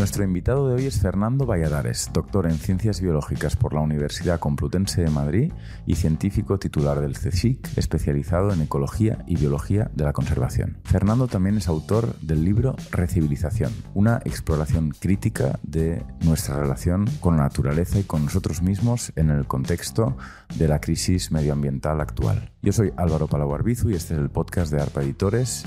Nuestro invitado de hoy es Fernando Valladares, doctor en Ciencias Biológicas por la Universidad Complutense de Madrid y científico titular del CSIC, especializado en Ecología y Biología de la Conservación. Fernando también es autor del libro Recivilización, una exploración crítica de nuestra relación con la naturaleza y con nosotros mismos en el contexto de la crisis medioambiental actual. Yo soy Álvaro Palau Arbizu y este es el podcast de ARPA Editores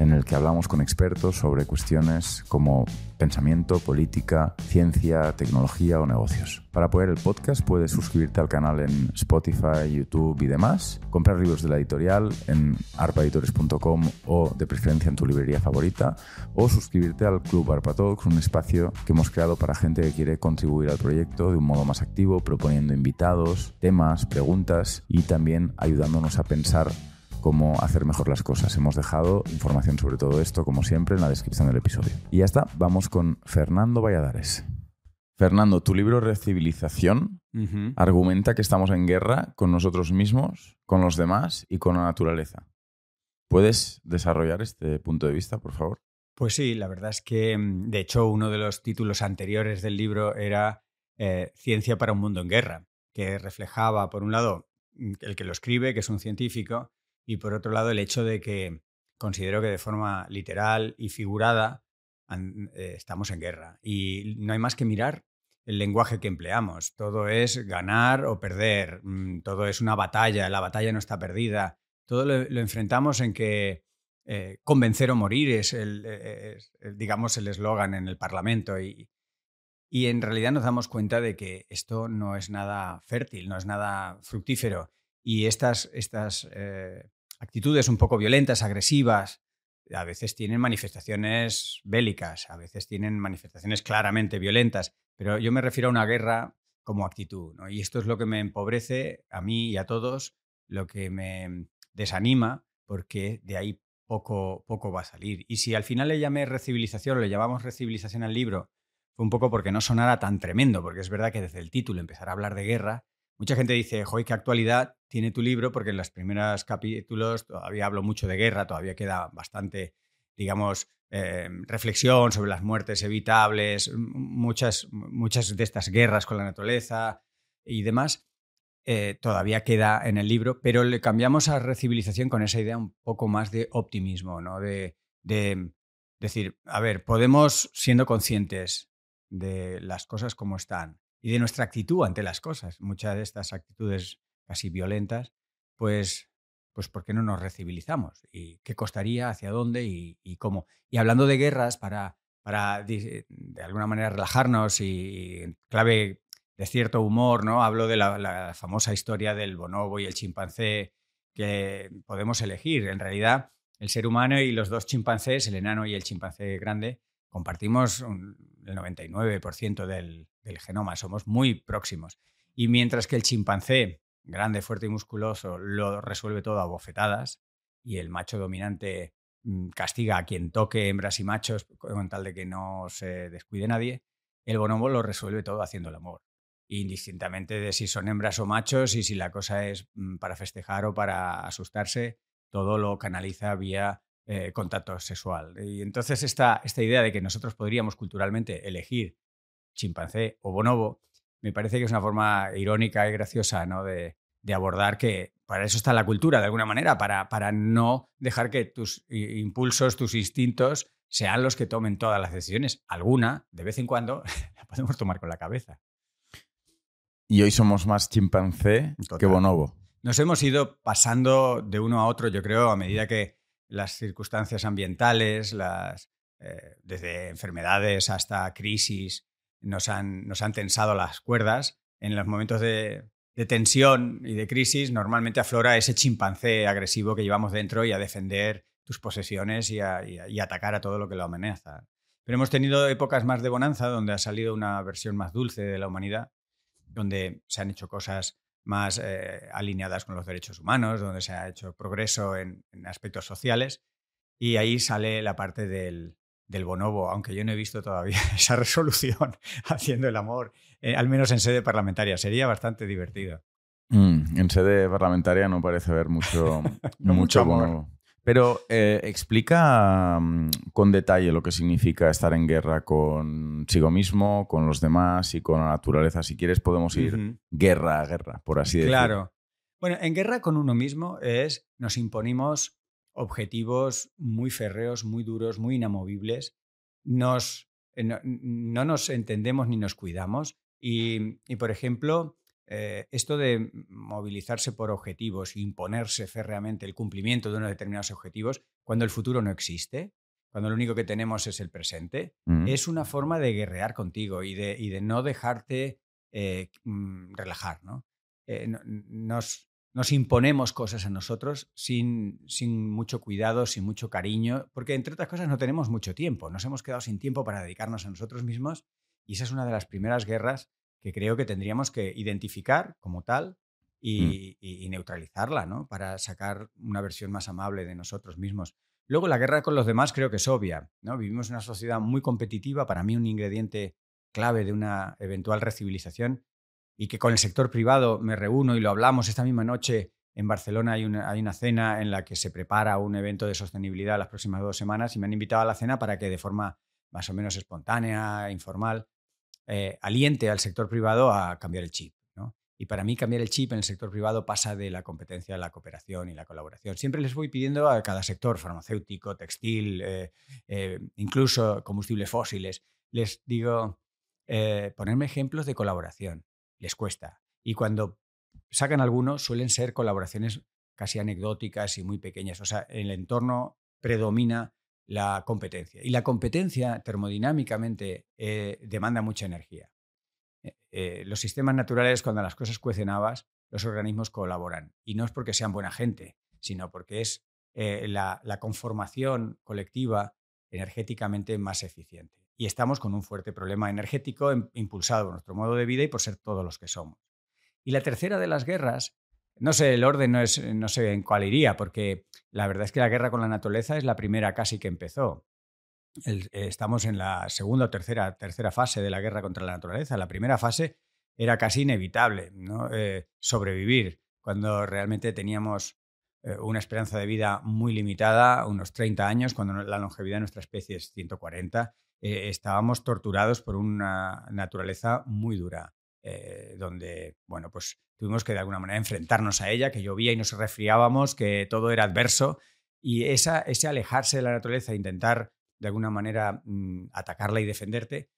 en el que hablamos con expertos sobre cuestiones como pensamiento, política, ciencia, tecnología o negocios. Para apoyar el podcast puedes suscribirte al canal en Spotify, YouTube y demás, comprar libros de la editorial en arpaeditores.com o de preferencia en tu librería favorita, o suscribirte al Club Arpa Talks, un espacio que hemos creado para gente que quiere contribuir al proyecto de un modo más activo, proponiendo invitados, temas, preguntas y también ayudándonos a pensar cómo hacer mejor las cosas. Hemos dejado información sobre todo esto, como siempre, en la descripción del episodio. Y ya está, vamos con Fernando Valladares. Fernando, tu libro Recivilización argumenta que estamos en guerra con nosotros mismos, con los demás y con la naturaleza. ¿Puedes desarrollar este punto de vista, por favor? Pues sí, la verdad es que, mm, de hecho, uno de los títulos anteriores del libro era eh, Ciencia para un mundo en guerra, que reflejaba, por un lado, mm, el que lo escribe, que es un científico, y por otro lado el hecho de que considero que de forma literal y figurada eh, estamos en guerra y no hay más que mirar el lenguaje que empleamos. Todo es ganar o perder, mm, todo es una batalla, la batalla no está perdida, todo lo, enfrentamos en que eh, convencer o morir es, el, digamos, el eslogan en el Parlamento y, y en realidad nos damos cuenta de que esto no es nada fértil, no es nada fructífero y estas, estas eh, actitudes un poco violentas, agresivas, a veces tienen manifestaciones bélicas, a veces tienen manifestaciones claramente violentas, pero yo me refiero a una guerra como actitud, y esto es lo que me empobrece a mí y a todos, lo que me desanima, porque de ahí poco, poco va a salir. Y si al final le llamé recivilización le llamamos recivilización al libro, fue un poco porque no sonara tan tremendo, porque es verdad que desde el título empezar a hablar de guerra Mucha gente dice, joder, qué actualidad tiene tu libro, porque en los primeros capítulos todavía hablo mucho de guerra, todavía queda bastante, digamos, eh, reflexión sobre las muertes evitables, muchas, muchas de estas guerras con la naturaleza y demás. Eh, todavía queda en el libro, pero le cambiamos a recivilización con esa idea un poco más de optimismo, ¿no? De, de decir, a ver, podemos, siendo conscientes de las cosas como están, y de nuestra actitud ante las cosas. Muchas de estas actitudes casi violentas, pues, pues ¿por qué no nos recivilizamos? ¿Y qué costaría? ¿Hacia dónde? ¿Y, cómo? Y hablando de guerras, para, para de alguna manera relajarnos y clave de cierto humor, ¿no? Hablo de la, la famosa historia del bonobo y el chimpancé que podemos elegir. En realidad, el ser humano y los dos chimpancés, el enano y el chimpancé grande, compartimos el 99% del, genoma, somos muy próximos. Y mientras que el chimpancé, grande, fuerte y musculoso, lo resuelve todo a bofetadas y el macho dominante mm, castiga a quien toque hembras y machos con tal de que no se descuide nadie, el bonobo lo resuelve todo haciendo el amor. Indistintamente de si son hembras o machos y si la cosa es mm, para festejar o para asustarse, todo lo canaliza vía eh, contacto sexual. Y entonces esta, esta idea de que nosotros podríamos culturalmente elegir chimpancé o bonobo, me parece que es una forma irónica y graciosa ¿no? de, abordar que para eso está la cultura, de alguna manera, para, para no dejar que tus impulsos, tus instintos sean los que tomen todas las decisiones. Alguna, de vez en cuando, la podemos tomar con la cabeza. Y hoy somos más chimpancé que bonobo. Nos hemos ido pasando de uno a otro, yo creo, a medida que las circunstancias ambientales, las, eh, desde enfermedades hasta crisis, nos han, nos han tensado las cuerdas. En los momentos de, tensión y de crisis, normalmente aflora ese chimpancé agresivo que llevamos dentro y a defender tus posesiones y a, atacar a todo lo que lo amenaza. Pero hemos tenido épocas más de bonanza, donde ha salido una versión más dulce de la humanidad, donde se han hecho cosas más eh, alineadas con los derechos humanos, donde se ha hecho progreso en, aspectos sociales. Y ahí sale la parte del, bonobo, aunque yo no he visto todavía esa resolución haciendo el amor, eh, al menos en sede parlamentaria. Sería bastante divertido. Mm, en sede parlamentaria no parece haber mucho, mucho, bonobo. Pero eh, explica mm, con detalle lo que significa estar en guerra consigo mismo, con los demás y con la naturaleza. Si quieres, podemos ir guerra a guerra, por así decirlo. Claro. Bueno, en guerra con uno mismo es, nos imponimos objetivos muy férreos, muy duros, muy inamovibles. Nos, eh, no, nos entendemos ni nos cuidamos. y por ejemplo, eh, esto de movilizarse por objetivos imponerse férreamente el cumplimiento de unos determinados objetivos cuando el futuro no existe, cuando lo único que tenemos es el presente, mm. es una forma de guerrear contigo y de, y de no dejarte eh, mm, relajar. Eh, ¿no? nos, nos, imponemos cosas a nosotros sin, sin mucho cuidado, sin mucho cariño, porque entre otras cosas no tenemos mucho tiempo, nos hemos quedado sin tiempo para dedicarnos a nosotros mismos y esa es una de las primeras guerras que creo que tendríamos que identificar como tal mm. y, neutralizarla, ¿no? Para sacar una versión más amable de nosotros mismos. Luego, la guerra con los demás creo que es obvia, ¿no? Vivimos en una sociedad muy competitiva, para mí un ingrediente clave de una eventual recivilización y que con el sector privado me reúno y lo hablamos esta misma noche. En Barcelona hay una, hay una cena en la que se prepara un evento de sostenibilidad las próximas dos semanas y me han invitado a la cena para que de forma más o menos espontánea, informal, eh, aliente al sector privado a cambiar el chip. Y para mí cambiar el chip en el sector privado pasa de la competencia a la cooperación y la colaboración. Siempre les voy pidiendo a cada sector, farmacéutico, textil, eh, eh, incluso combustibles fósiles, les digo, ponerme ejemplos de colaboración. Les cuesta. Y cuando sacan algunos, suelen ser colaboraciones casi anecdóticas y muy pequeñas. O sea, el entorno predomina la competencia. Y la competencia termodinámicamente eh, demanda mucha energía. Eh, eh, los sistemas naturales, cuando las cosas cuecen habas, los organismos colaboran. Y no es porque sean buena gente, sino porque es la, conformación colectiva energéticamente más eficiente. Y estamos con un fuerte problema energético impulsado por nuestro modo de vida y por ser todos los que somos. Y la tercera de las guerras no sé, el orden no, es, no sé en cuál iría, porque la verdad es que la guerra con la naturaleza es la primera casi que empezó. estamos en la segunda o tercera, tercera fase de la guerra contra la naturaleza. La primera fase era casi inevitable, ¿no? Eh, sobrevivir, cuando realmente teníamos eh, una esperanza de vida muy limitada, unos 30 años, cuando la longevidad de nuestra especie es 140, eh, estábamos torturados por una naturaleza muy dura. Eh, donde, bueno, pues tuvimos que de alguna manera enfrentarnos a ella, que llovía y nos resfriábamos, que todo era adverso, y esa, ese alejarse de la naturaleza e intentar de alguna manera mm, atacarla y defenderte,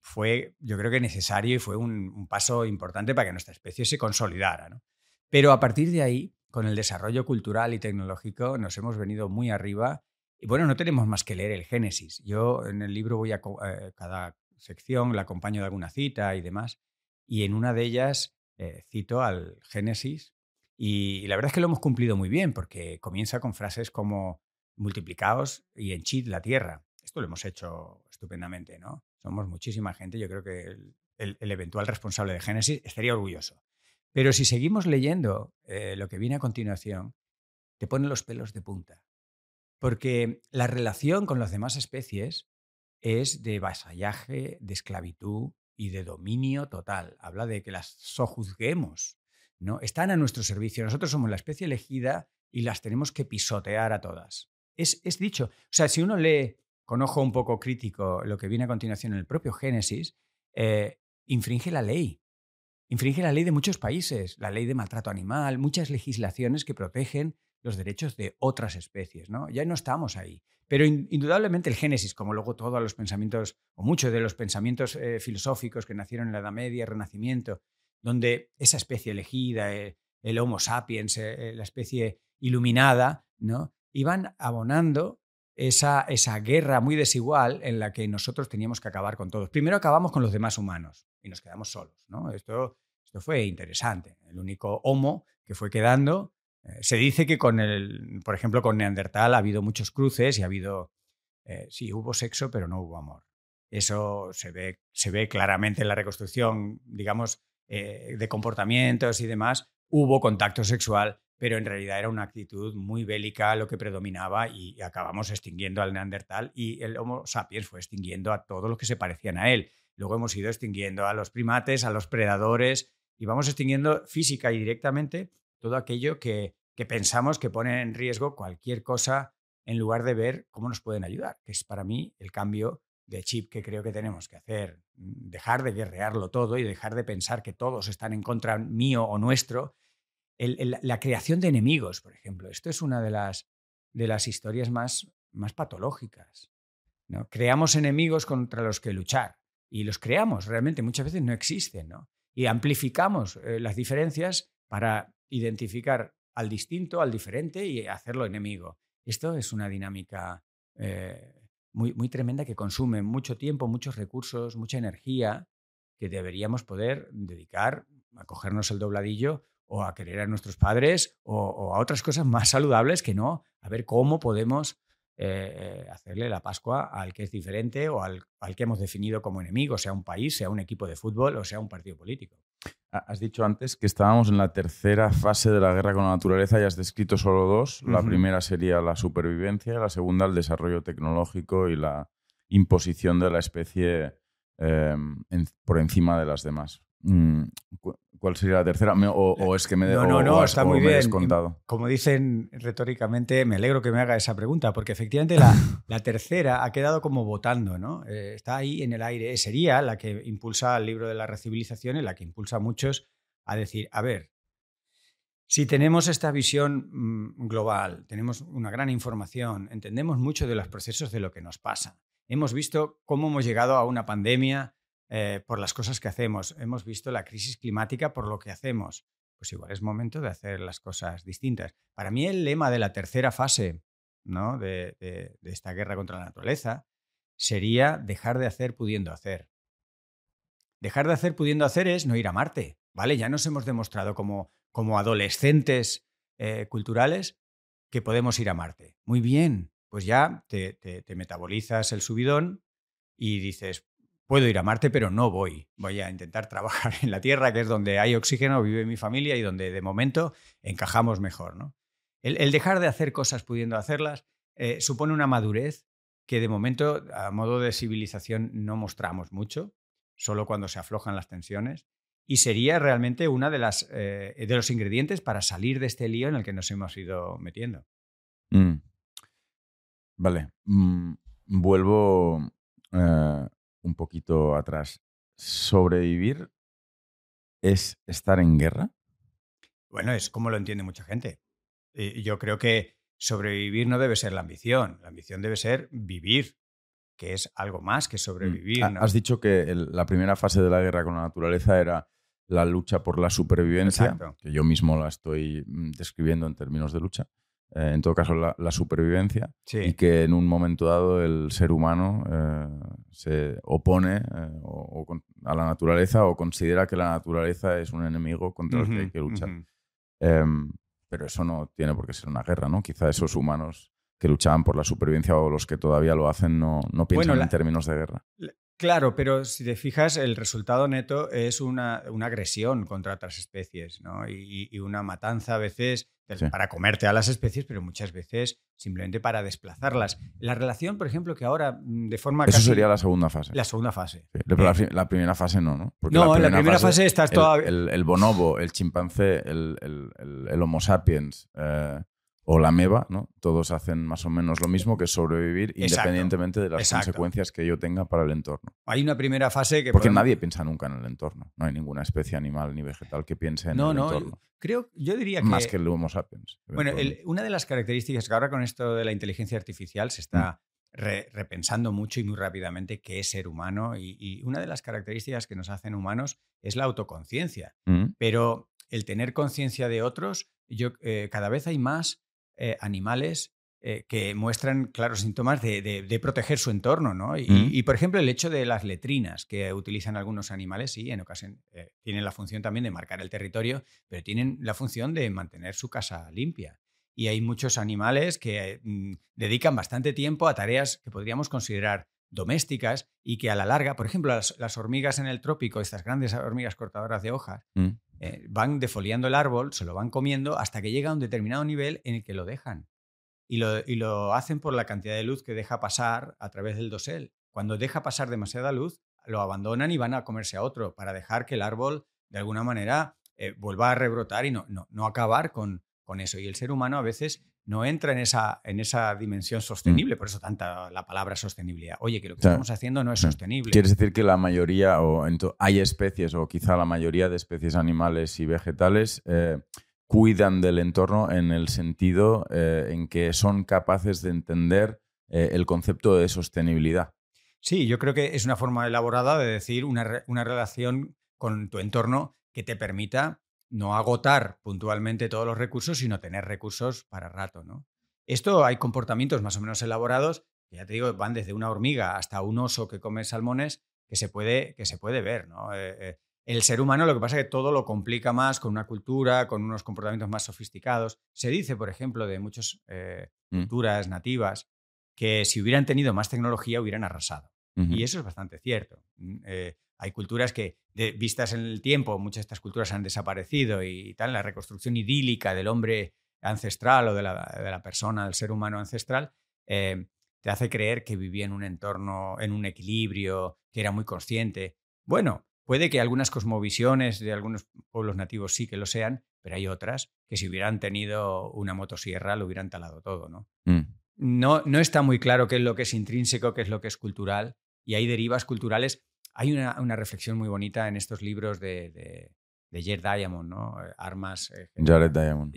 fue yo creo que necesario y fue un, paso importante para que nuestra especie se consolidara. Pero a partir de ahí, con el desarrollo cultural y tecnológico, nos hemos venido muy arriba. Y bueno, no tenemos más que leer el Génesis. Yo en el libro voy a eh, cada sección, la acompaño de alguna cita y demás. Y en una de ellas eh, cito al Génesis y la verdad es que lo hemos cumplido muy bien porque comienza con frases como multiplicaos y henchid la tierra. Esto lo hemos hecho estupendamente, ¿no? Somos muchísima gente, yo creo que el, eventual responsable de Génesis estaría orgulloso. Pero si seguimos leyendo eh, lo que viene a continuación, te pone los pelos de punta. Porque la relación con las demás especies es de vasallaje, de esclavitud, y de dominio total. Habla de que las sojuzguemos. ¿no? Están a nuestro servicio. Nosotros somos la especie elegida y las tenemos que pisotear a todas. Es, es dicho. O sea, si uno lee con ojo un poco crítico lo que viene a continuación en el propio Génesis, eh, infringe la ley. Infringe la ley de muchos países, la ley de maltrato animal, muchas legislaciones que protegen los derechos de otras especies. ¿no? Ya no estamos ahí. Pero indudablemente el Génesis, como luego todos los pensamientos, o muchos de los pensamientos eh, filosóficos que nacieron en la Edad Media, Renacimiento, donde esa especie elegida, eh, el Homo sapiens, eh, la especie iluminada, ¿no? iban abonando esa, esa guerra muy desigual en la que nosotros teníamos que acabar con todos. Primero acabamos con los demás humanos y nos quedamos solos. ¿no? Esto, esto fue interesante. El único Homo que fue quedando se dice que con el, por ejemplo, con Neandertal ha habido muchos cruces y ha habido, eh, sí, hubo sexo, pero no hubo amor. Eso se ve, se ve claramente en la reconstrucción, digamos, eh, de comportamientos y demás. Hubo contacto sexual, pero en realidad era una actitud muy bélica lo que predominaba y acabamos extinguiendo al Neandertal y el Homo sapiens fue extinguiendo a todos los que se parecían a él. Luego hemos ido extinguiendo a los primates, a los predadores y vamos extinguiendo física y directamente todo aquello que, que pensamos que ponen en riesgo cualquier cosa en lugar de ver cómo nos pueden ayudar, que es para mí el cambio de chip que creo que tenemos que hacer. Dejar de guerrearlo todo y dejar de pensar que todos están en contra mío o nuestro. la creación de enemigos, por ejemplo. Esto es una de las, de las historias más, más patológicas. ¿no? Creamos enemigos contra los que luchar y los creamos, realmente muchas veces no existen. ¿no? Y amplificamos eh, las diferencias para identificar al distinto, al diferente y hacerlo enemigo. Esto es una dinámica eh, muy, muy tremenda que consume mucho tiempo, muchos recursos, mucha energía que deberíamos poder dedicar a cogernos el dobladillo o a querer a nuestros padres o, a otras cosas más saludables que no a ver cómo podemos eh, hacerle la Pascua al que es diferente o al, al, que hemos definido como enemigo, sea un país, sea un equipo de fútbol o sea un partido político. Has dicho antes que estábamos en la tercera fase de la guerra con la naturaleza y has descrito solo dos. La primera sería la supervivencia, la segunda el desarrollo tecnológico y la imposición de la especie em, por encima de las demás. Mm, ¿Cuál sería la tercera? O, es que me No, no, no, está muy bien. Como dicen retóricamente, me alegro que me haga esa pregunta, porque efectivamente la, la tercera ha quedado como votando, ¿no? Eh, está ahí en el aire. Sería la que impulsa el libro de la recivilización y la que impulsa a muchos a decir, a ver, si tenemos esta visión mm, global, tenemos una gran información, entendemos mucho de los procesos de lo que nos pasa. Hemos visto cómo hemos llegado a una pandemia eh, por las cosas que hacemos. Hemos visto la crisis climática por lo que hacemos. Pues igual es momento de hacer las cosas distintas. Para mí el lema de la tercera fase ¿no? de, esta guerra contra la naturaleza sería dejar de hacer pudiendo hacer. Dejar de hacer pudiendo hacer es no ir a Marte. ¿vale? Ya nos hemos demostrado como, como adolescentes eh, culturales que podemos ir a Marte. Muy bien, pues ya te, te metabolizas el subidón y dices, puedo ir a Marte, pero no voy. Voy a intentar trabajar en la Tierra, que es donde hay oxígeno, vive mi familia y donde de momento encajamos mejor. ¿no? El, dejar de hacer cosas pudiendo hacerlas eh, supone una madurez que de momento, a modo de civilización, no mostramos mucho, solo cuando se aflojan las tensiones. Y sería realmente uno de, eh, de los ingredientes para salir de este lío en el que nos hemos ido metiendo. Mm. Vale. Mm, vuelvo eh, un poquito atrás, ¿sobrevivir es estar en guerra? Bueno, es como lo entiende mucha gente. Y yo creo que sobrevivir no debe ser la ambición, la ambición debe ser vivir, que es algo más que mm, sobrevivir. Has dicho que la primera fase de la guerra con la naturaleza era la lucha por la supervivencia, que yo mismo la estoy mm, describiendo en términos de lucha. Eh, en todo caso la, supervivencia, y que en un momento dado el ser humano eh, se opone eh, a la naturaleza o considera que la naturaleza es un enemigo contra el que hay que luchar. Em, pero eso no tiene por qué ser una guerra, ¿no? Quizá esos humanos que luchaban por la supervivencia o los que todavía lo hacen no, no piensan en términos de guerra. Claro, pero si te fijas, el resultado neto es una, una agresión contra otras especies, ¿no? Y, una matanza a veces para comerte a las especies, pero muchas veces simplemente para desplazarlas. La relación, por ejemplo, que ahora mm, de forma Eso sería la segunda fase. La segunda fase. la, primera fase no, ¿no? no, en la primera fase, estás todavía... El, bonobo, el chimpancé, el, el Homo sapiens... Eh, o la MEVA, ¿no? Todos hacen más o menos lo mismo que sobrevivir independientemente de las consecuencias que yo tenga para el entorno. Hay una primera fase que... Porque nadie piensa nunca en el entorno. No hay ninguna especie animal ni vegetal que piense en el entorno. No, creo, yo diría que... Más que el Homo sapiens. Bueno, una de las características que ahora con esto de la inteligencia artificial se está mm. repensando mucho y muy rápidamente qué es ser humano y, una de las características que nos hacen humanos es la autoconciencia. Mm. Pero el tener conciencia de otros, yo eh, cada vez hay más eh, animales eh, que muestran claros síntomas de, proteger su entorno, ¿no? Y, por ejemplo, el hecho de las letrinas que utilizan algunos animales, sí, en ocasión eh, tienen la función también de marcar el territorio, pero tienen la función de mantener su casa limpia. Y hay muchos animales que mm, dedican bastante tiempo a tareas que podríamos considerar domésticas y que a la larga, por ejemplo, las, hormigas en el trópico, estas grandes hormigas cortadoras de hojas, mm. eh, van defoliando el árbol, se lo van comiendo hasta que llega a un determinado nivel en el que lo dejan. Y lo, y lo hacen por la cantidad de luz que deja pasar a través del dosel. Cuando deja pasar demasiada luz, lo abandonan y van a comerse a otro para dejar que el árbol, de alguna manera, eh, vuelva a rebrotar y no, no, no acabar con, con eso. Y el ser humano a veces no entra en esa, en esa dimensión sostenible, por eso tanta la palabra sostenibilidad. Oye, que lo que estamos haciendo no es sostenible. Quieres decir que la mayoría, o hay especies, o quizá la mayoría de especies animales y vegetales, eh, cuidan del entorno en el sentido eh, en que son capaces de entender eh, el concepto de sostenibilidad. Sí, yo creo que es una forma elaborada de decir una, una relación con tu entorno que te permita no agotar puntualmente todos los recursos, sino tener recursos para rato. ¿no? Esto hay comportamientos más o menos elaborados, que ya te digo, van desde una hormiga hasta un oso que come salmones, que se puede, que se puede ver. ¿no? Eh, eh, el ser humano lo que pasa es que todo lo complica más con una cultura, con unos comportamientos más sofisticados. Se dice, por ejemplo, de muchas eh, mm. culturas nativas, que si hubieran tenido más tecnología hubieran arrasado. Y eso es bastante cierto. Mm, hay culturas que, vistas en el tiempo, muchas de estas culturas han desaparecido y tal, la reconstrucción idílica del hombre ancestral o de la, persona, del ser humano ancestral, eh, te hace creer que vivía en un entorno, en un equilibrio, que era muy consciente. Bueno, puede que algunas cosmovisiones de algunos pueblos nativos sí que lo sean, pero hay otras que si hubieran tenido una motosierra lo hubieran talado todo, ¿no? Mm. No, no está muy claro qué es lo que es intrínseco, qué es lo que es cultural, y hay derivas culturales hay una, reflexión muy bonita en estos libros de, de, Jared Diamond, ¿no? Eh, armas. Eh, Jared Diamond.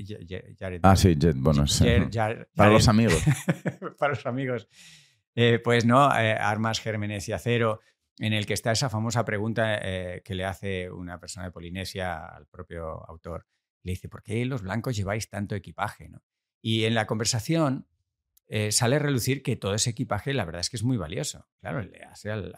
ah, sí, Jared, bueno, para los amigos. para los amigos. Eh, pues no, armas, gérmenes y acero, en el que está esa famosa pregunta que le hace una persona de Polinesia al propio autor. Le dice, ¿por qué los blancos lleváis tanto equipaje? ¿no? Y en la conversación eh, sale a relucir que todo ese equipaje, la verdad es que es muy valioso. Claro, le hace al,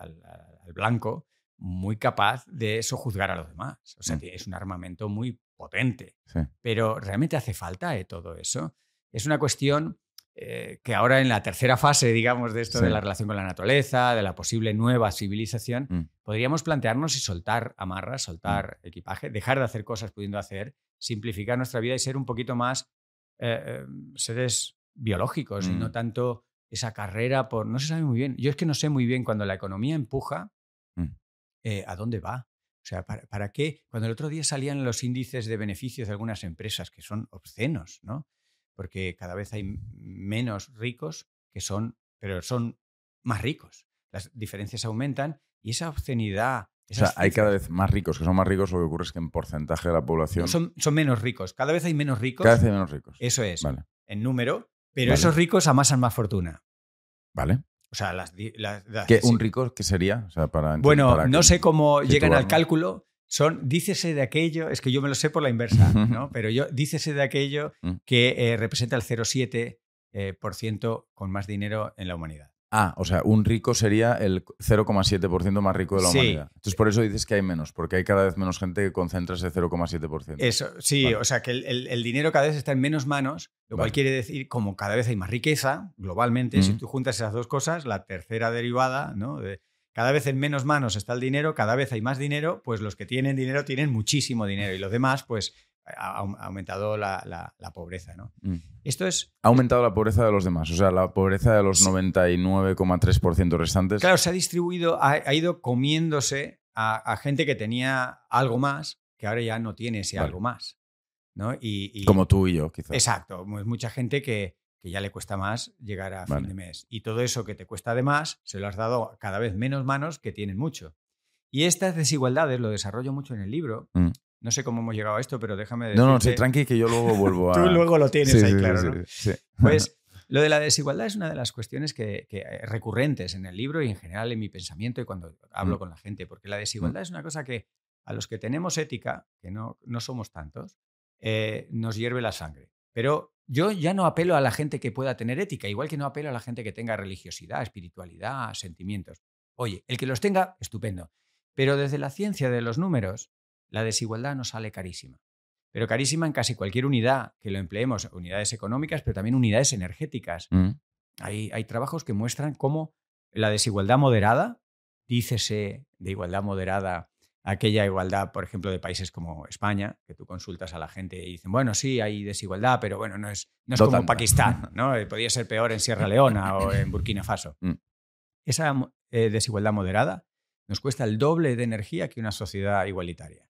blanco muy capaz de sojuzgar a los demás. O sea, mm. es un armamento muy potente. Pero ¿realmente hace falta eh, todo eso? Es una cuestión eh, que ahora en la tercera fase, digamos, de esto de la relación con la naturaleza, de la posible nueva civilización, mm. podríamos plantearnos y soltar amarras, soltar mm. equipaje, dejar de hacer cosas pudiendo hacer, simplificar nuestra vida y ser un poquito más seres biológicos y no mm. tanto esa carrera por... No se sabe muy bien. Yo es que no sé muy bien cuando la economía empuja, mm. eh, ¿a dónde va? O sea, ¿para, qué? Cuando el otro día salían los índices de beneficios de algunas empresas, que son obscenos, ¿no? Porque cada vez hay menos ricos que son, pero son más ricos. Las diferencias aumentan y esa obscenidad o sea, hay cada vez más ricos, que son más ricos, lo que ocurre es que en porcentaje de la población... son, son, menos ricos, cada vez hay menos ricos. Cada vez hay menos ricos. Eso es, vale. en número, pero esos ricos amasan más fortuna. Vale. O sea, las, ¿Un rico qué sería? bueno, no sé cómo llegan al cálculo. Son, dícese de aquello, es que yo me lo sé por la inversa, ¿no? pero yo, dícese de aquello mm. que eh, representa el 0,7% eh, por ciento con más dinero en la humanidad. Ah, o sea, un rico sería el 0,7% más rico de la humanidad. Entonces, por eso dices que hay menos, porque hay cada vez menos gente que concentra ese 0,7%. Eso, sí, o sea, que el, dinero cada vez está en menos manos, lo cual quiere decir, como cada vez hay más riqueza globalmente, si tú juntas esas dos cosas, la tercera derivada, ¿no? De, cada vez en menos manos está el dinero, cada vez hay más dinero, pues los que tienen dinero tienen muchísimo dinero y los demás, pues ha aumentado la, pobreza. ¿no? Mm. Esto es. Ha aumentado la pobreza de los demás, o sea, la pobreza de los 99,3% restantes. Claro, se ha distribuido, ha, ido comiéndose a, gente que tenía algo más, que ahora ya no tiene ese algo más. ¿no? Y, Como tú y yo, quizás. Exacto, mucha gente que, que ya le cuesta más llegar a fin de mes. Y todo eso que te cuesta de más, se lo has dado cada vez menos manos que tienen mucho. Y estas desigualdades, lo desarrollo mucho en el libro, mm. No sé cómo hemos llegado a esto, pero déjame decirte... No, no, sí, tranqui, que yo luego vuelvo a... Tú luego lo tienes ahí, claro, ¿no? Pues lo de la desigualdad es una de las cuestiones que, eh, recurrentes en el libro y en general en mi pensamiento y cuando hablo mm. con la gente, porque la desigualdad mm. es una cosa que a los que tenemos ética, que no, no somos tantos, eh, nos hierve la sangre. Pero yo ya no apelo a la gente que pueda tener ética, igual que no apelo a la gente que tenga religiosidad, espiritualidad, sentimientos. Oye, el que los tenga, estupendo. Pero desde la ciencia de los números, la desigualdad nos sale carísima. Pero carísima en casi cualquier unidad que lo empleemos, unidades económicas, pero también unidades energéticas. Mm. Hay, hay, trabajos que muestran cómo la desigualdad moderada, dícese de igualdad moderada, aquella igualdad, por ejemplo, de países como España, que tú consultas a la gente y dicen, bueno, sí, hay desigualdad, pero bueno, no es, no es como Pakistán, ¿no? Eh, podría ser peor en Sierra Leona o en Burkina Faso. Mm. Esa eh, desigualdad moderada nos cuesta el doble de energía que una sociedad igualitaria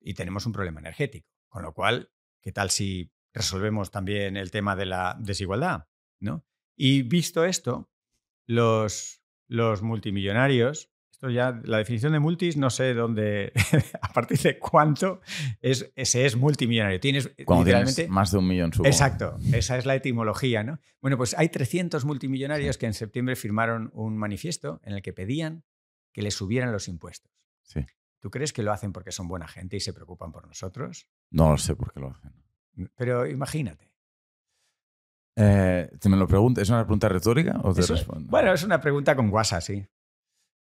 y tenemos un problema energético. Con lo cual, ¿qué tal si resolvemos también el tema de la desigualdad, ¿no? Y visto esto, los, los multimillonarios, esto ya, la definición de multis, no sé dónde, a partir de cuánto es, ese es multimillonario. Tienes Cuando tienes más de un millón, supongo. Exacto, esa es la etimología, ¿no? Bueno, pues hay 300 multimillonarios que en septiembre firmaron un manifiesto en el que pedían que les subieran los impuestos. Sí. ¿Tú crees que lo hacen porque son buena gente y se preocupan por nosotros? No lo sé por qué lo hacen. Pero imagínate. Eh, ¿Te me lo preguntas? ¿Es una pregunta retórica o te Eso- respondo? Bueno, es una pregunta con guasa, sí.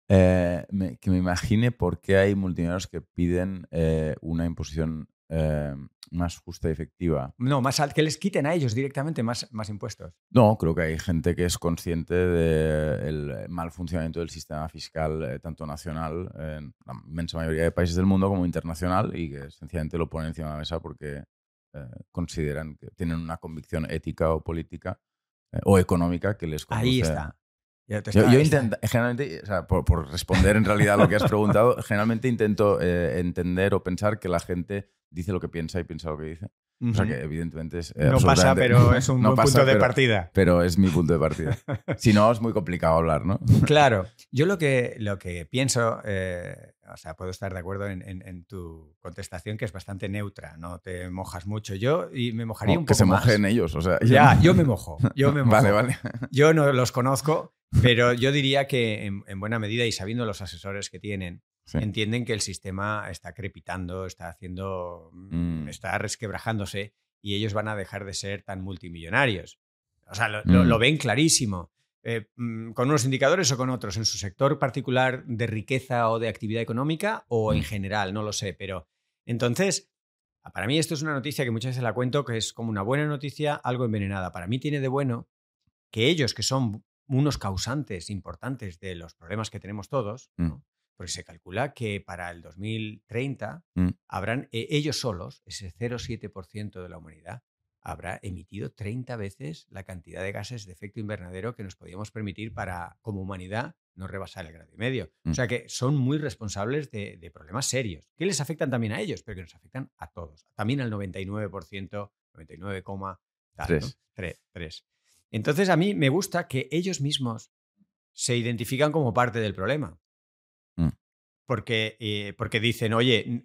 Eh, me- que me imagine por qué hay multimillonarios que piden eh, una imposición eh, más justa y efectiva. No, más al- que les quiten a ellos directamente más, más impuestos. No, creo que hay gente que es consciente del mal funcionamiento del sistema fiscal, eh, tanto nacional, en la inmensa mayoría de países del mundo, como internacional, y que sencillamente lo ponen encima de la mesa porque eh, consideran que tienen una convicción ética o política eh, o económica que les conduce Ahí está. Yo, yo intento, generalmente, o sea, por, por responder en realidad a lo que has preguntado, generalmente intento eh, entender o pensar que la gente dice lo que piensa y piensa lo que dice. O sea que evidentemente es... eh, no pasa, pero es un no buen pasa, punto de pero- partida. Pero es mi punto de partida. si no, es muy complicado hablar, ¿no? Claro, yo lo que, lo que pienso, eh, o sea, puedo estar de acuerdo en, en- en tu contestación, que es bastante neutra, no te mojas mucho. Yo y me mojaría un que poco se más. mojen ellos. O sea, Ya, yo me mojo. Yo me mojo. Vale, vale. Yo no los conozco, pero yo diría que en, en buena medida y sabiendo los asesores que tienen, Sí. entienden que el sistema está crepitando, está haciendo, Mm. está resquebrajándose y ellos van a dejar de ser tan multimillonarios. O sea, lo, lo- Mm. lo ven clarísimo. Eh, mm, con unos indicadores o con otros, en su sector particular de riqueza o de actividad económica o en Mm. general, no lo sé, pero entonces, para mí esto es una noticia que muchas veces la cuento que es como una buena noticia, algo envenenada. Para mí tiene de bueno que ellos, que son unos causantes importantes de los problemas que tenemos todos, Mm. ¿no? porque se calcula que para el 2030 Mm. habrán eh, ellos solos, ese 0,7% de la humanidad, habrá emitido 30 veces la cantidad de gases de efecto invernadero que nos podíamos permitir para, como humanidad, no rebasar el grado y medio. Mm. O sea que son muy responsables de, de problemas serios, que les afectan también a ellos, pero que nos afectan a todos. También al 99%, 99, tal, ¿no? Tres. Tre- tres. Entonces a mí me gusta que ellos mismos se identifican como parte del problema. Mm. Porque, eh, porque dicen, oye,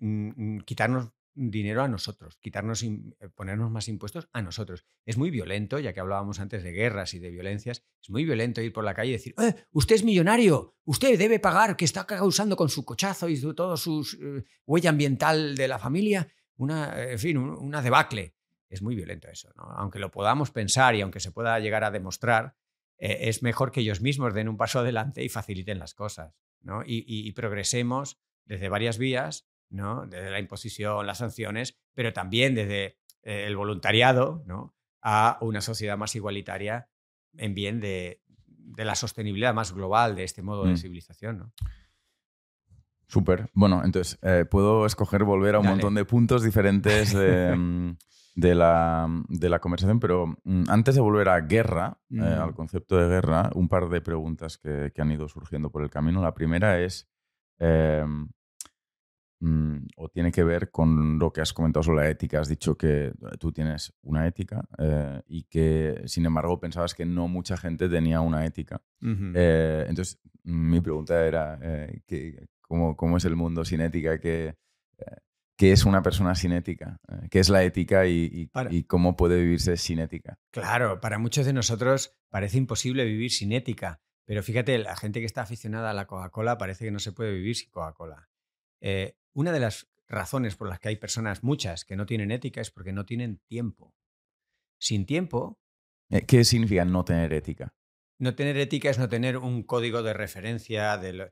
quitarnos dinero a nosotros, quitarnos, eh, ponernos más impuestos a nosotros. Es muy violento, ya que hablábamos antes de guerras y de violencias, es muy violento ir por la calle y decir, "Eh, usted es millonario, usted debe pagar, que está causando con su cochazo y su, todo su eh, huella ambiental de la familia, una, eh, en fin, un- una debacle. Es muy violento eso. Aunque lo podamos pensar y aunque se pueda llegar a demostrar, es mejor que ellos mismos den un paso adelante y faciliten las cosas, ¿no? Y progresemos desde varias vías, ¿no? Desde la imposición, las sanciones, pero también desde eh, el voluntariado, ¿no? A una sociedad más igualitaria en bien de, de la sostenibilidad más global de este modo de Mm. civilización, ¿no? Súper. Bueno, entonces, eh, puedo escoger volver a un Dale. montón de puntos diferentes de, mm, de la, de la conversación, pero mm, antes de volver a guerra, eh, Mm. al concepto de guerra, un par de preguntas que, que han ido surgiendo por el camino. La primera es, eh, mm, o tiene que ver con lo que has comentado sobre la ética. Has dicho que tú tienes una ética eh, y que, sin embargo, pensabas que no mucha gente tenía una ética. Eh, entonces, mi pregunta era, eh, ¿qué- cómo, cómo es el mundo sin ética? ¿Qué, eh, qué es una persona sin ética? Eh, ¿Qué es la ética y, y- Para- y cómo puede vivirse sin ética? Claro, para muchos de nosotros parece imposible vivir sin ética, pero fíjate, la gente que está aficionada a la Coca-Cola parece que no se puede vivir sin Coca-Cola. Eh, una de las razones por las que hay personas, muchas, que no tienen ética es porque no tienen tiempo. Sin tiempo, Eh, ¿Qué significa no tener ética? no tener ética es no tener un código de referencia de,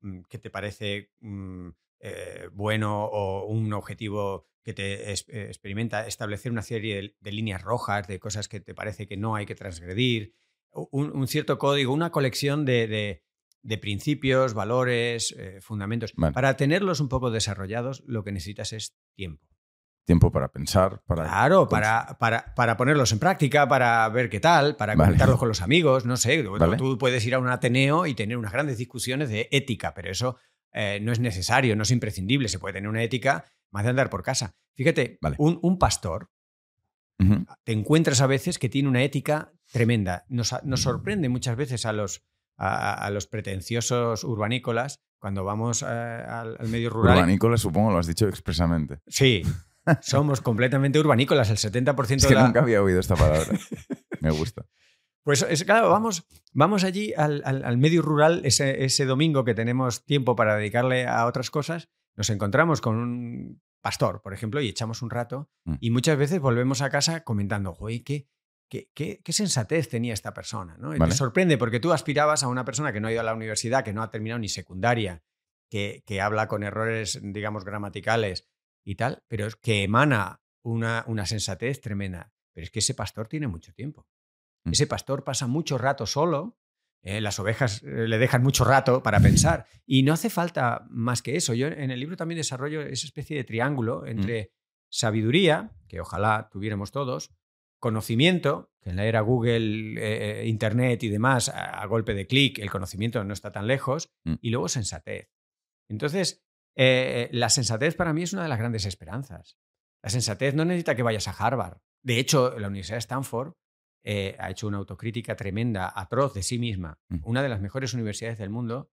mm, que te parece mm, eh, bueno o un objetivo que te es- eh, experimenta, establecer una serie de, de líneas rojas, de cosas que te parece que no hay que transgredir, un cierto código, una colección de, de- principios, valores, eh, fundamentos. Vale. Para tenerlos un poco desarrollados, lo que necesitas es tiempo. Tiempo para pensar, para... Claro, para, para, para ponerlos en práctica, para ver qué tal, para Vale. comentarlos con los amigos, no sé. Vale. Tú puedes ir a un Ateneo y tener unas grandes discusiones de ética, pero eso eh, no es necesario, no es imprescindible. Se puede tener una ética más de andar por casa. Fíjate, Vale. un, un pastor, te encuentras a veces que tiene una ética tremenda. Nos, sorprende muchas veces a los, a, los pretenciosos urbanícolas cuando vamos eh, al, medio rural. Urbanícolas, supongo, lo has dicho expresamente. Sí, somos completamente urbanícolas. El 70% es que nunca había oído esta palabra. Me gusta. Pues es, claro, vamos, vamos allí al, medio rural ese, ese, domingo que tenemos tiempo para dedicarle a otras cosas. Nos encontramos con un pastor, por ejemplo, y echamos un rato. Mm. Y muchas veces volvemos a casa comentando, oye, qué, qué, qué, sensatez tenía esta persona. ¿no? Te sorprende porque tú aspirabas a una persona que no ha ido a la universidad, que no ha terminado ni secundaria, que, que habla con errores, digamos, gramaticales y tal, pero es que emana una, una sensatez tremenda. Pero es que ese pastor tiene mucho tiempo. Mm. Ese pastor pasa mucho rato solo, eh, las ovejas eh, le dejan mucho rato para pensar y no hace falta más que eso. Yo en el libro también desarrollo esa especie de triángulo mm. entre sabiduría, que ojalá tuviéramos todos, conocimiento, que en la era Google, eh, Internet y demás, a, golpe de clic, el conocimiento no está tan lejos, mm. y luego sensatez. Entonces, la sensatez para mí es una de las grandes esperanzas. La sensatez no necesita que vayas a Harvard. De hecho, la Universidad de Stanford eh, ha hecho una autocrítica tremenda, atroz de sí misma. Mm. Una de las mejores universidades del mundo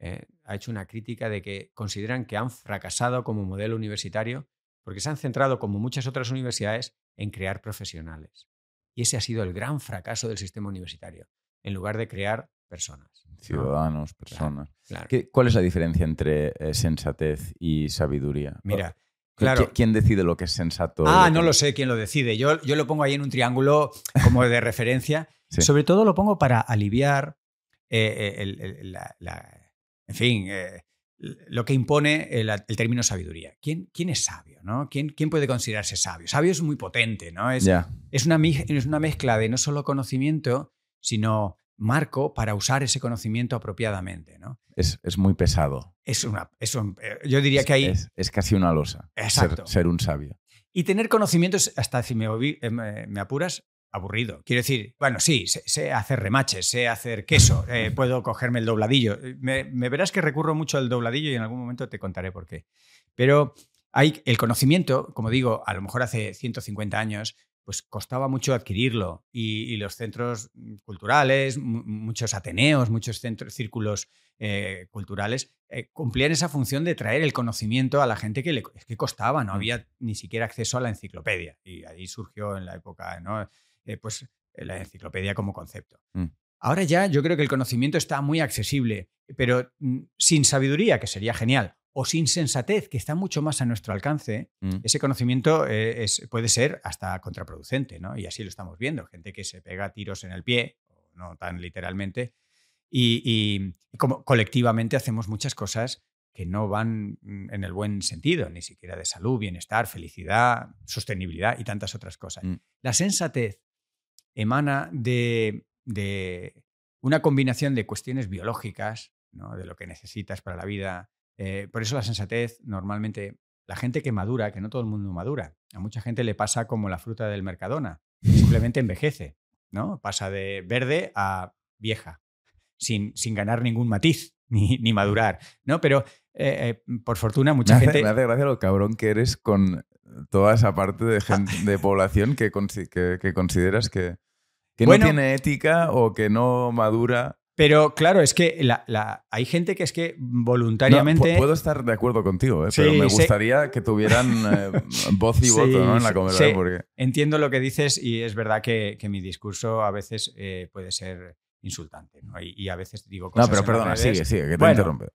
eh, ha hecho una crítica de que consideran que han fracasado como modelo universitario porque se han centrado, como muchas otras universidades, en crear profesionales. Y ese ha sido el gran fracaso del sistema universitario, en lugar de crear personas. Ciudadanos, personas. ¿Cuál es la diferencia entre eh, sensatez y sabiduría? Mira, ¿Quién decide lo que es sensato? Ah, no lo sé quién lo decide. Yo, yo lo pongo ahí en un triángulo como de referencia. Sobre todo lo pongo para aliviar eh, eh, el, en fin, eh, lo que impone el, término sabiduría. ¿Quién, ¿Quién, es sabio? ¿no? ¿Quién, ¿Quién, puede considerarse sabio? Sabio es muy potente, ¿no? Es, es, una, es una mezcla de no solo conocimiento, sino marco para usar ese conocimiento apropiadamente. ¿no? Es, muy pesado. Es una, eh, yo diría que hay... Es, casi una losa. Exacto. Ser, un sabio. Y tener conocimientos, hasta si me, eh, me, apuras, aburrido. Quiero decir, bueno, sí, sé, hacer remaches, sé hacer queso, eh, puedo cogerme el dobladillo. Me, me, verás que recurro mucho al dobladillo y en algún momento te contaré por qué. Pero hay el conocimiento, como digo, a lo mejor hace 150 años, pues costaba mucho adquirirlo y, los centros culturales, muchos ateneos, muchos centros, círculos eh, culturales eh, cumplían esa función de traer el conocimiento a la gente que le que costaba, no mm. había ni siquiera acceso a la enciclopedia y ahí surgió en la época, ¿no? Eh, pues la enciclopedia como concepto. Mm. Ahora ya yo creo que el conocimiento está muy accesible, pero mm, sin sabiduría, que sería genial, o sin sensatez, que está mucho más a nuestro alcance, mm. ese conocimiento eh, puede ser hasta contraproducente, ¿no? Y así lo estamos viendo, gente que se pega tiros en el pie, no tan literalmente, y, como colectivamente hacemos muchas cosas que no van en el buen sentido, ni siquiera de salud, bienestar, felicidad, sostenibilidad y tantas otras cosas. Mm. La sensatez emana de, una combinación de cuestiones biológicas, de lo que necesitas para la vida, eh, por eso la sensatez, normalmente, la gente que madura, que no todo el mundo madura, a mucha gente le pasa como la fruta del Mercadona, simplemente envejece, ¿no? Pasa de verde a vieja, sin, sin ganar ningún matiz ni, ni madurar, ¿no? Pero eh, eh, por fortuna mucha gente... Me hace gracia lo cabrón que eres con toda esa parte de, gente, de población que, que, consideras que, que no tiene ética o que no madura pero claro, es que la, hay gente que es que voluntariamente. puedo estar de acuerdo contigo, ¿eh? pero me gustaría que tuvieran eh, voz y voto en la conversación. Porque... Entiendo lo que dices y es verdad que, mi discurso a veces eh, puede ser insultante. Y, a veces digo cosas. No, pero perdona, sigue, sigue, que te interrumpe.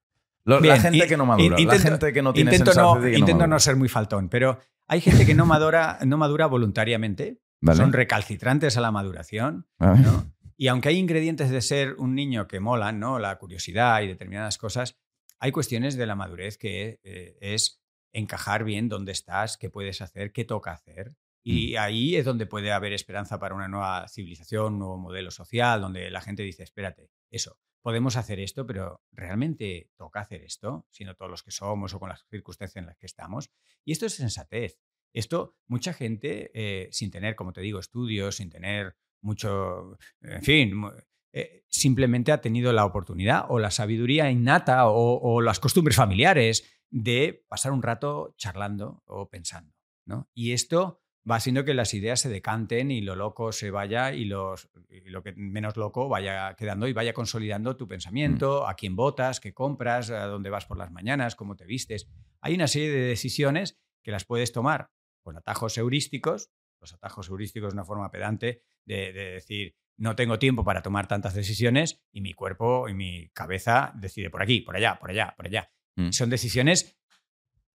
la gente que no madura, la gente que no tiene intento no, Intento no ser muy faltón, pero hay gente que no madura, no madura voluntariamente. Son recalcitrantes a la maduración. ¿no? Y aunque hay ingredientes de ser un niño que molan, ¿no? La curiosidad y determinadas cosas, hay cuestiones de la madurez que eh, es encajar bien dónde estás, qué puedes hacer, qué toca hacer. Y mm. ahí es donde puede haber esperanza para una nueva civilización, un nuevo modelo social, donde la gente dice, espérate, eso, podemos hacer esto, pero ¿realmente toca hacer esto? Sino todos los que somos o con las circunstancias en las que estamos. Y esto es sensatez. Esto, mucha gente, eh, sin tener, como te digo, estudios, sin tener mucho, en fin, eh, simplemente ha tenido la oportunidad o la sabiduría innata o, las costumbres familiares de pasar un rato charlando o pensando. ¿no? Y esto va haciendo que las ideas se decanten y lo loco se vaya y, los, lo que menos loco vaya quedando y vaya consolidando tu pensamiento, mm. a quién votas, qué compras, a dónde vas por las mañanas, cómo te vistes. Hay una serie de decisiones que las puedes tomar con atajos heurísticos. Los atajos heurísticos es una forma pedante de, decir, no tengo tiempo para tomar tantas decisiones y mi cuerpo y mi cabeza decide por aquí, por allá, por allá, por allá. Mm. Son decisiones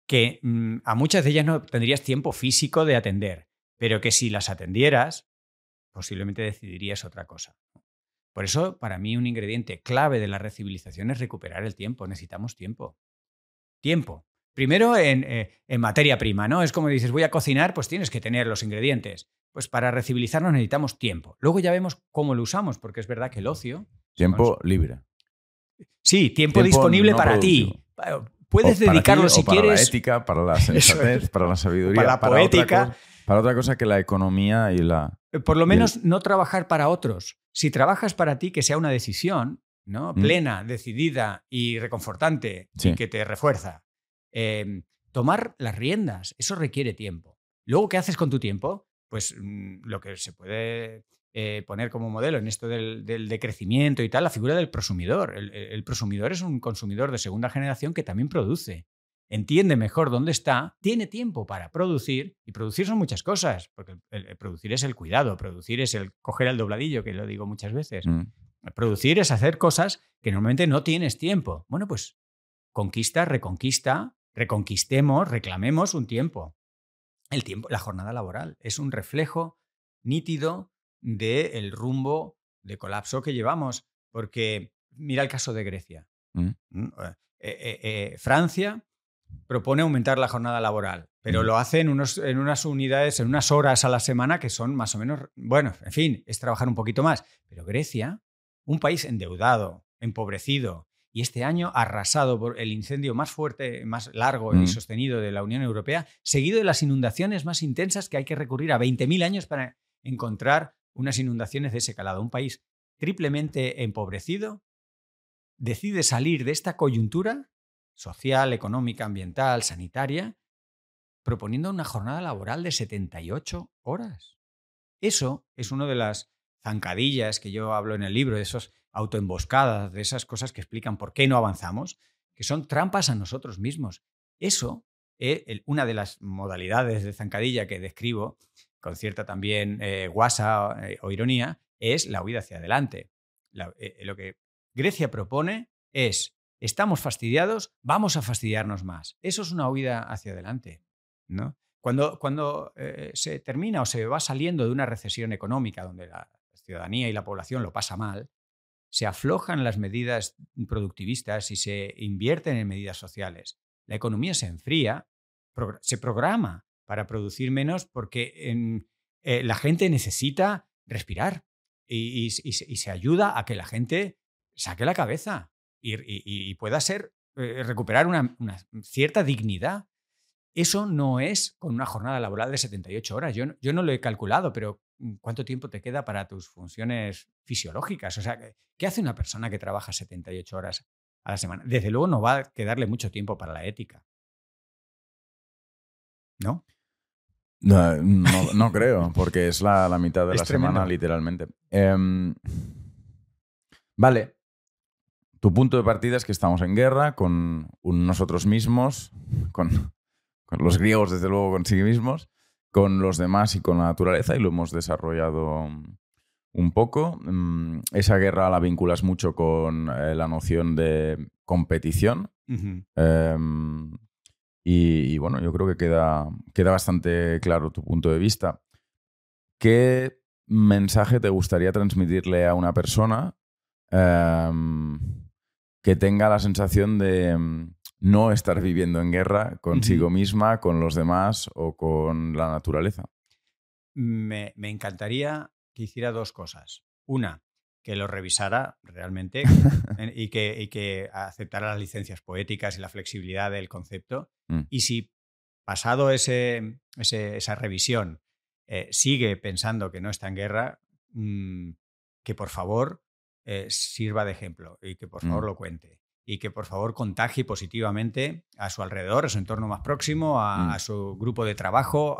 que mm, a muchas de ellas no tendrías tiempo físico de atender, pero que si las atendieras, posiblemente decidirías otra cosa. Por eso, para mí, un ingrediente clave de la recivilización es recuperar el tiempo. Necesitamos tiempo. Tiempo. Primero en, eh, en, materia prima, ¿no? Es como dices, voy a cocinar, pues tienes que tener los ingredientes. Pues para recivilizarnos necesitamos tiempo. Luego ya vemos cómo lo usamos, porque es verdad que el ocio. Tiempo libre. Sí, tiempo, disponible para ti. Puedes dedicarlo si para quieres. Para la ética, para la sensatez, para la sabiduría. Para la poética. para otra cosa que la economía y la. Eh, por lo menos no trabajar para otros. Si trabajas para ti, que sea una decisión ¿no? Mm. plena, decidida y reconfortante y que te refuerza. Em, tomar las riendas, eso requiere tiempo. Luego, ¿qué haces con tu tiempo? Pues mm, lo que se puede eh, poner como modelo en esto del, decrecimiento y tal, la figura del prosumidor. El, prosumidor es un consumidor de segunda generación que también produce. Entiende mejor dónde está, tiene tiempo para producir, y producir son muchas cosas, porque producir es el cuidado, producir es el coger el dobladillo, que lo digo muchas veces. Mm. Producir es hacer cosas que normalmente no tienes tiempo. Bueno, pues conquista, reconquista, reconquistemos, reclamemos un tiempo. El tiempo, la jornada laboral es un reflejo nítido del rumbo de colapso que llevamos. Porque mira el caso de Grecia. Mm. Eh, eh, eh, Francia propone aumentar la jornada laboral, pero mm. lo hace en, unos, en unas unidades, en unas horas a la semana que son más o menos, bueno, en fin, es trabajar un poquito más. Pero Grecia, un país endeudado, empobrecido, y este año arrasado por el incendio más fuerte, más largo y mm. sostenido de la Unión Europea, seguido de las inundaciones más intensas que hay que recurrir a 20.000 años para encontrar unas inundaciones de ese calado. Un país triplemente empobrecido decide salir de esta coyuntura social, económica, ambiental, sanitaria, proponiendo una jornada laboral de 78 horas. Eso es una de las zancadillas que yo hablo en el libro, de esas autoemboscadas, de esas cosas que explican por qué no avanzamos, que son trampas a nosotros mismos. Eso, es eh, una de las modalidades de zancadilla que describo, con cierta también eh, guasa eh, o ironía, es la huida hacia adelante. Lo que Grecia propone es, estamos fastidiados, vamos a fastidiarnos más. Eso es una huida hacia adelante. ¿no? Cuando, cuando se termina o se va saliendo de una recesión económica donde la ciudadanía y la población lo pasa mal, se aflojan las medidas productivistas y se invierten en medidas sociales. La economía se enfría, se programa para producir menos porque eh, la gente necesita respirar y, se ayuda a que la gente saque la cabeza y, pueda ser, eh, recuperar una, cierta dignidad. Eso no es con una jornada laboral de 78 horas. Yo, yo no lo he calculado, pero ¿cuánto tiempo te queda para tus funciones fisiológicas? O sea, ¿qué hace una persona que trabaja 78 horas a la semana? Desde luego no va a quedarle mucho tiempo para la ética. ¿No? No, no, creo, porque es la, mitad de la semana, literalmente. Em, vale. Tu punto de partida es que estamos en guerra con nosotros mismos, con, los griegos, desde luego, consigo mismos, con los demás y con la naturaleza, y lo hemos desarrollado un poco. Em, esa guerra la vinculas mucho con eh, la noción de competición. Y, bueno, yo creo que queda, queda bastante claro tu punto de vista. ¿Qué mensaje te gustaría transmitirle a una persona em, que tenga la sensación de em, no estar viviendo en guerra consigo misma, con los demás o con la naturaleza? Me, me encantaría que hiciera dos cosas. Una, que lo revisara realmente y, que, que, aceptara las licencias poéticas y la flexibilidad del concepto. Mm. Y si pasado ese, esa revisión eh, sigue pensando que no está en guerra, mm, que por favor eh, sirva de ejemplo y que por favor mm. lo cuente. Y que por favor contagie positivamente a su alrededor, a su entorno más próximo, a, su grupo de trabajo,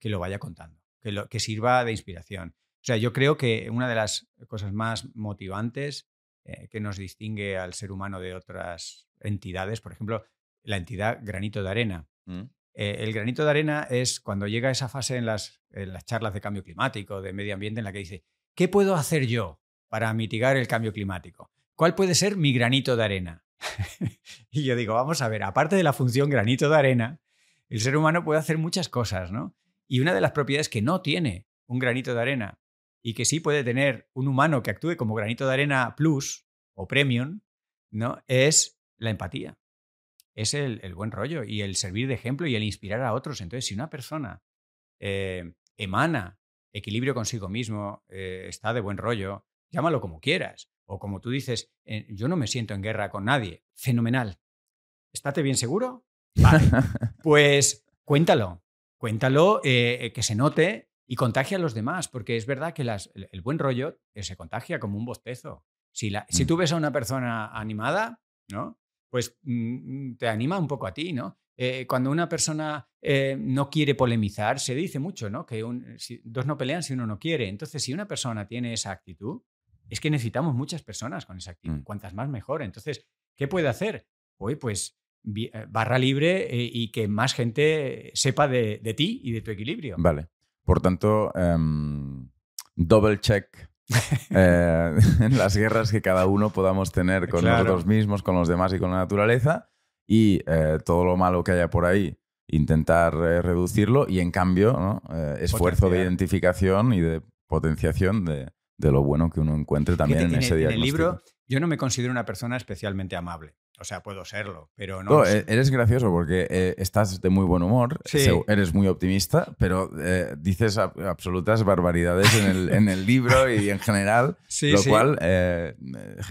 que lo vaya contando, que, lo, que sirva de inspiración. O sea, yo creo que una de las cosas más motivantes eh, que nos distingue al ser humano de otras entidades, por ejemplo, la entidad granito de arena. Mm. Eh, el granito de arena es cuando llega esa fase en las, en las charlas de cambio climático, de medio ambiente, en la que dice, ¿qué puedo hacer yo para mitigar el cambio climático? ¿Cuál puede ser mi granito de arena? y yo digo, vamos a ver, aparte de la función granito de arena, el ser humano puede hacer muchas cosas, ¿no? Y una de las propiedades que no tiene un granito de arena y que sí puede tener un humano que actúe como granito de arena plus o premium, ¿no? Es la empatía. Es el, buen rollo y el servir de ejemplo y el inspirar a otros. Entonces, si una persona eh, emana equilibrio consigo mismo, eh, está de buen rollo, llámalo como quieras. O como tú dices, eh, yo no me siento en guerra con nadie. Fenomenal. ¿Estate bien seguro? Vale. pues cuéntalo. Cuéntalo, eh, que se note y contagia a los demás, porque es verdad que el, buen rollo se contagia como un bostezo. Si, si mm. tú ves a una persona animada, ¿no? Pues mm, mm, te anima un poco a ti, ¿no? cuando una persona no quiere polemizar, se dice mucho, ¿no? Que dos no pelean si uno no quiere. Entonces, si una persona tiene esa actitud, es que necesitamos muchas personas con esa actitud, mm. cuantas más mejor. Entonces, ¿qué puede hacer? Hoy, pues eh, barra libre eh, y que más gente sepa de, ti y de tu equilibrio. Vale. Por tanto, em, double check eh, en las guerras que cada uno podamos tener con nosotros mismos, con los demás y con la naturaleza y todo lo malo que haya por ahí intentar reducirlo y en cambio esfuerzo de identificación y de potenciación de, de lo bueno que uno encuentre también en, ese día. En el libro yo no me considero una persona especialmente amable. O sea, puedo serlo, pero no. E-, eres gracioso porque eh, estás de muy buen humor, eres muy optimista, pero eh, dices absolutas barbaridades en el, en el, libro y en general, lo cual, eh,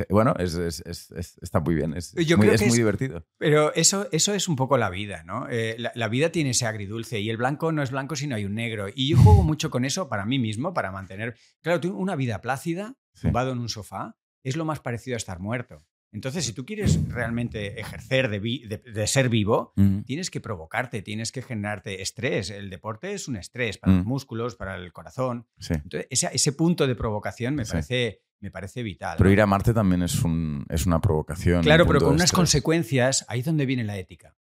bueno, es, está muy bien, es, muy, muy divertido. Pero eso, eso es un poco la vida, ¿no? La, vida tiene ese agridulce y el blanco no es blanco si no hay un negro. Y yo juego mucho con eso para mí mismo, para mantener. Claro, tú una vida plácida, tumbado en un sofá, es lo más parecido a estar muerto. Entonces, si tú quieres realmente ejercer de, ser vivo, tienes que provocarte, tienes que generarte estrés. El deporte es un estrés para los músculos, para el corazón. Entonces, ese, punto de provocación me, parece, me parece vital. Pero ir a Marte también es, un, es una provocación. Claro, pero con unas consecuencias, ahí es donde viene la ética.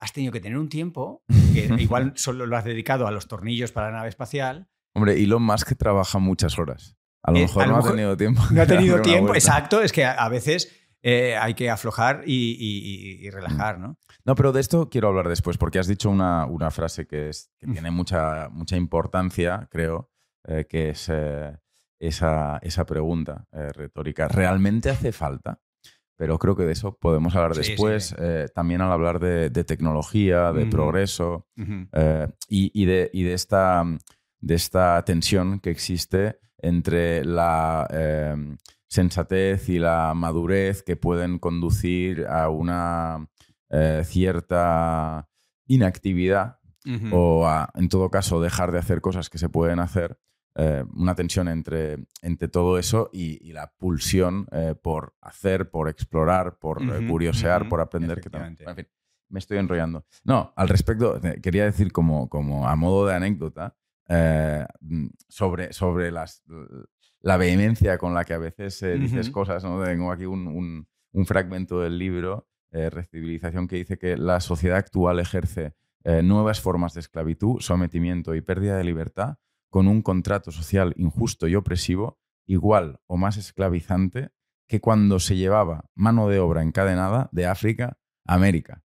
Has tenido que tener un tiempo, que igual solo lo has dedicado a los tornillos para la nave espacial. Hombre, Elon Musk trabaja muchas horas. A lo eh, mejor no ha tenido tiempo. No ha tenido tiempo, exacto. Es que a veces eh, hay que aflojar y, relajar, ¿no? No, pero de esto quiero hablar después, porque has dicho una, frase que, tiene mucha, mucha importancia, creo, eh, que es eh, esa, pregunta retórica. ¿Realmente hace falta? Pero creo que de eso podemos hablar después, también al hablar de, tecnología, de progreso y, de, y de, esta, de esta tensión que existe entre la sensatez y la madurez que pueden conducir a una eh, cierta inactividad o a, en todo caso, dejar de hacer cosas que se pueden hacer. Eh, una tensión entre, entre todo eso y, la pulsión eh, por hacer, por explorar, por curiosear, por aprender. Que en fin, me estoy enrollando. No, al respecto, quería decir como, como a modo de anécdota sobre, sobre las, la vehemencia con la que a veces eh, dices cosas. ¿no? Tengo aquí un, fragmento del libro, eh, Recivilización, que dice que la sociedad actual ejerce eh, nuevas formas de esclavitud, sometimiento y pérdida de libertad con un contrato social injusto y opresivo, igual o más esclavizante que cuando se llevaba mano de obra encadenada de África a América.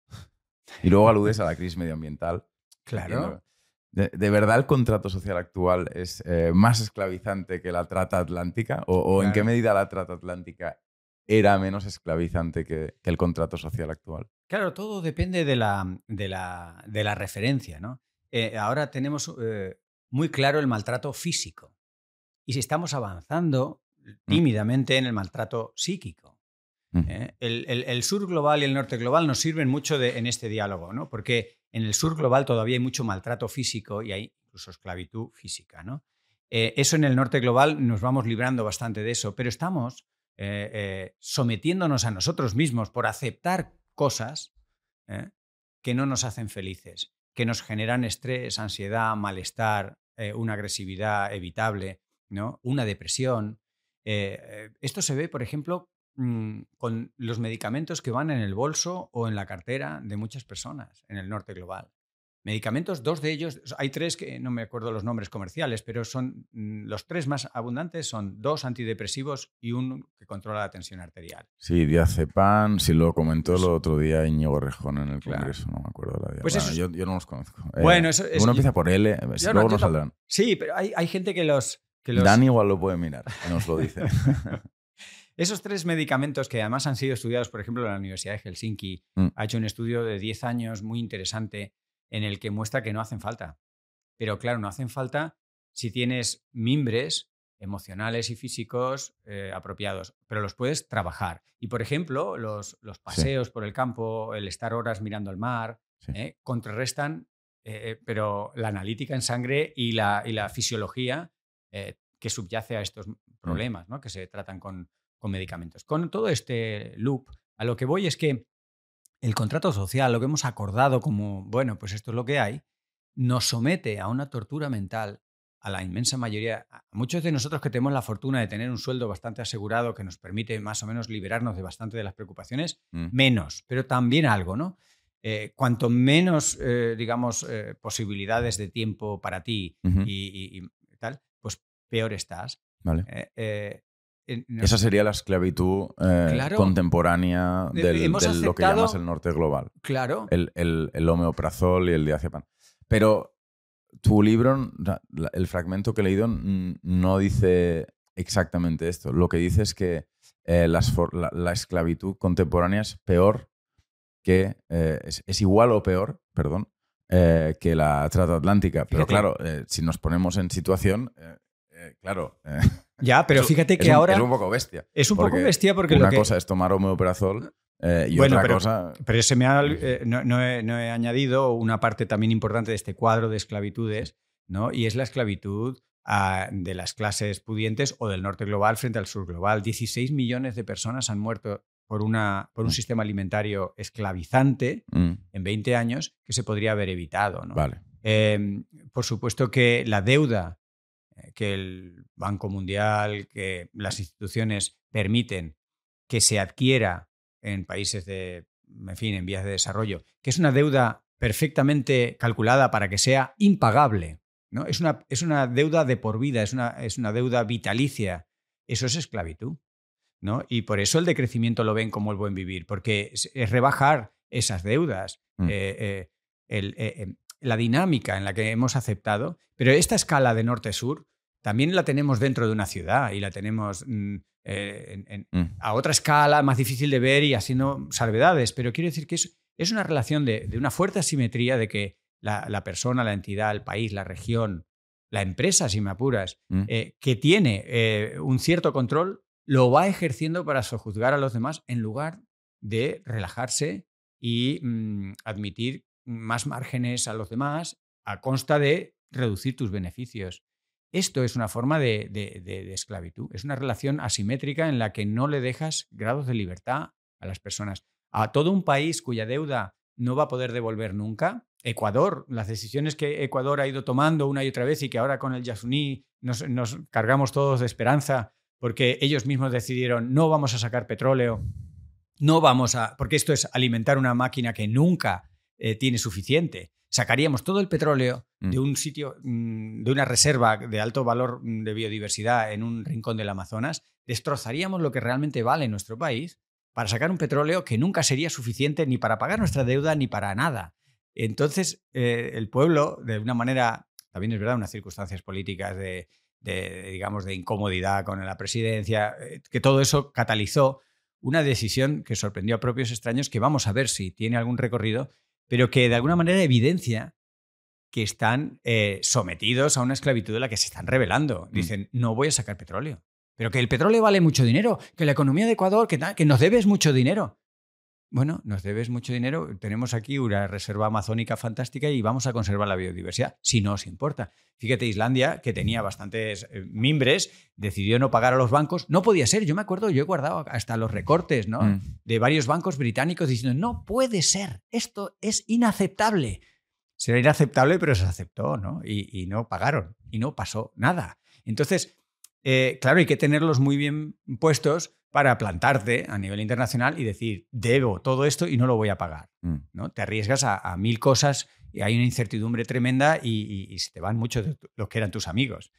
Y luego aludes a la crisis medioambiental. Claro. ¿De, verdad el contrato social actual es eh, más esclavizante que la trata atlántica? ¿O, en qué medida la trata atlántica era menos esclavizante que, el contrato social actual? Claro, todo depende de la, de la, referencia. ¿no? Eh, ahora tenemos eh, muy claro el maltrato físico y si estamos avanzando mm. tímidamente en el maltrato psíquico. Mm. El, sur global y el norte global nos sirven mucho en este diálogo, ¿no? porque en el sur global todavía hay mucho maltrato físico y hay incluso esclavitud física. ¿no? Eh, eso en el norte global nos vamos librando bastante de eso, pero estamos eh, eh, sometiéndonos a nosotros mismos por aceptar cosas que no nos hacen felices. que nos generan estrés, ansiedad, malestar, eh, una agresividad evitable, ¿no? una depresión. Eh, esto se ve, por ejemplo, mm, con los medicamentos que van en el bolso o en la cartera de muchas personas en el norte global medicamentos, dos de ellos, hay tres que no me acuerdo los nombres comerciales, pero son mm, los tres más abundantes son dos antidepresivos y uno que controla la tensión arterial. Sí, diazepam, si lo comentó el otro día Íñigo Rejón en el Congreso, no me acuerdo la. Pues yo, no los conozco. Eh, bueno, eso es, uno empieza por L, luego nos saldrán. Sí, pero hay, gente que los, que Dan igual lo puede mirar, nos lo dice. Esos tres medicamentos que además han sido estudiados, por ejemplo, en la Universidad de Helsinki, mm. ha hecho un estudio de 10 años muy interesante en el que muestra que no hacen falta. Pero claro, no hacen falta si tienes mimbres emocionales y físicos eh, apropiados, pero los puedes trabajar. Y por ejemplo, los, los paseos por el campo, el estar horas mirando al mar, eh, contrarrestan, eh, pero la analítica en sangre y la, y la fisiología que subyace a estos mm. problemas ¿no? que se tratan con, con medicamentos. Con todo este loop, a lo que voy es que el contrato social, lo que hemos acordado como, bueno, pues esto es lo que hay, nos somete a una tortura mental a la inmensa mayoría, a muchos de nosotros que tenemos la fortuna de tener un sueldo bastante asegurado que nos permite más o menos liberarnos de bastante de las preocupaciones, mm. menos, pero también algo, ¿no? Eh, cuanto menos, eh, digamos, eh, posibilidades de tiempo para ti y, y, tal, pues peor estás. Vale. Esa sería la esclavitud eh, contemporánea del, lo que llamas el norte global. Claro. El, el, homeoprazol y el diazepam. Pero tu libro, el fragmento que he leído, no dice exactamente esto. Lo que dice es que eh, la, esclavitud contemporánea es peor que. Eh, es, igual o peor, perdón, que la trata atlántica. Pero claro, si nos ponemos en situación, claro. Ya, pero fíjate que ahora. Es un poco bestia. Es un poco bestia porque. Una cosa es tomar homeoprazol eh, y otra cosa. Pero ese me eh, no, he, añadido una parte también importante de este cuadro de esclavitudes, ¿no? Y es la esclavitud ah, de las clases pudientes o del norte global frente al sur global. 16 millones de personas han muerto por, una, por un mm. sistema alimentario esclavizante mm. en 20 años que se podría haber evitado. ¿no? Vale. Em, por supuesto que la deuda que el Banco Mundial, que las instituciones permiten que se adquiera en países de, en fin, en vías de desarrollo, que es una deuda perfectamente calculada para que sea impagable. ¿no? Es, una, es una deuda de por vida, es una, es una deuda vitalicia. Eso es esclavitud. ¿no? Y por eso el decrecimiento lo ven como el buen vivir, porque es, rebajar esas deudas. Mm. Eh, eh, el, em, la dinámica en la que hemos aceptado, pero esta escala de norte-sur también la tenemos dentro de una ciudad y la tenemos mm, eh, mm. a otra escala, más difícil de ver y haciendo salvedades, pero quiero decir que es, es una relación de, una fuerte asimetría de que la, persona, la entidad, el país, la región, la empresa, si me apuras, mm. eh, que tiene eh, un cierto control, lo va ejerciendo para sojuzgar a los demás en lugar de relajarse y admitir más márgenes a los demás a consta de reducir tus beneficios. Esto es una forma de, esclavitud, es una relación asimétrica en la que no le dejas grados de libertad a las personas. A todo un país cuya deuda no va a poder devolver nunca, Ecuador, las decisiones que Ecuador ha ido tomando una y otra vez y que ahora con el Yasuní nos cargamos todos de esperanza porque ellos mismos decidieron no vamos a sacar petróleo, no vamos a, porque esto es alimentar una máquina que nunca eh, tiene suficiente. Sacaríamos todo el petróleo de mm. un sitio, mm, de una reserva de alto valor mm, de biodiversidad en un rincón del Amazonas, destrozaríamos lo que realmente vale nuestro país para sacar un petróleo que nunca sería suficiente ni para pagar nuestra deuda ni para nada. Entonces, eh, el pueblo, de una manera, también es verdad, unas circunstancias políticas de, digamos, de incomodidad con la presidencia, eh, que todo eso catalizó una decisión que sorprendió a propios extraños, que vamos a ver si tiene algún recorrido, pero que de alguna manera evidencia que están eh, sometidos a una esclavitud de la que se están revelando. Mm. Dicen, no voy a sacar petróleo. Pero que el petróleo vale mucho dinero, que la economía de Ecuador, que, que nos debes mucho dinero. Bueno, nos debes mucho dinero, tenemos aquí una reserva amazónica fantástica y vamos a conservar la biodiversidad, si no os importa. Fíjate, Islandia, que tenía bastantes eh, mimbres, decidió no pagar a los bancos. No podía ser, yo me acuerdo, yo he guardado hasta los recortes ¿no? Mm. de varios bancos británicos diciendo, no puede ser, esto es inaceptable. será inaceptable, pero se aceptó, ¿no? Y, no pagaron, y no pasó nada. Entonces, eh, claro, hay que tenerlos muy bien puestos para plantarte a nivel internacional y decir, debo todo esto y no lo voy a pagar. Mm. ¿no? Te arriesgas a, mil cosas y hay una incertidumbre tremenda y, se te van muchos de los que eran tus amigos.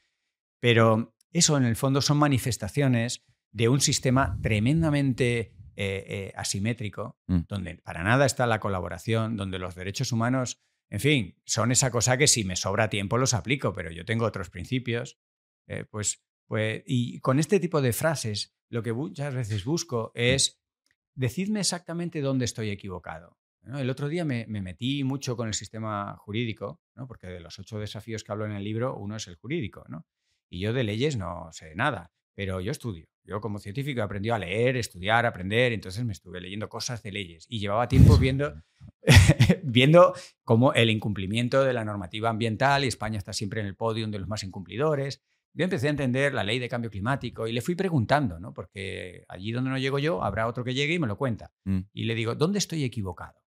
Pero eso en el fondo son manifestaciones de un sistema tremendamente eh, eh, asimétrico, mm. donde para nada está la colaboración, donde los derechos humanos, en fin, son esa cosa que si me sobra tiempo los aplico, pero yo tengo otros principios. Eh, pues, pues, y con este tipo de frases lo que muchas veces busco mm. es, decidme exactamente dónde estoy equivocado. El otro día me, metí mucho con el sistema jurídico, ¿no? porque de los ocho desafíos que hablo en el libro, uno es el jurídico. ¿no? Y yo de leyes no sé nada, pero yo estudio. Yo como científico he aprendido a leer, estudiar, aprender, entonces me estuve leyendo cosas de leyes y llevaba tiempo viendo, viendo cómo el incumplimiento de la normativa ambiental, y España está siempre en el podio de los más incumplidores, yo empecé a entender la ley de cambio climático y le fui preguntando, ¿no? porque allí donde no llego yo, habrá otro que llegue y me lo cuenta. Mm. Y le digo, ¿dónde estoy equivocado?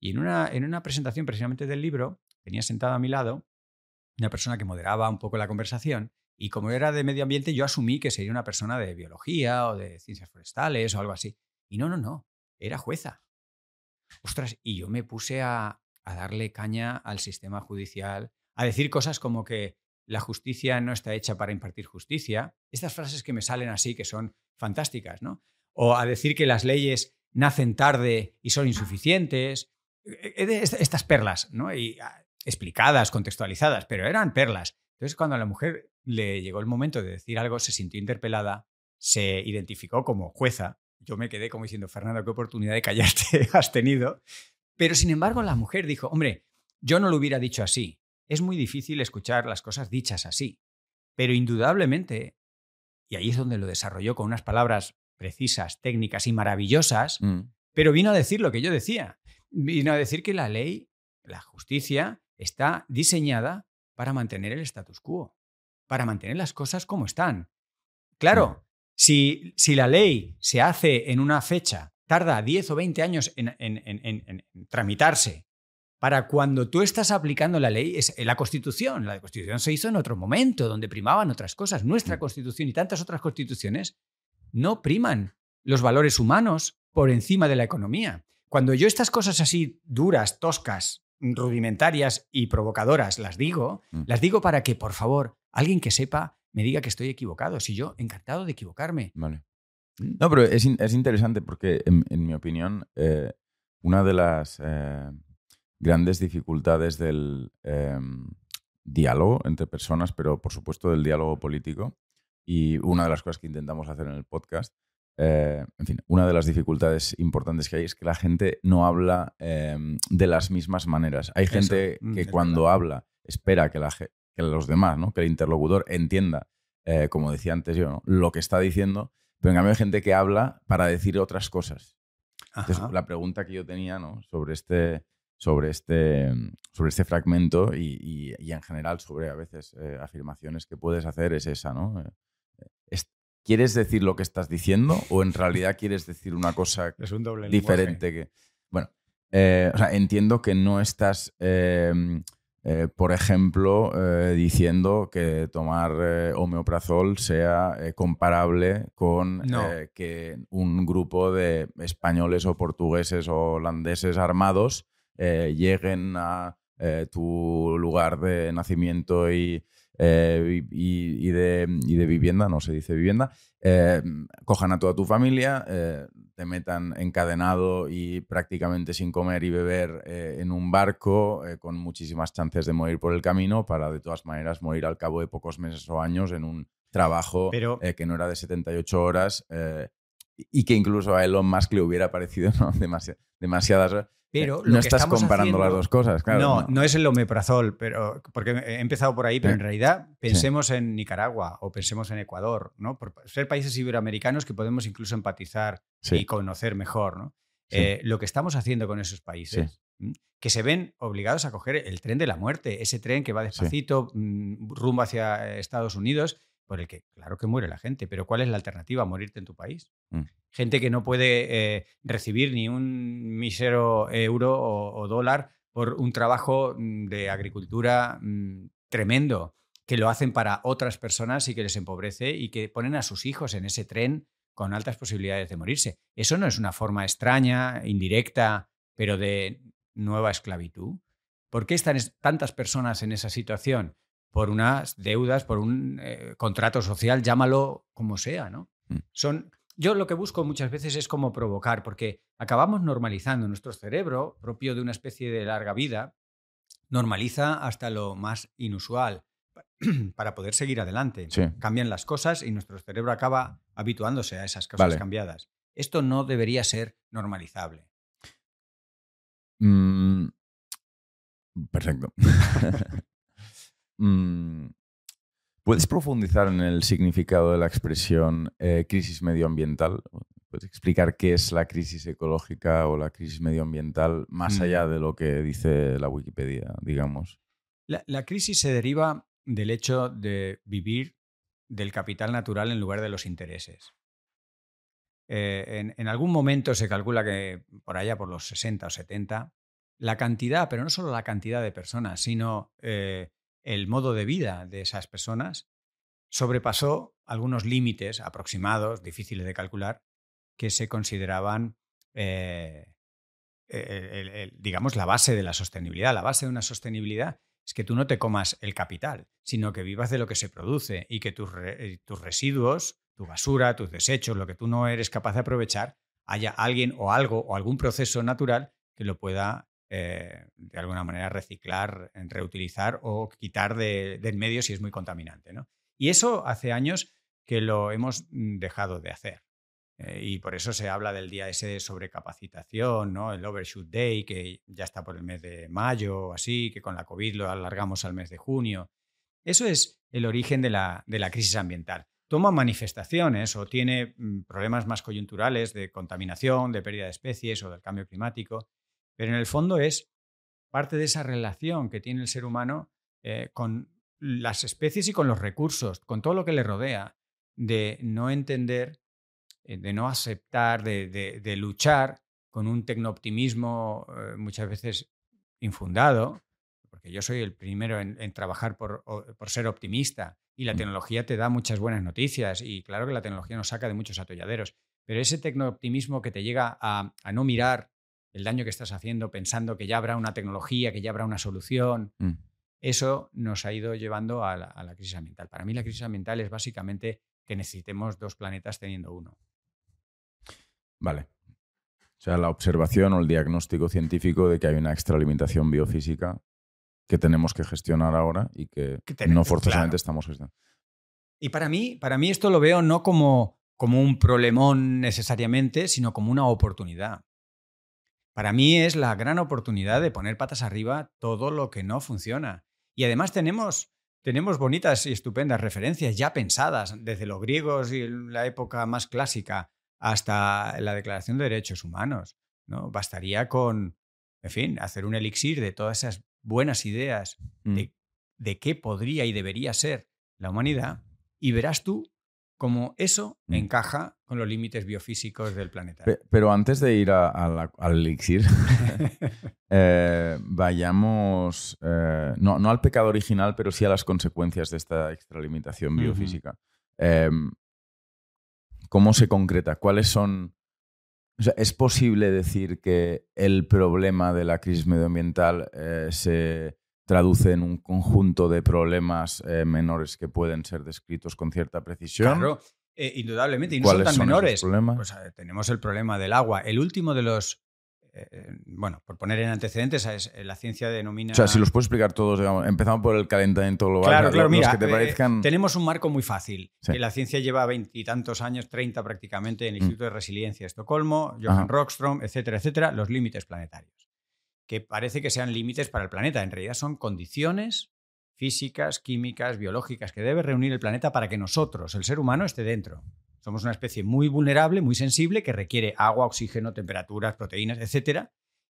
Y en una, en una presentación precisamente del libro, tenía sentada a mi lado una persona que moderaba un poco la conversación y como era de medio ambiente, yo asumí que sería una persona de biología o de ciencias forestales o algo así. Y no, no, no, era jueza. Ostras, y yo me puse a, a darle caña al sistema judicial, a decir cosas como que la justicia no está hecha para impartir justicia. Estas frases que me salen así, que son fantásticas, ¿no? O a decir que las leyes nacen tarde y son insuficientes. E, e, estas perlas, ¿no? Y ah, explicadas, contextualizadas, pero eran perlas. Entonces, cuando a la mujer le llegó el momento de decir algo, se sintió interpelada, se identificó como jueza. Yo me quedé como diciendo, Fernando, qué oportunidad de callarte has tenido. Pero sin embargo, la mujer dijo, hombre, yo no lo hubiera dicho así es muy difícil escuchar las cosas dichas así. Pero indudablemente, y ahí es donde lo desarrolló con unas palabras precisas, técnicas y maravillosas, mm. pero vino a decir lo que yo decía. Vino a decir que la ley, la justicia, está diseñada para mantener el status quo, para mantener las cosas como están. Claro, mm. si, si, la ley se hace en una fecha, tarda 10 o 20 años en tramitarse para cuando tú estás aplicando la ley, es la Constitución. La Constitución se hizo en otro momento, donde primaban otras cosas. Nuestra mm. Constitución y tantas otras constituciones no priman los valores humanos por encima de la economía. Cuando yo estas cosas así duras, toscas, rudimentarias y provocadoras las digo, mm. las digo para que, por favor, alguien que sepa me diga que estoy equivocado. Si yo, encantado de equivocarme. Vale. Mm. No, pero es, interesante porque, en, mi opinión, eh, una de las... Eh, grandes dificultades del em, diálogo entre personas, pero por supuesto del diálogo político. Y una de las cosas que intentamos hacer en el podcast, eh, en fin, una de las dificultades importantes que hay es que la gente no habla em, de las mismas maneras. Hay gente mm, que cuando habla espera que, la, que los demás, ¿no? que el interlocutor entienda, eh, como decía antes yo, lo que está diciendo, pero en cambio hay gente que habla para decir otras cosas. Entonces, la pregunta que yo tenía ¿no? sobre este sobre este, sobre este fragmento y, en general sobre a veces eh, afirmaciones que puedes hacer es esa, ¿no? Eh, ¿Quieres decir lo que estás diciendo o en realidad quieres decir una cosa diferente que... Bueno, eh, o sea, entiendo que no estás, em, por ejemplo, diciendo que tomar homeoprazol sea comparable con que un grupo de españoles o portugueses o holandeses armados eh, lleguen a eh, tu lugar de nacimiento y, eh, y, de, de, vivienda, no se dice vivienda, cojan a toda tu familia, te metan encadenado y prácticamente sin comer y beber en un barco con muchísimas chances de morir por el camino para de todas maneras morir al cabo de pocos meses o años en un trabajo que no era de 78 horas y que incluso a Elon Musk le hubiera parecido demasiadas horas. Pero no estás comparando las dos cosas, claro. No, no, es el omeprazol, pero, porque he empezado por ahí, pero en realidad pensemos en Nicaragua o pensemos en Ecuador, ¿no? Por ser países iberoamericanos que podemos incluso empatizar y conocer mejor, ¿no? Eh, lo que estamos haciendo con esos países, que se ven obligados a coger el tren de la muerte, ese tren que va despacito mm, rumbo hacia Estados Unidos por el que, claro que muere la gente, pero ¿cuál es la alternativa? Morirte en tu país. Mm. Gente que no puede eh, recibir ni un mísero euro o, dólar por un trabajo mm, de agricultura mm, tremendo, que lo hacen para otras personas y que les empobrece y que ponen a sus hijos en ese tren con altas posibilidades de morirse. Eso no es una forma extraña, indirecta, pero de nueva esclavitud. ¿Por qué están tantas personas en esa situación? Por unas deudas, por un eh, contrato social, llámalo como sea, ¿no? Mm. Son, yo lo que busco muchas veces es como provocar, porque acabamos normalizando nuestro cerebro, propio de una especie de larga vida, normaliza hasta lo más inusual para poder seguir adelante. Cambian las cosas y nuestro cerebro acaba habituándose a esas cosas cambiadas. Esto no debería ser normalizable. Mm, perfecto. Mm, ¿Puedes profundizar en el significado de la expresión eh, crisis medioambiental? ¿Puedes explicar qué es la crisis ecológica o la crisis medioambiental más allá mm. de lo que dice la Wikipedia, digamos? la crisis se deriva del hecho de vivir del capital natural en lugar de los intereses. Eh, en, algún momento se calcula que por allá, por los 60 o 70, la cantidad, pero no solo la cantidad de personas, sino eh, el modo de vida de esas personas, sobrepasó algunos límites aproximados, difíciles de calcular, que se consideraban, eh, digamos, la base de la sostenibilidad. La base de una sostenibilidad es que tú no te comas el capital, sino que vivas de lo que se produce y que tus, tus residuos tu basura, tus desechos, lo que tú no eres capaz de aprovechar, haya alguien o algo o algún proceso natural que lo pueda eh, de alguna manera reciclar, reutilizar o quitar de, del medio si es muy contaminante. ¿no? Y eso hace años que lo hemos dejado de hacer. Eh, y por eso se habla del día ese de sobrecapacitación, ¿no? el Overshoot Day, que ya está por el mes de mayo o así, que con la COVID lo alargamos al mes de junio. Eso es el origen de la, de la crisis ambiental toma manifestaciones o tiene mm, problemas más coyunturales de contaminación, de pérdida de especies o del cambio climático, pero en el fondo es parte de esa relación que tiene el ser humano eh, con las especies y con los recursos, con todo lo que le rodea, de no entender, eh, de no aceptar, de, luchar con un tecnooptimismo eh, muchas veces infundado, porque yo soy el primero en, trabajar por, por ser optimista y la mm. tecnología te da muchas buenas noticias y claro que la tecnología nos saca de muchos atolladeros, pero ese tecnooptimismo que te llega a, no mirar el daño que estás haciendo pensando que ya habrá una tecnología, que ya habrá una solución, mm. eso nos ha ido llevando a la, crisis ambiental. Para mí la crisis ambiental es básicamente que necesitemos dos planetas teniendo uno. Vale. O sea, la observación o el diagnóstico científico de que hay una extralimitación biofísica que tenemos que gestionar ahora y que, no forzosamente estamos gestionando. Y para mí, para mí esto lo veo no como, como un problemón necesariamente, sino como una oportunidad. Para mí es la gran oportunidad de poner patas arriba todo lo que no funciona. Y además tenemos, tenemos bonitas y estupendas referencias ya pensadas, desde los griegos y la época más clásica hasta la Declaración de Derechos Humanos. ¿no? Bastaría con, en fin, hacer un elixir de todas esas buenas ideas mm. de, qué podría y debería ser la humanidad y verás tú cómo eso mm. encaja con los límites biofísicos del planeta. Pero antes de ir al elixir, eh, vayamos, eh, no, al pecado original, pero sí a las consecuencias de esta extralimitación biofísica. Em, ¿Cómo se concreta? ¿Cuáles son ¿Es posible decir que el problema de la crisis medioambiental eh, se traduce en un conjunto de problemas eh, menores que pueden ser descritos con cierta precisión? Claro, eh, indudablemente, y no son tan menores. Pues, tenemos el problema del agua. El último de los eh, bueno, por poner en antecedentes, eh, la ciencia denomina... O sea, si los puedes explicar todos, digamos, empezamos por el calentamiento global. Claro, claro, mira, que te eh, parezcan... tenemos un marco muy fácil. la ciencia lleva veintitantos años, treinta prácticamente, en el mm. Instituto de Resiliencia de Estocolmo, Johan Rockström, etcétera, etcétera, los límites planetarios. Que parece que sean límites para el planeta, en realidad son condiciones físicas, químicas, biológicas que debe reunir el planeta para que nosotros, el ser humano, esté dentro. Somos una especie muy vulnerable, muy sensible, que requiere agua, oxígeno, temperaturas, proteínas, etc.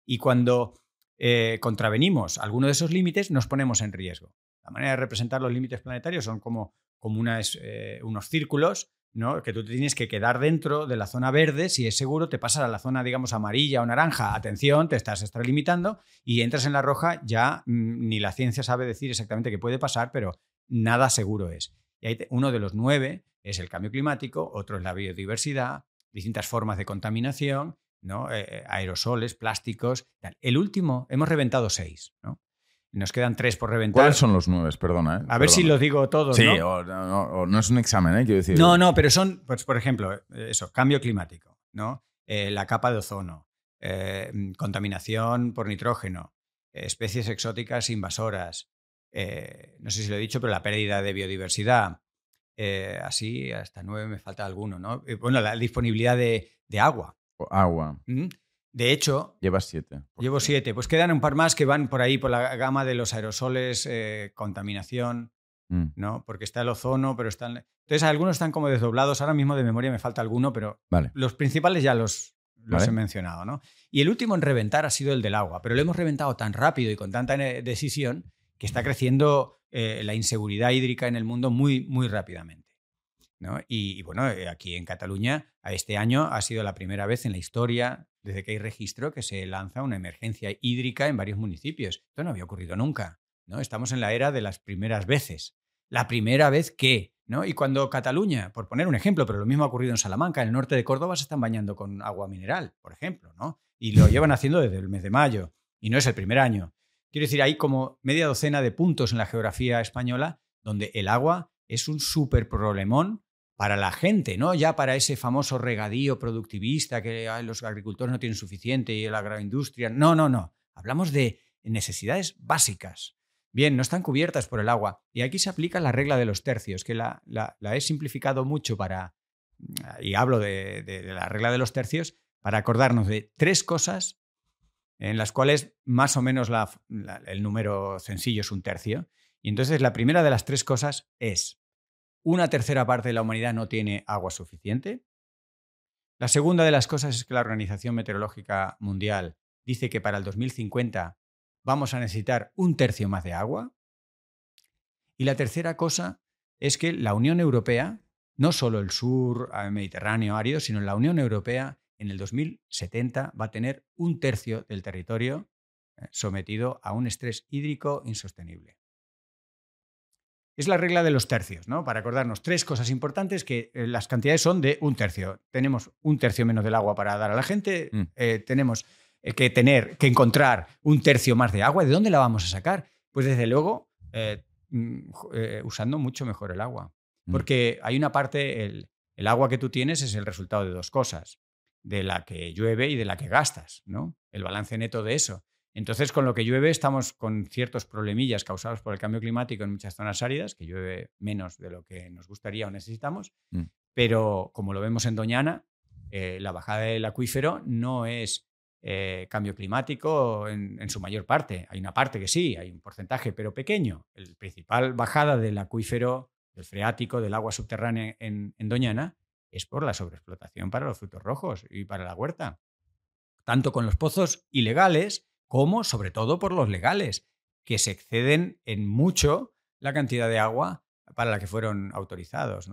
Y cuando eh, contravenimos alguno de esos límites, nos ponemos en riesgo. La manera de representar los límites planetarios son como, como eh, unos círculos ¿no? que tú te tienes que quedar dentro de la zona verde, si es seguro, te pasas a la zona, digamos, amarilla o naranja, atención, te estás extralimitando y entras en la roja, ya mm, ni la ciencia sabe decir exactamente qué puede pasar, pero nada seguro es. Y hay uno de los nueve es el cambio climático, otro es la biodiversidad, distintas formas de contaminación, ¿no? Eh, eh, aerosoles, plásticos. El último, hemos reventado seis. ¿no? Nos quedan tres por reventar. ¿Cuáles son los nueve? Perdona. ¿eh? A ver si los digo todos. Sí, ¿no? O, no es un examen, ¿eh? Quiero decir. No, no, pero son, pues, por ejemplo, eso, cambio climático, ¿no? la capa de ozono, contaminación por nitrógeno, especies exóticas invasoras. no sé si lo he dicho, pero la pérdida de biodiversidad, eh, así hasta nueve me falta alguno, ¿no? Eh, bueno, la disponibilidad de, agua. agua. De hecho... Llevas siete. Llevo siete. Pues quedan un par más que van por ahí, por la gama de los aerosoles, eh, contaminación, mm. ¿no? Porque está el ozono, pero están... Entonces, algunos están como desdoblados. Ahora mismo de memoria me falta alguno, pero los principales ya los, los he mencionado, ¿no? Y el último en reventar ha sido el del agua, pero lo hemos reventado tan rápido y con tanta decisión que está creciendo eh, la inseguridad hídrica en el mundo muy, muy rápidamente. Y, bueno, eh, aquí en Cataluña, este año ha sido la primera vez en la historia, desde que hay registro, que se lanza una emergencia hídrica en varios municipios. Esto no había ocurrido nunca. ¿no? Estamos en la era de las primeras veces. La primera vez que, ¿no? Y cuando Cataluña, por poner un ejemplo, pero lo mismo ha ocurrido en Salamanca, en el norte de Córdoba se están bañando con agua mineral, por ejemplo, ¿no? Y lo llevan haciendo desde el mes de mayo. Y no es el primer año. Quiero decir, hay como media docena de puntos en la geografía española donde el agua es un súper problemón para la gente, no ya para ese famoso regadío productivista que los agricultores no tienen suficiente y la agroindustria. No, no, no. Hablamos de necesidades básicas. Bien, no están cubiertas por el agua. Y aquí se aplica la regla de los tercios, que la, he simplificado mucho para, y hablo de la regla de los tercios, para acordarnos de tres cosas en las cuales más o menos el número sencillo es un tercio. Y entonces la primera de las tres cosas es, una tercera parte de la humanidad no tiene agua suficiente. La segunda de las cosas es que la Organización Meteorológica Mundial dice que para el 2050 vamos a necesitar un tercio más de agua. Y la tercera cosa es que la Unión Europea, no solo el sur el mediterráneo árido, sino la Unión Europea en el 2070 va a tener un tercio del territorio eh, sometido a un estrés hídrico insostenible. Es la regla de los tercios, ¿no? Para acordarnos tres cosas importantes que eh, las cantidades son de un tercio. Tenemos un tercio menos del agua para dar a la gente, mm. eh, tenemos que tener, que encontrar un tercio más de agua. ¿De dónde la vamos a sacar? Pues desde luego mm, usando mucho mejor el agua. Mm. Porque hay una parte, el agua que tú tienes es el resultado de dos cosas de la que llueve y de la que gastas, ¿no? El balance neto de eso. Entonces, con lo que llueve estamos con ciertos problemillas causados por el cambio climático en muchas zonas áridas, que llueve menos de lo que nos gustaría o necesitamos, mm. pero como lo vemos en Doñana, eh, la bajada del acuífero no es eh, cambio climático en, su mayor parte. Hay una parte que sí, hay un porcentaje, pero pequeño. La principal bajada del acuífero, del freático, del agua subterránea en Doñana, es por la sobreexplotación para los frutos rojos y para la huerta. Tanto con los pozos ilegales como, sobre todo, por los legales, que se exceden en mucho la cantidad de agua para la que fueron autorizados.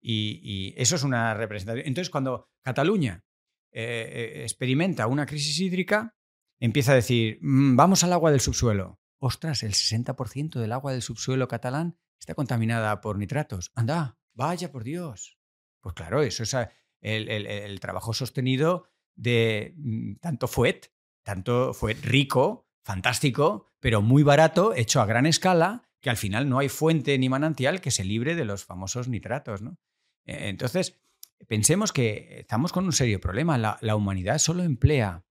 Y, eso es una representación. Entonces, cuando Cataluña eh, eh, experimenta una crisis hídrica, empieza a decir, mm, vamos al agua del subsuelo. Ostras, el 60% del agua del subsuelo catalán está contaminada por nitratos. Anda, vaya por Dios. Pues claro, eso es el, trabajo sostenido de mm, tanto FUET, tanto fue rico, fantástico, pero muy barato, hecho a gran escala, que al final no hay fuente ni manantial que se libre de los famosos nitratos. ¿no? E, entonces, pensemos que estamos con un serio problema. La, humanidad solo emplea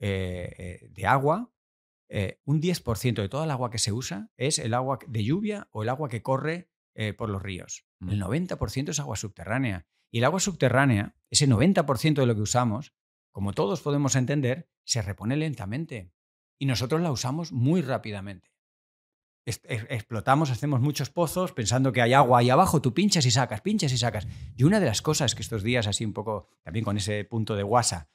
eh, eh, de agua, eh, un 10% de toda el agua que se usa es el agua de lluvia o el agua que corre eh, por los ríos. El 90% mm. es agua subterránea. Y el agua subterránea, ese 90% de lo que usamos, como todos podemos entender, se repone lentamente. Y nosotros la usamos muy rápidamente. explotamos, hacemos muchos pozos pensando que hay agua ahí abajo, tú pinchas y sacas, pinchas y sacas. Y una de las cosas que estos días, así un poco, también con ese punto de guasa,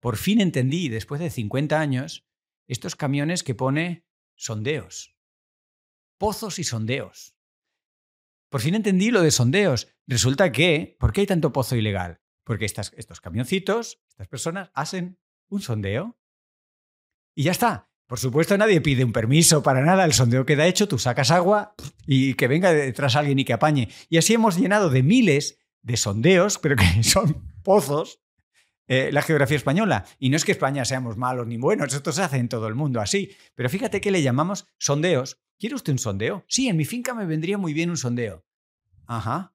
por fin entendí, después de 50 años, estos camiones que pone sondeos. Pozos y sondeos. por fin entendí lo de sondeos. Resulta que, ¿por qué hay tanto pozo ilegal? Porque estos camioncitos, estas personas, hacen un sondeo y ya está. Por supuesto, nadie pide un permiso para nada. El sondeo queda hecho, tú sacas agua y que venga detrás alguien y que apañe. Y así hemos llenado de miles de sondeos, pero que son pozos, eh, la geografía española. Y no es que España seamos malos ni buenos, esto se hace en todo el mundo así. Pero fíjate que le llamamos sondeos. ¿Quiere usted un sondeo? Sí, en mi finca me vendría muy bien un sondeo. Ajá.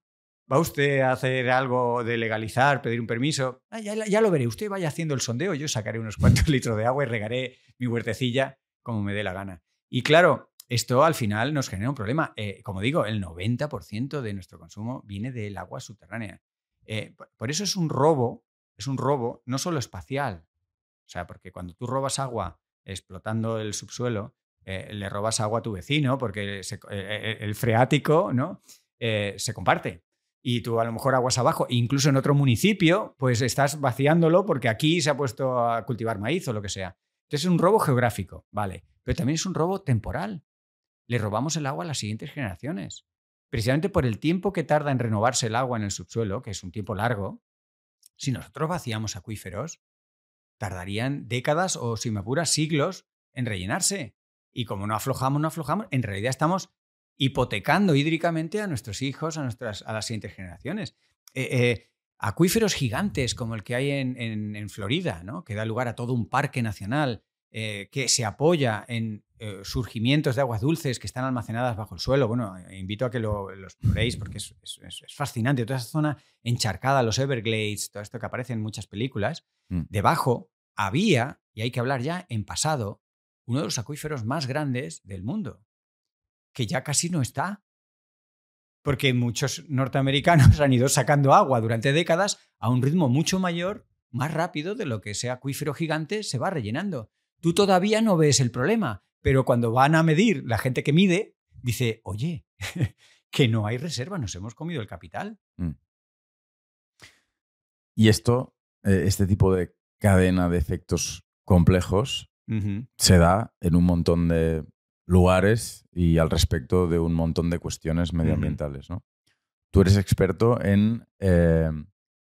¿Va usted a hacer algo de legalizar, pedir un permiso? Ah, ya, lo veré. Usted vaya haciendo el sondeo, yo sacaré unos cuantos litros de agua y regaré mi huertecilla como me dé la gana. Y claro, esto al final nos genera un problema. Eh, como digo, el 90% de nuestro consumo viene del agua subterránea. Eh, por eso es un robo, es un robo no solo espacial. O sea, porque cuando tú robas agua explotando el subsuelo, eh, le robas agua a tu vecino porque el freático ¿no? se comparte y tú a lo mejor aguas abajo, incluso en otro municipio, pues estás vaciándolo porque aquí se ha puesto a cultivar maíz o lo que sea. Entonces es un robo geográfico, vale, pero también es un robo temporal. Le robamos el agua a las siguientes generaciones. Precisamente por el tiempo que tarda en renovarse el agua en el subsuelo, que es un tiempo largo, si nosotros vaciamos acuíferos, tardarían décadas o, si me apuras, siglos en rellenarse. Y como no aflojamos, no aflojamos, en realidad estamos hipotecando hídricamente a nuestros hijos, a, nuestras, a las siguientes generaciones. Eh, eh, acuíferos gigantes como el que hay en, Florida, ¿no? que da lugar a todo un parque nacional, eh, que se apoya en surgimientos de aguas dulces que están almacenadas bajo el suelo. Bueno, invito a que lo, exploréis porque es, fascinante. Toda esa zona encharcada, los Everglades, todo esto que aparece en muchas películas. Mm. Debajo había, y hay que hablar ya en pasado, uno de los acuíferos más grandes del mundo, que ya casi no está. Porque muchos norteamericanos han ido sacando agua durante décadas a un ritmo mucho mayor, más rápido de lo que ese acuífero gigante se va rellenando. Tú todavía no ves el problema, pero cuando van a medir, la gente que mide dice, oye, que no hay reserva, nos hemos comido el capital. Mm. Y esto, eh, este tipo de cadena de efectos complejos, se da en un montón de lugares y al respecto de un montón de cuestiones medioambientales. ¿no? Tú eres experto en eh,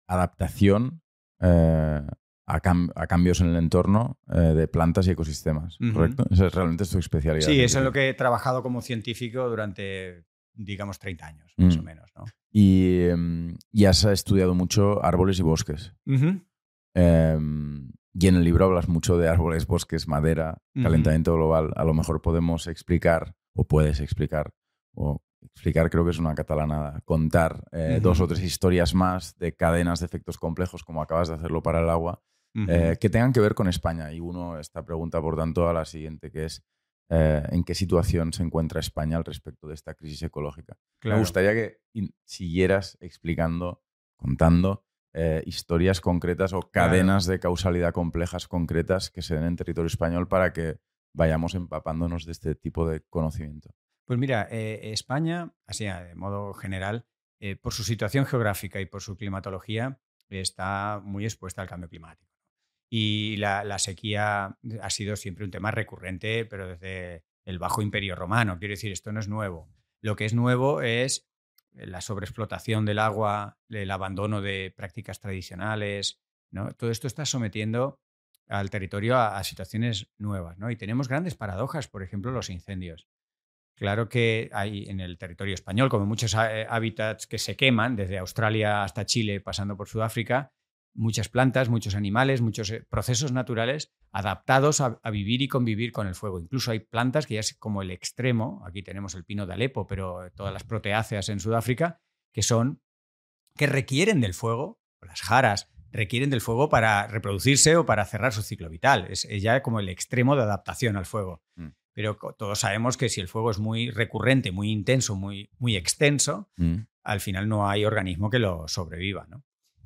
adaptación eh, a, cambios en el entorno eh, de plantas y ecosistemas, ¿correcto? Esa es realmente tu especialidad. Sí, eso es lo que he trabajado como científico durante, digamos, 30 años, más o mm. menos. ¿no? Y, em, y, has estudiado mucho árboles y bosques. Y en el libro hablas mucho de árboles, bosques, madera, calentamiento global. A lo mejor podemos explicar, o puedes explicar, o explicar creo que es una catalanada, contar eh, dos o tres historias más de cadenas de efectos complejos, como acabas de hacerlo para el agua, eh, que tengan que ver con España. Y uno, esta pregunta, por tanto, a la siguiente, que es, eh, ¿en qué situación se encuentra España al respecto de esta crisis ecológica? Me gustaría que siguieras explicando, contando eh, historias concretas o cadenas de causalidad complejas concretas que se den en territorio español para que vayamos empapándonos de este tipo de conocimiento. Pues mira, eh, España, así de modo general, eh, por su situación geográfica y por su climatología, está muy expuesta al cambio climático. Y la, la, sequía ha sido siempre un tema recurrente, pero desde el bajo imperio romano. Quiero decir, esto no es nuevo. Lo que es nuevo es la sobreexplotación del agua, el abandono de prácticas tradicionales, ¿no? Todo esto está sometiendo al territorio a, situaciones nuevas, ¿no? Y tenemos grandes paradojas, por ejemplo, los incendios. Claro que hay en el territorio español, como muchos eh, hábitats que se queman, desde Australia hasta Chile, pasando por Sudáfrica, muchas plantas, muchos animales, muchos eh, procesos naturales adaptados a, vivir y convivir con el fuego. Incluso hay plantas que ya es como el extremo, aquí tenemos el pino de Alepo, pero todas las proteáceas en Sudáfrica, que son, que requieren del fuego, las jaras requieren del fuego para reproducirse o para cerrar su ciclo vital. Es ya como el extremo de adaptación al fuego. Mm. Pero todos sabemos que si el fuego es muy recurrente, muy intenso, muy, muy extenso, mm. al final no hay organismo que lo sobreviva. ¿no?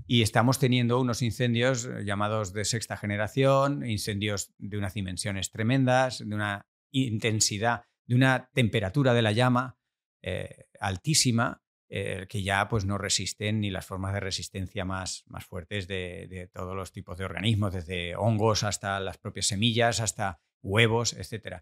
Y estamos teniendo unos incendios eh, llamados de sexta generación, incendios de unas dimensiones tremendas, de una intensidad, de una temperatura de la llama eh, altísima, eh, que ya pues, no resisten ni las formas de resistencia más, más fuertes de, todos los tipos de organismos, desde hongos hasta las propias semillas, hasta huevos, etc.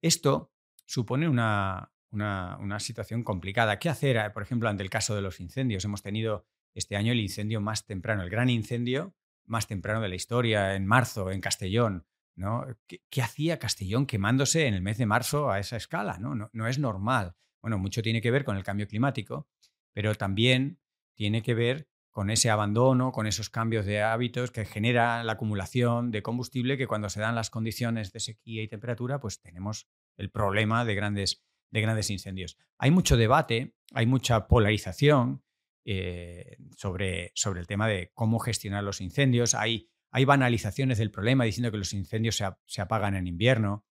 Esto supone una, una, situación complicada. ¿Qué hacer, por ejemplo, ante el caso de los incendios? Hemos tenido este año el incendio más temprano, el gran incendio más temprano de la historia, en marzo, en Castellón. ¿no? ¿Qué, hacía Castellón quemándose en el mes de marzo a esa escala? ¿no? No, no es normal. Bueno, mucho tiene que ver con el cambio climático, pero también tiene que ver con ese abandono, con esos cambios de hábitos que genera la acumulación de combustible que cuando se dan las condiciones de sequía y temperatura, pues tenemos el problema de grandes, de grandes incendios. Hay mucho debate, hay mucha polarización eh, sobre, sobre el tema de cómo gestionar los incendios. Hay, hay banalizaciones del problema diciendo que los incendios se, apagan en invierno.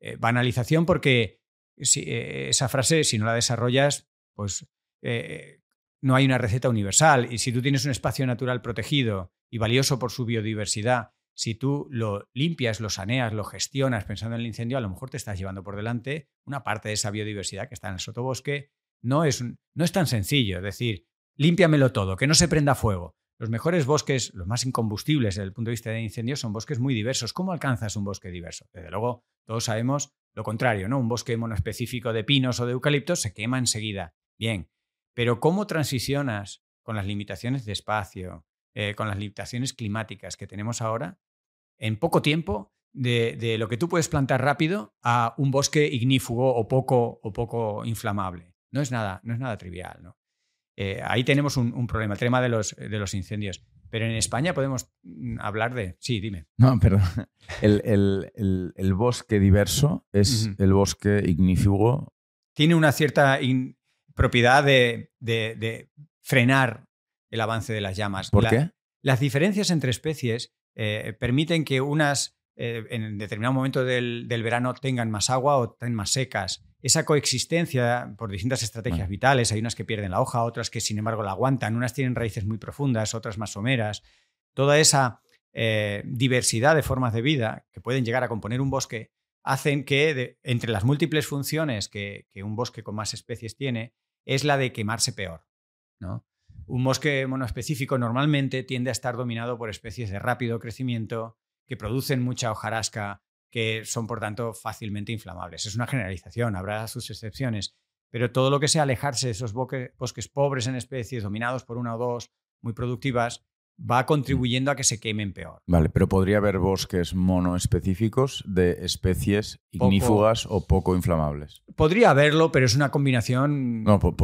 Eh, banalización porque eh, esa frase, si no la desarrollas, pues no hay una receta universal. Y si tú tienes un espacio natural protegido y valioso por su biodiversidad, si tú lo limpias, lo saneas, lo gestionas pensando en el incendio, a lo mejor te estás llevando por delante una parte de esa biodiversidad que está en el sotobosque. No es, no es tan sencillo, es decir, límpiamelo todo, que no se prenda fuego. Los mejores bosques, los más incombustibles desde el punto de vista de incendios, son bosques muy diversos. ¿Cómo alcanzas un bosque diverso? Desde luego, todos sabemos lo contrario, ¿no? Un bosque monoespecífico de pinos o de eucaliptos se quema enseguida. Bien, pero ¿cómo transicionas con las limitaciones de espacio, eh, con las limitaciones climáticas que tenemos ahora, en poco tiempo, de, lo que tú puedes plantar rápido a un bosque ignífugo o poco, o poco inflamable? No es nada, no es nada trivial. ¿no? Eh, ahí tenemos un, problema, el tema de los, de los incendios. Pero en España podemos mm, hablar de... Sí, dime. No, perdón. El, bosque diverso es el bosque ignífugo. Tiene una cierta propiedad de, frenar el avance de las llamas. ¿Por qué? Las diferencias entre especies eh, permiten que unas eh, en determinado momento del, verano tengan más agua o estén más secas. Esa coexistencia por distintas estrategias vitales, hay unas que pierden la hoja, otras que sin embargo la aguantan, unas tienen raíces muy profundas, otras más someras. Toda esa eh, diversidad de formas de vida que pueden llegar a componer un bosque hacen que entre las múltiples funciones que, que, un bosque con más especies tiene, es la de quemarse peor. ¿no? Un bosque monoespecífico normalmente tiende a estar dominado por especies de rápido crecimiento, que producen mucha hojarasca, que son por tanto fácilmente inflamables. Es una generalización, habrá sus excepciones, pero todo lo que sea alejarse de esos bosques pobres en especies, dominados por una o dos, muy productivas, va contribuyendo a que se quemen peor. Vale, pero podría haber bosques monoespecíficos de especies ignífugas o poco inflamables. Podría haberlo, pero es una combinación. No, por,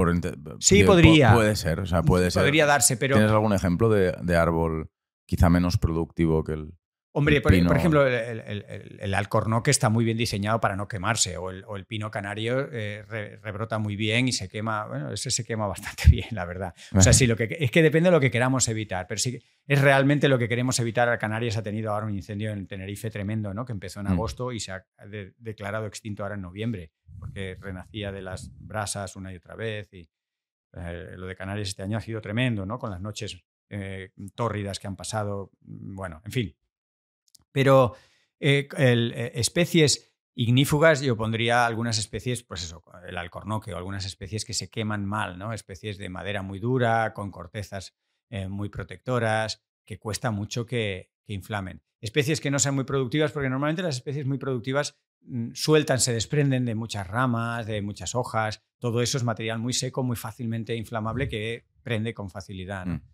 sí, podría. Puede ser, o sea, puede ser. Podría darse, pero. ¿Tienes algún ejemplo de árbol quizá menos productivo que el, Hombre, por, ejemplo, el, alcornoque está muy bien diseñado para no quemarse, o el, pino canario eh, rebrota muy bien y se quema, bueno, ese se quema bastante bien, la verdad. O sea, sí, lo que, es que depende de lo que queramos evitar, pero sí es realmente lo que queremos evitar. Canarias ha tenido ahora un incendio en Tenerife tremendo, ¿no? que empezó en mm. agosto y se ha declarado extinto ahora en noviembre, porque renacía de las brasas una y otra vez. Y eh, lo de Canarias este año ha sido tremendo, ¿no? con las noches eh, tórridas que han pasado. Bueno, en fin, pero eh, eh, especies ignífugas, yo pondría algunas especies, pues eso, el alcornoque o algunas especies que se queman mal, ¿no? Especies de madera muy dura, con cortezas eh, muy protectoras, que cuesta mucho que, inflamen. Especies que no sean muy productivas, porque normalmente las especies muy productivas mm, sueltan, se desprenden de muchas ramas, de muchas hojas. Todo eso es material muy seco, muy fácilmente inflamable que prende con facilidad. Mm.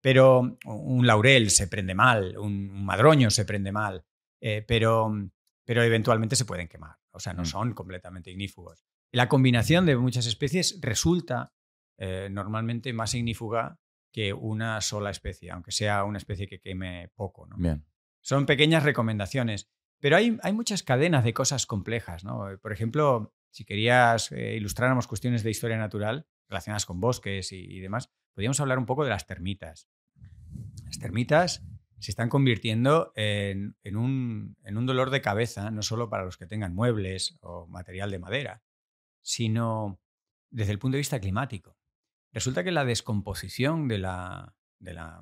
Pero un laurel se prende mal, un madroño se prende mal, eh, pero, pero eventualmente se pueden quemar. O sea, no mm. son completamente ignífugos. La combinación de muchas especies resulta eh, normalmente más ignífuga que una sola especie, aunque sea una especie que queme poco. ¿no? Bien. Son pequeñas recomendaciones, pero hay, hay, muchas cadenas de cosas complejas. ¿no? Por ejemplo, si querías eh, ilustráramos cuestiones de historia natural relacionadas con bosques y demás, podríamos hablar un poco de las termitas. Las termitas se están convirtiendo en, un, dolor de cabeza, no solo para los que tengan muebles o material de madera, sino desde el punto de vista climático. Resulta que la descomposición de la,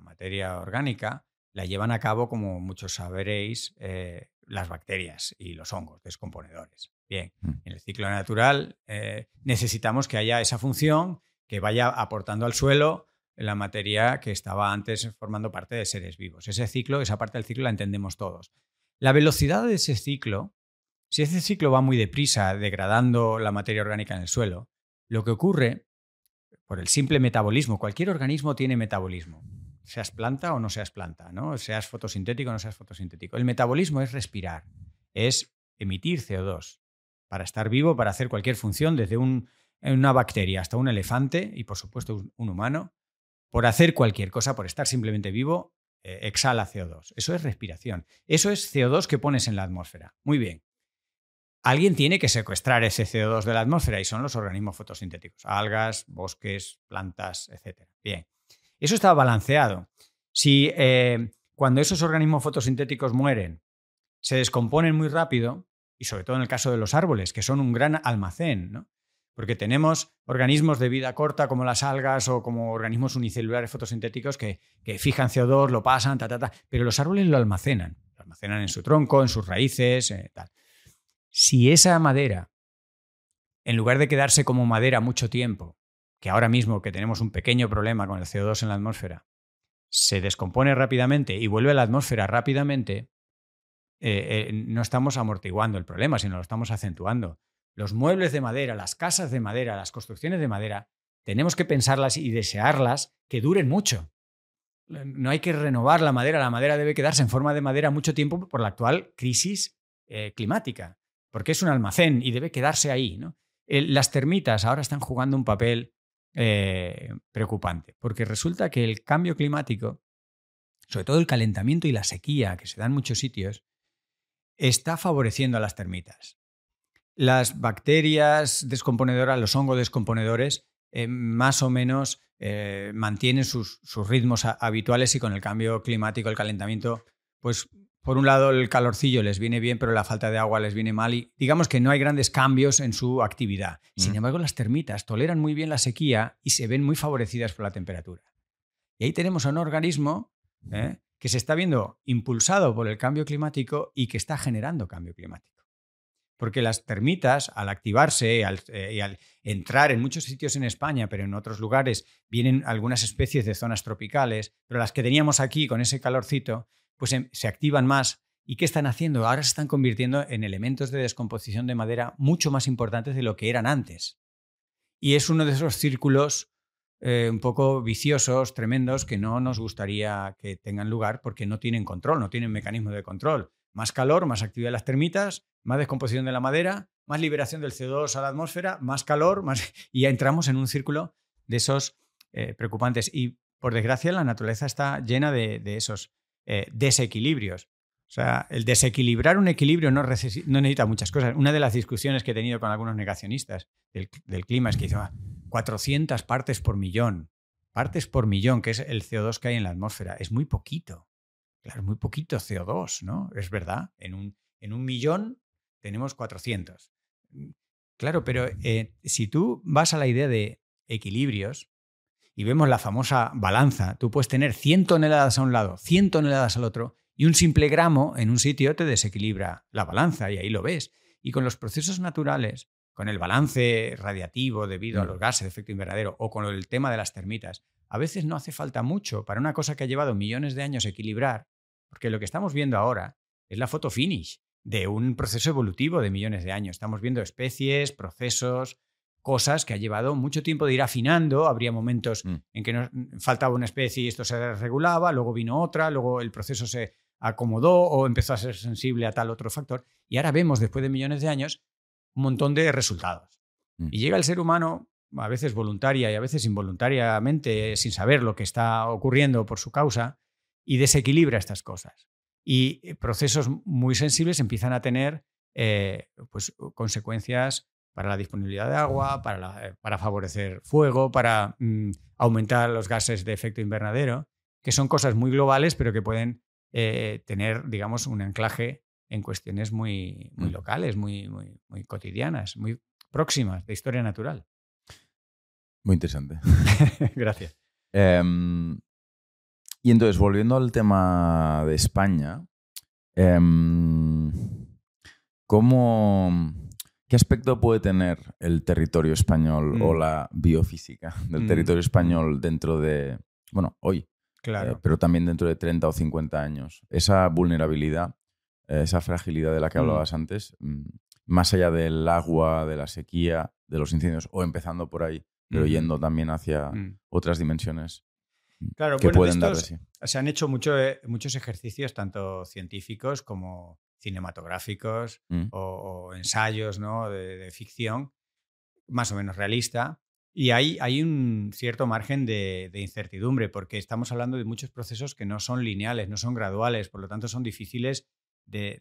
materia orgánica la llevan a cabo, como muchos sabréis, eh, las bacterias y los hongos descomponedores. Bien, mm. en el ciclo natural eh, necesitamos que haya esa función que vaya aportando al suelo la materia que estaba antes formando parte de seres vivos. Ese ciclo, esa parte del ciclo la entendemos todos. La velocidad de ese ciclo si ese ciclo va muy deprisa, degradando la materia orgánica en el suelo, lo que ocurre, por el simple metabolismo, cualquier organismo tiene metabolismo, seas planta o no seas planta, ¿no? seas fotosintético o no seas fotosintético. El metabolismo es respirar, es emitir CO2 para estar vivo, para hacer cualquier función, desde una bacteria hasta un elefante y por supuesto un humano, por hacer cualquier cosa, por estar simplemente vivo, eh, exhala CO2. Eso es respiración. Eso es CO2 que pones en la atmósfera. Muy bien. Alguien tiene que secuestrar ese CO2 de la atmósfera y son los organismos fotosintéticos, algas, bosques, plantas, etc. Bien. Eso está balanceado. Si eh, cuando esos organismos fotosintéticos mueren, se descomponen muy rápido, y sobre todo en el caso de los árboles, que son un gran almacén, ¿no? Porque tenemos organismos de vida corta como las algas o como organismos unicelulares fotosintéticos que, fijan CO2, lo pasan, ta, ta, ta, pero los árboles lo almacenan. Lo almacenan en su tronco, en sus raíces, eh, tal. Si esa madera, en lugar de quedarse como madera mucho tiempo, que ahora mismo que tenemos un pequeño problema con el CO2 en la atmósfera, se descompone rápidamente y vuelve a la atmósfera rápidamente, eh, eh, no estamos amortiguando el problema, sino lo estamos acentuando los muebles de madera, las casas de madera, las construcciones de madera, tenemos que pensarlas y desearlas que duren mucho. No hay que renovar la madera, la madera debe quedarse en forma de madera mucho tiempo por la actual crisis eh, climática, porque es un almacén y debe quedarse ahí. ¿no? las termitas ahora están jugando un papel eh, preocupante, porque resulta que el cambio climático, sobre todo el calentamiento y la sequía que se da en muchos sitios, está favoreciendo a las termitas las bacterias descomponedoras, los hongos descomponedores, eh, más o menos eh, mantienen sus, ritmos habituales y con el cambio climático, el calentamiento, pues por un lado el calorcillo les viene bien, pero la falta de agua les viene mal y digamos que no hay grandes cambios en su actividad. Sin embargo, las termitas toleran muy bien la sequía y se ven muy favorecidas por la temperatura. Y ahí tenemos a un organismo ¿eh? que se está viendo impulsado por el cambio climático y que está generando cambio climático porque las termitas, al activarse eh, y al entrar en muchos sitios en España, pero en otros lugares vienen algunas especies de zonas tropicales, pero las que teníamos aquí con ese calorcito, pues em, se activan más. ¿Y qué están haciendo? Ahora se están convirtiendo en elementos de descomposición de madera mucho más importantes de lo que eran antes. Y es uno de esos círculos eh, un poco viciosos, tremendos, que no nos gustaría que tengan lugar porque no tienen control, no tienen mecanismo de control. Más calor, más actividad de las termitas, más descomposición de la madera, más liberación del CO2 a la atmósfera, más calor, más... y ya entramos en un círculo de esos eh, preocupantes. Y por desgracia la naturaleza está llena de, esos eh, desequilibrios. O sea, el desequilibrar un equilibrio no, necesita muchas cosas. Una de las discusiones que he tenido con algunos negacionistas del, clima es que dicen 400 partes por millón. Partes por millón, que es el CO2 que hay en la atmósfera. Es muy poquito. Claro, muy poquito CO2, ¿no? Es verdad. En un, en un millón tenemos 400. Mm, claro, pero eh, si tú vas a la idea de equilibrios y vemos la famosa balanza, tú puedes tener 100 toneladas a un lado, 100 toneladas al otro, y un simple gramo en un sitio te desequilibra la balanza, y ahí lo ves. Y con los procesos naturales, con el balance radiativo debido a los gases de efecto invernadero o con el tema de las termitas, a veces no hace falta mucho para una cosa que ha llevado millones de años equilibrar, porque lo que estamos viendo ahora es la foto finish de un proceso evolutivo de millones de años. Estamos viendo especies, procesos, cosas que ha llevado mucho tiempo de ir afinando. Habría momentos mm. en que nos faltaba una especie y esto se regulaba, luego vino otra, luego el proceso se acomodó o empezó a ser sensible a tal otro factor. Y ahora vemos, después de millones de años, un montón de resultados. Mm. Y llega el ser humano, a veces voluntaria y a veces involuntariamente, sin saber lo que está ocurriendo por su causa, y desequilibra estas cosas y eh, procesos muy sensibles empiezan a tener eh, pues, consecuencias para la disponibilidad de agua, para, eh, para favorecer fuego, para mm, aumentar los gases de efecto invernadero, que son cosas muy globales, pero que pueden tener, digamos, un anclaje en cuestiones muy, muy mm. locales, muy, muy, muy cotidianas, muy próximas de historia natural. Muy interesante. Gracias. Em, y entonces, volviendo al tema de España, em, ¿qué aspecto puede tener el territorio español o mm. la biofísica del mm. territorio español dentro de, bueno, hoy, claro. Eh, pero también dentro de 30 o 50 años? Esa vulnerabilidad esa fragilidad de la que Mm. hablabas antes, más allá del agua, de la sequía, de los incendios, o empezando por ahí, pero yendo también hacia Mm. otras dimensiones Claro, que bueno, pueden dar de estos sí. se han hecho mucho, eh, muchos ejercicios, tanto científicos como cinematográficos Mm. o, o ensayos ¿no? de, de ficción, más o menos realista. Y hay, hay un cierto margen de, de incertidumbre, porque estamos hablando de muchos procesos que no son lineales, no son graduales, por lo tanto son difíciles de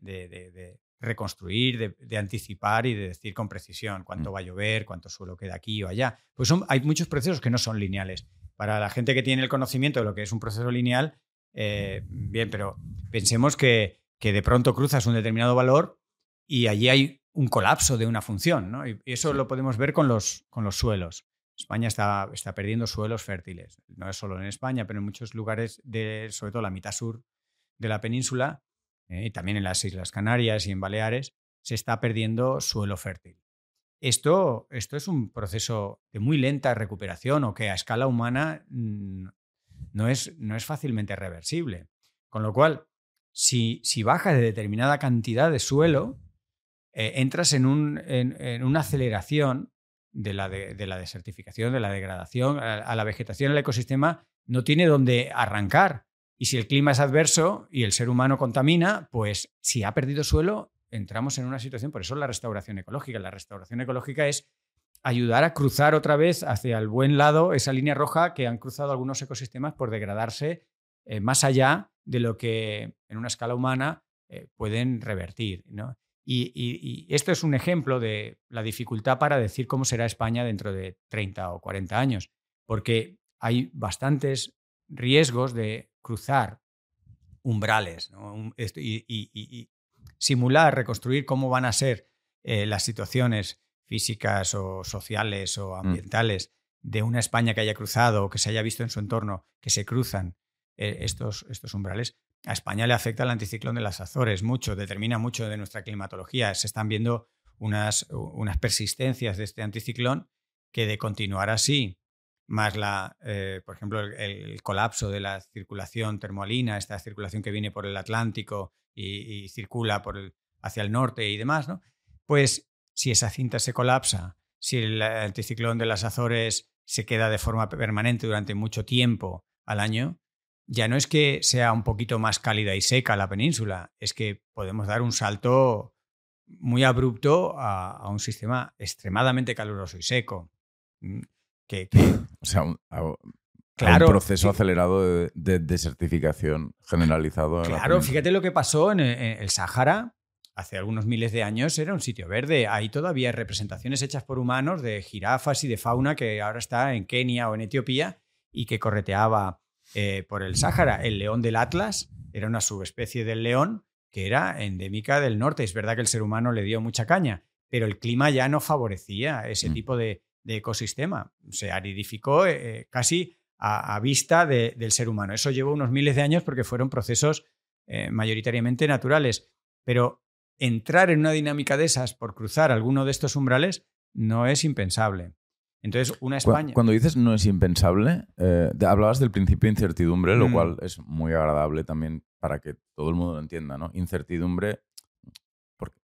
reconstruir, de, de anticipar y de decir con precisión cuánto Mm. va a llover, cuánto suelo queda aquí o allá. Pues son, hay muchos procesos que no son lineales. Para la gente que tiene el conocimiento de lo que es un proceso lineal, eh, bien, pero pensemos que, que de pronto cruzas un determinado valor y allí hay un colapso de una función, ¿no? Y eso lo podemos ver con los, con los suelos. España está, está perdiendo suelos fértiles. No es solo en España, pero en muchos lugares, de, sobre todo la mitad sur de la península, eh, y también en las Islas Canarias y en Baleares, se está perdiendo suelo fértil. Esto, esto es un proceso de muy lenta recuperación o que a escala humana no es, no es fácilmente reversible. Con lo cual, si, si baja de determinada cantidad de suelo, eh, entras en, un- en- una aceleración de la, de la desertificación, de la degradación, a, a la vegetación, el ecosistema no tiene dónde arrancar. Y si el clima es adverso y el ser humano contamina, pues si ha perdido suelo, entramos en una situación, por eso la restauración ecológica. La restauración ecológica es ayudar a cruzar otra vez hacia el buen lado esa línea roja que han cruzado algunos ecosistemas por degradarse eh, más allá de lo que en una escala humana eh, pueden revertir. ¿no? Y, y- esto es un ejemplo de la dificultad para decir cómo será España dentro de 30 o 40 años, porque hay bastantes riesgos de cruzar umbrales y, y- y- y simular, reconstruir cómo van a ser eh, las situaciones físicas o sociales o ambientales de una España que haya cruzado o que se haya visto en su entorno que se cruzan eh, estos, estos umbrales. A España le afecta el anticiclón de las Azores mucho, determina mucho de nuestra climatología. Se están viendo unas, unas persistencias de este anticiclón que de continuar así, más la, eh, por ejemplo, el, colapso de la circulación termoalina, esta circulación que viene por el Atlántico y, circula por el- hacia el norte y demás, ¿no? Pues si esa cinta se colapsa, si el anticiclón de las Azores se queda de forma permanente durante mucho tiempo al año, ya no es que sea un poquito más cálida y seca la península, es que podemos dar un salto muy abrupto a, a un sistema extremadamente caluroso y seco. Que, que- O sea, un, a- a Claro, un proceso sí. acelerado de, de desertificación generalizado. en la Claro, fíjate lo que pasó en el, en el Sáhara. Hace algunos miles de años era un sitio verde. Ahí todavía hay representaciones hechas por humanos de jirafas y de fauna que ahora está en Kenia o en Etiopía y que correteaba eh, por el Sáhara. El león del Atlas era una subespecie del león que era endémica del norte. Es verdad que el ser humano le dio mucha caña, pero el clima ya no favorecía ese Mm. tipo de, de ecosistema. Se aridificó eh, casi a, a vista de- del ser humano. Eso llevó unos miles de años porque fueron procesos eh, mayoritariamente naturales. Pero entrar en una dinámica de esas por cruzar alguno de estos umbrales no es impensable. Entonces, una España... Cuando dices no es impensable, eh, hablabas del principio de incertidumbre, lo Mm. cual es muy agradable también para que todo el mundo lo entienda, ¿no? Incertidumbre,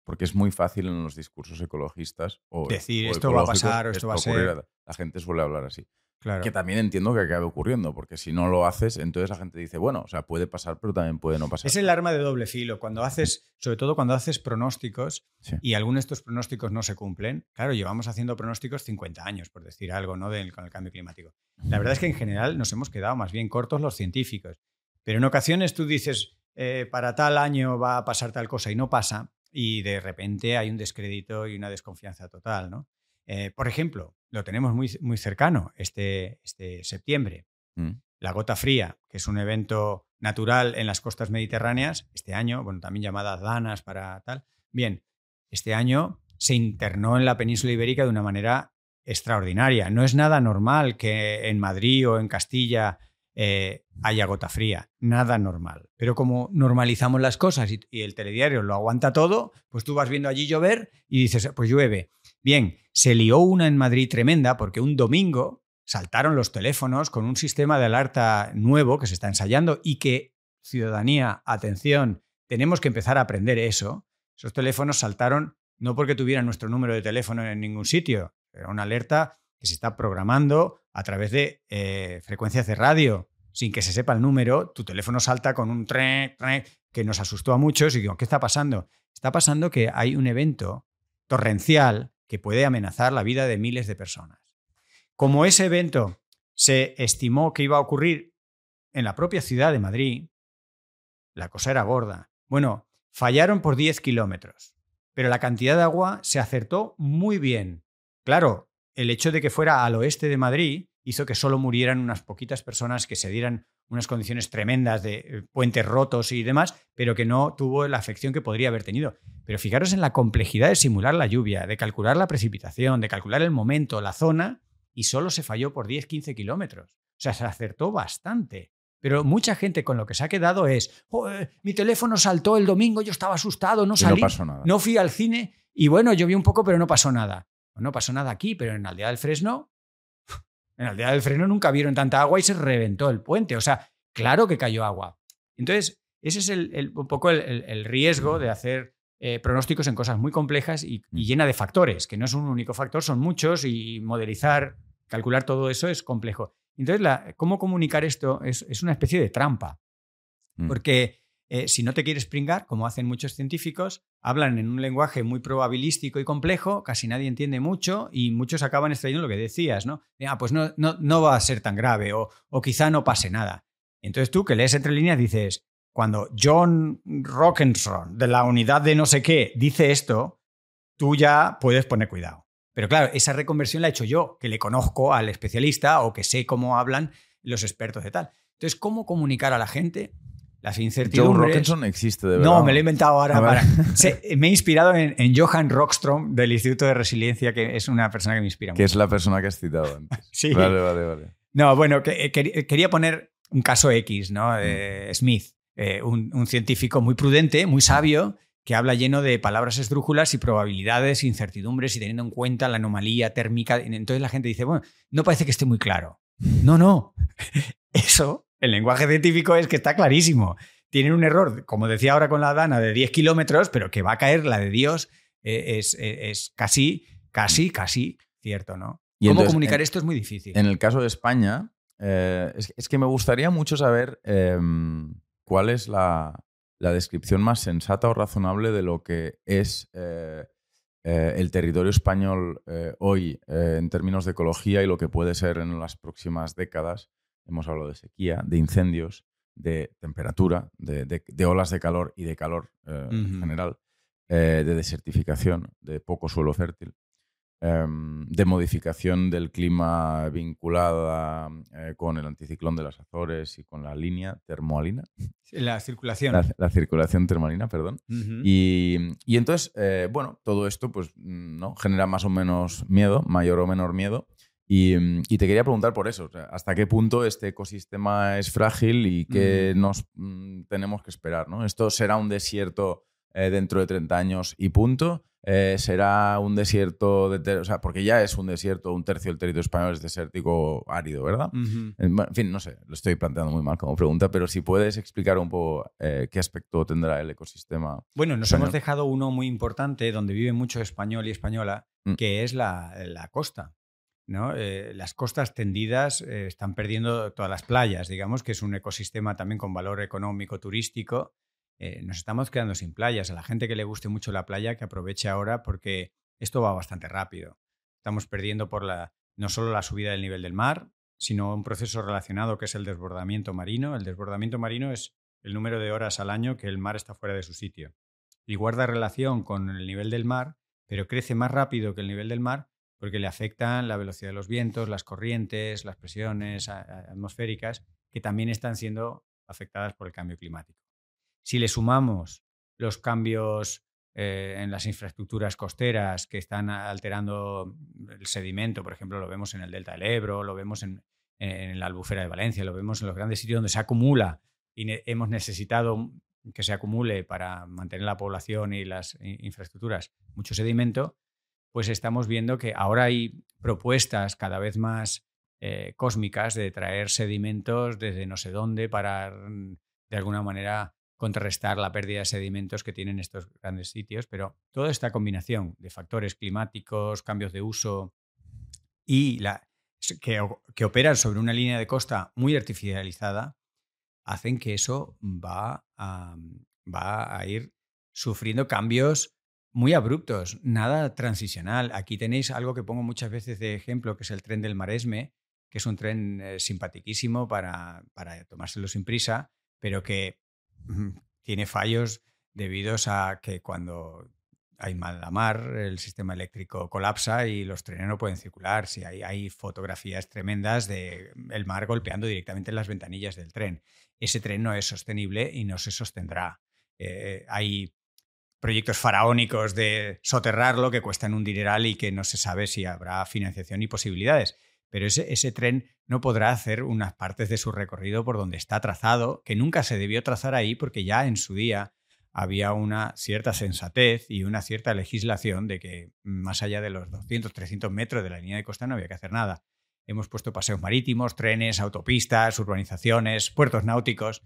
porque es muy fácil en los discursos ecologistas o Decir, o esto va a pasar o esto va a ser. La gente suele hablar así. claro. Que también entiendo que acabe ocurriendo, porque si no lo haces, entonces la gente dice, bueno, o sea, puede pasar, pero también puede no pasar. Es el arma de doble filo. Cuando haces, sobre todo cuando haces pronósticos Sí. y algunos de estos pronósticos no se cumplen, claro, llevamos haciendo pronósticos 50 años, por decir algo, ¿no? Del- con el cambio climático. La verdad es que en general nos hemos quedado más bien cortos los científicos. Pero en ocasiones tú dices, eh, para tal año va a pasar tal cosa y no pasa, y de repente hay un descrédito y una desconfianza total, ¿no? Eh, por ejemplo, lo tenemos muy, muy cercano este, este septiembre. Mm. La gota fría, que es un evento natural en las costas mediterráneas, este año, bueno, también llamadas danas para tal. Bien, este año se internó en la península ibérica de una manera extraordinaria. No es nada normal que en Madrid o en Castilla eh, haya gota fría, nada normal. Pero como normalizamos las cosas y, y el telediario lo aguanta todo, pues tú vas viendo allí llover y dices, pues llueve. Bien, se lió una en Madrid tremenda porque un domingo saltaron los teléfonos con un sistema de alerta nuevo que se está ensayando y que, ciudadanía, atención, tenemos que empezar a aprender eso. Esos teléfonos saltaron no porque tuvieran nuestro número de teléfono en ningún sitio, era una alerta que se está programando a través de eh, frecuencias de radio. Sin que se sepa el número, tu teléfono salta con un tren, que nos asustó a muchos y digo, ¿qué está pasando? Está pasando que hay un evento torrencial que puede amenazar la vida de miles de personas. Como ese evento se estimó que iba a ocurrir en la propia ciudad de Madrid, la cosa era gorda. Bueno, fallaron por 10 kilómetros, pero la cantidad de agua se acertó muy bien. Claro, el hecho de que fuera al oeste de Madrid hizo que solo murieran unas poquitas personas, que se dieran unas condiciones tremendas de eh, puentes rotos y demás, pero que no tuvo la afección que podría haber tenido. Pero fijaros en la complejidad de simular la lluvia, de calcular la precipitación, de calcular el momento, la zona, y solo se falló por 10-15 kilómetros. O sea, se acertó bastante. Pero mucha gente con lo que se ha quedado es, mi teléfono saltó el domingo, yo estaba asustado, no salí, no, pasó nada. no fui al cine y bueno, yo vi un poco, pero no pasó nada. No pasó nada aquí, pero en Aldea del Fresno, en Aldea del Fresno nunca vieron tanta agua y se reventó el puente. O sea, claro que cayó agua. Entonces, ese es el, un poco el, riesgo de hacer eh, pronósticos en cosas muy complejas y, y, mm. llena de factores, que no es un único factor, son muchos y modelizar, calcular todo eso es complejo. Entonces, ¿cómo comunicar esto? Es, es, una especie de trampa. Mm. Porque eh, si no te quieres pringar, como hacen muchos científicos, hablan en un lenguaje muy probabilístico y complejo, casi nadie entiende mucho y muchos acaban extrayendo lo que decías, ¿no? Ah, pues no, no, no va a ser tan grave o, o quizá no pase nada. Entonces tú que lees entre líneas dices, cuando John Rockenson de la unidad de no sé qué dice esto, tú ya puedes poner cuidado. Pero claro, esa reconversión la he hecho yo, que le conozco al especialista o que sé cómo hablan los expertos de tal. Entonces, ¿cómo comunicar a la gente las incertidumbres. Joe existe, de verdad. No, me lo he inventado ahora. me he inspirado en, Johan Rockstrom del Instituto de Resiliencia, que es una persona que me inspira Que es la persona que has citado antes. sí. Vale, vale, vale. No, bueno, eh, quería poner un caso X, ¿no? Mm. Smith, eh, un, científico muy prudente, muy sabio, que habla lleno de palabras esdrújulas y probabilidades, incertidumbres y teniendo en cuenta la anomalía térmica. Entonces la gente dice, bueno, no parece que esté muy claro. No, no. Eso el lenguaje científico es que está clarísimo. Tienen un error, como decía ahora con la Dana, de 10 kilómetros, pero que va a caer la de Dios eh, eh, es, casi, casi, casi cierto, ¿no? ¿Cómo comunicar esto es muy difícil? En el caso de España, eh, es, que me gustaría mucho saber em, cuál es la, descripción más sensata o razonable de lo que es el territorio español hoy en términos de ecología y lo que puede ser en las próximas décadas hemos hablado de sequía, de incendios, de temperatura, de, olas de calor y de calor eh, en general, eh, de desertificación, de poco suelo fértil, em, de modificación del clima vinculada eh, con el anticiclón de las Azores y con la línea termoalina. La circulación. La, circulación termoalina, perdón. y, y, entonces, bueno, todo esto pues, ¿no? genera más o menos miedo, mayor o menor miedo. Mm, y, te quería preguntar por eso, ¿hasta qué punto este ecosistema es frágil y qué nos mm, tenemos que esperar? ¿no? ¿Esto será un desierto eh, dentro de 30 años y punto? Eh, ¿Será un desierto, de o sea, porque ya es un desierto, un tercio del territorio español es desértico árido, ¿verdad? En fin, no sé, lo estoy planteando muy mal como pregunta, pero si puedes explicar un poco eh, qué aspecto tendrá el ecosistema. Bueno, nos hemos dejado uno muy importante donde vive mucho español y española, mm. que es la, la costa. ¿No? Eh, las costas tendidas eh, están perdiendo todas las playas, digamos que es un ecosistema también con valor económico, turístico. Eh, nos estamos quedando sin playas. A la gente que le guste mucho la playa, que aproveche ahora porque esto va bastante rápido. Estamos perdiendo por la, no solo la subida del nivel del mar, sino un proceso relacionado que es el desbordamiento marino. El desbordamiento marino es el número de horas al año que el mar está fuera de su sitio. Y guarda relación con el nivel del mar, pero crece más rápido que el nivel del mar porque le afectan la velocidad de los vientos, las corrientes, las presiones atmosféricas, que también están siendo afectadas por el cambio climático. Si le sumamos los cambios eh, en las infraestructuras costeras que están alterando el sedimento, por ejemplo, lo vemos en el delta del Ebro, lo vemos en, la albufera de Valencia, lo vemos en los grandes sitios donde se acumula y hemos necesitado que se acumule para mantener la población y las infraestructuras mucho sedimento, pues estamos viendo que ahora hay propuestas cada vez más eh, cósmicas de traer sedimentos desde no sé dónde para, mm, de alguna manera, contrarrestar la pérdida de sedimentos que tienen estos grandes sitios, pero toda esta combinación de factores climáticos, cambios de uso y la, que, que operan sobre una línea de costa muy artificializada, hacen que eso va a, va a ir sufriendo cambios muy abruptos, nada transicional. Aquí tenéis algo que pongo muchas veces de ejemplo, que es el tren del Maresme, que es un tren eh, simpatiquísimo para, para tomárselo sin prisa, pero que tiene fallos debidos a que cuando hay mal la mar, el sistema eléctrico colapsa y los trenes no pueden circular. Si hay, hay fotografías tremendas de el mar golpeando directamente en las ventanillas del tren. Ese tren no es sostenible y no se sostendrá. Eh, hay proyectos faraónicos de soterrarlo que cuestan un dineral y que no se sabe si habrá financiación y posibilidades. Pero ese, tren no podrá hacer unas partes de su recorrido por donde está trazado, que nunca se debió trazar ahí porque ya en su día había una cierta sensatez y una cierta legislación de que más allá de los 200, 300 metros de la línea de costa no había que hacer nada. Hemos puesto paseos marítimos, trenes, autopistas, urbanizaciones, puertos náuticos,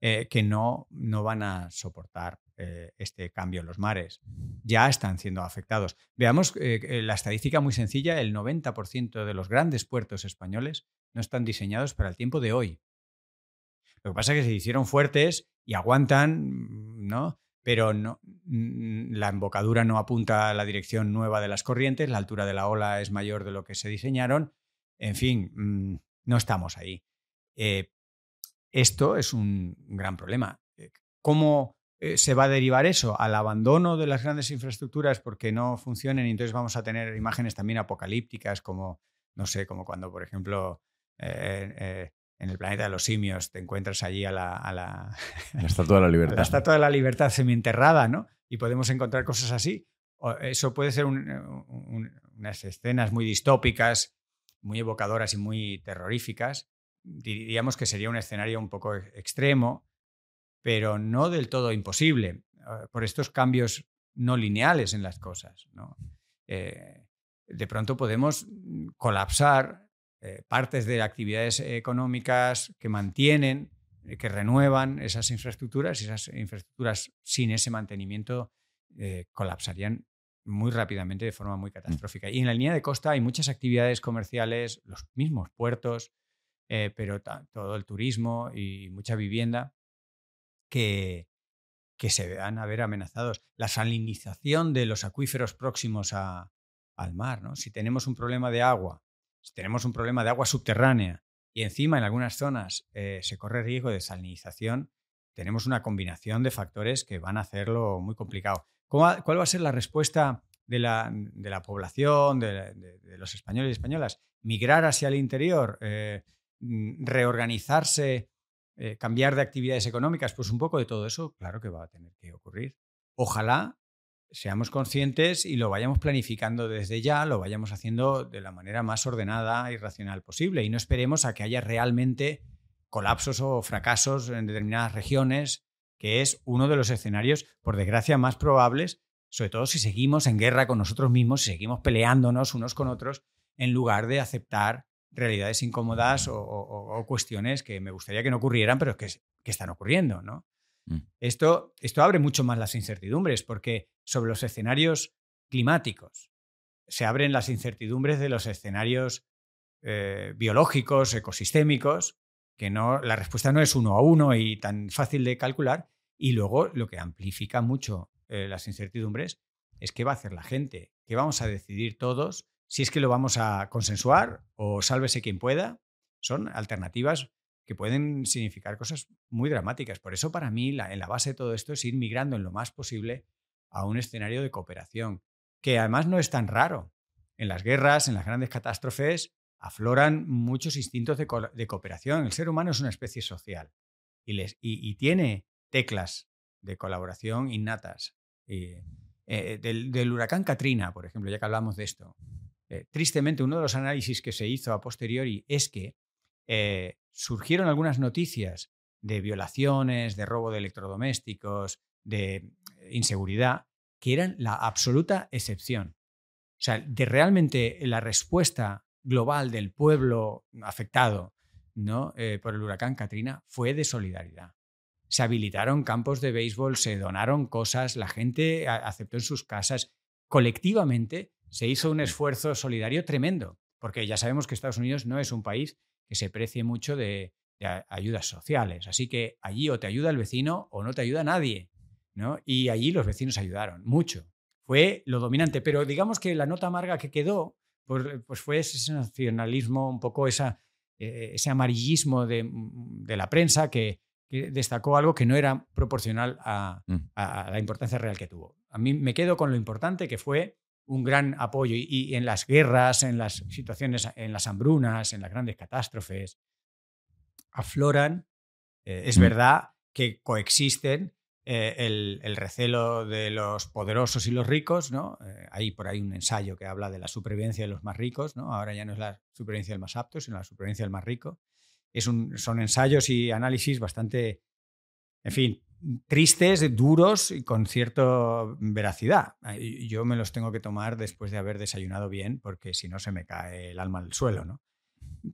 eh, que no, no van a soportar eh, este cambio en los mares. Ya están siendo afectados. Veamos eh, la estadística muy sencilla, el 90% de los grandes puertos españoles no están diseñados para el tiempo de hoy. Lo que pasa es que se hicieron fuertes y aguantan, ¿no? Pero no, la embocadura no apunta a la dirección nueva de las corrientes, la altura de la ola es mayor de lo que se diseñaron. En fin, mm, no estamos ahí. Eh, esto es un gran problema. Eh, ¿Cómo eh, se va a derivar eso? Al abandono de las grandes infraestructuras porque no funcionen y entonces vamos a tener imágenes también apocalípticas como, no sé, como cuando, por ejemplo, en el planeta de los simios, te encuentras allí a la, a la, Estatua de la Libertad. la Estatua de la Libertad semienterrada, ¿no? Y podemos encontrar cosas así. eso puede ser unas escenas muy distópicas, muy evocadoras y muy terroríficas. Diríamos que sería un escenario un poco extremo, pero no del todo imposible, ah, por estos cambios no lineales en las cosas. ¿no? Eh, de pronto podemos colapsar eh, partes de actividades económicas que mantienen, eh, que renuevan esas infraestructuras y esas infraestructuras sin ese mantenimiento colapsarían muy rápidamente de forma muy mm. catastrófica. Y en la línea de costa hay muchas actividades comerciales, los mismos puertos, pero todo el turismo y mucha vivienda que, se van a ver amenazados. La salinización de los acuíferos próximos a, al mar. ¿no? Si tenemos un problema de agua si tenemos un problema de agua subterránea y encima en algunas zonas eh, se corre riesgo de salinización, tenemos una combinación de factores que van a hacerlo muy complicado. ¿Cuál va a ser la respuesta de la, población, de, los españoles y españolas? ¿Migrar hacia el interior? Eh, mm, ¿Reorganizarse? Eh, ¿Cambiar de actividades económicas? Pues un poco de todo eso, claro que va a tener que ocurrir. Ojalá seamos conscientes y lo vayamos planificando desde ya, lo vayamos haciendo de la manera más ordenada y racional posible y no esperemos a que haya realmente colapsos o fracasos en determinadas regiones, que es uno de los escenarios, por desgracia, más probables, sobre todo si seguimos en guerra con nosotros mismos, si seguimos peleándonos unos con otros, en lugar de aceptar realidades incómodas o, cuestiones que me gustaría que no ocurrieran, pero que, que están ocurriendo, ¿no? Mm. Esto, esto abre mucho más las incertidumbres, porque sobre los escenarios climáticos se abren las incertidumbres de los escenarios eh, biológicos, ecosistémicos, que no, la respuesta no es uno a uno y tan fácil de calcular. Y luego lo que amplifica mucho eh, las incertidumbres es qué va a hacer la gente, qué vamos a decidir todos, si es que lo vamos a consensuar o sálvese quien pueda. Son alternativas que pueden significar cosas muy dramáticas. Por eso para mí en la base de todo esto es ir migrando en lo más posible a un escenario de cooperación, que además no es tan raro. En las guerras, en las grandes catástrofes, afloran muchos instintos de, cooperación. El ser humano es una especie social y, tiene teclas de colaboración innatas. Eh, del, huracán Katrina, por ejemplo, ya que hablamos de esto, eh, tristemente uno de los análisis que se hizo a posteriori es que eh, surgieron algunas noticias de violaciones, de robo de electrodomésticos, de inseguridad, que eran la absoluta excepción. O sea, de realmente la respuesta global del pueblo afectado ¿no? Eh, por el huracán Katrina fue de solidaridad. se habilitaron campos de béisbol, se donaron cosas, la gente aceptó en sus casas. Colectivamente se hizo un esfuerzo solidario tremendo, porque ya sabemos que Estados Unidos no es un país que se precie mucho de, ayudas sociales. Así que allí o te ayuda el vecino o no te ayuda nadie. ¿no? Y allí los vecinos ayudaron mucho. Fue lo dominante, pero digamos que la nota amarga que quedó pues, pues fue ese nacionalismo, un poco esa, eh, ese amarillismo de, de la prensa que, destacó algo que no era proporcional mm. a, la importancia real que tuvo. A mí me quedo con lo importante que fue un gran apoyo y, en las guerras, en las situaciones, en las hambrunas, en las grandes catástrofes, afloran. Eh, es mm. verdad que coexisten eh, el, recelo de los poderosos y los ricos, ¿no? Eh, hay por ahí un ensayo que habla de la supervivencia de los más ricos, ¿no? Ahora ya no es la supervivencia del más apto, sino la supervivencia del más rico. Es un, son ensayos y análisis bastante, en fin, tristes, duros y con cierta veracidad. Yo me los tengo que tomar después de haber desayunado bien, porque si no se me cae el alma al suelo, ¿no?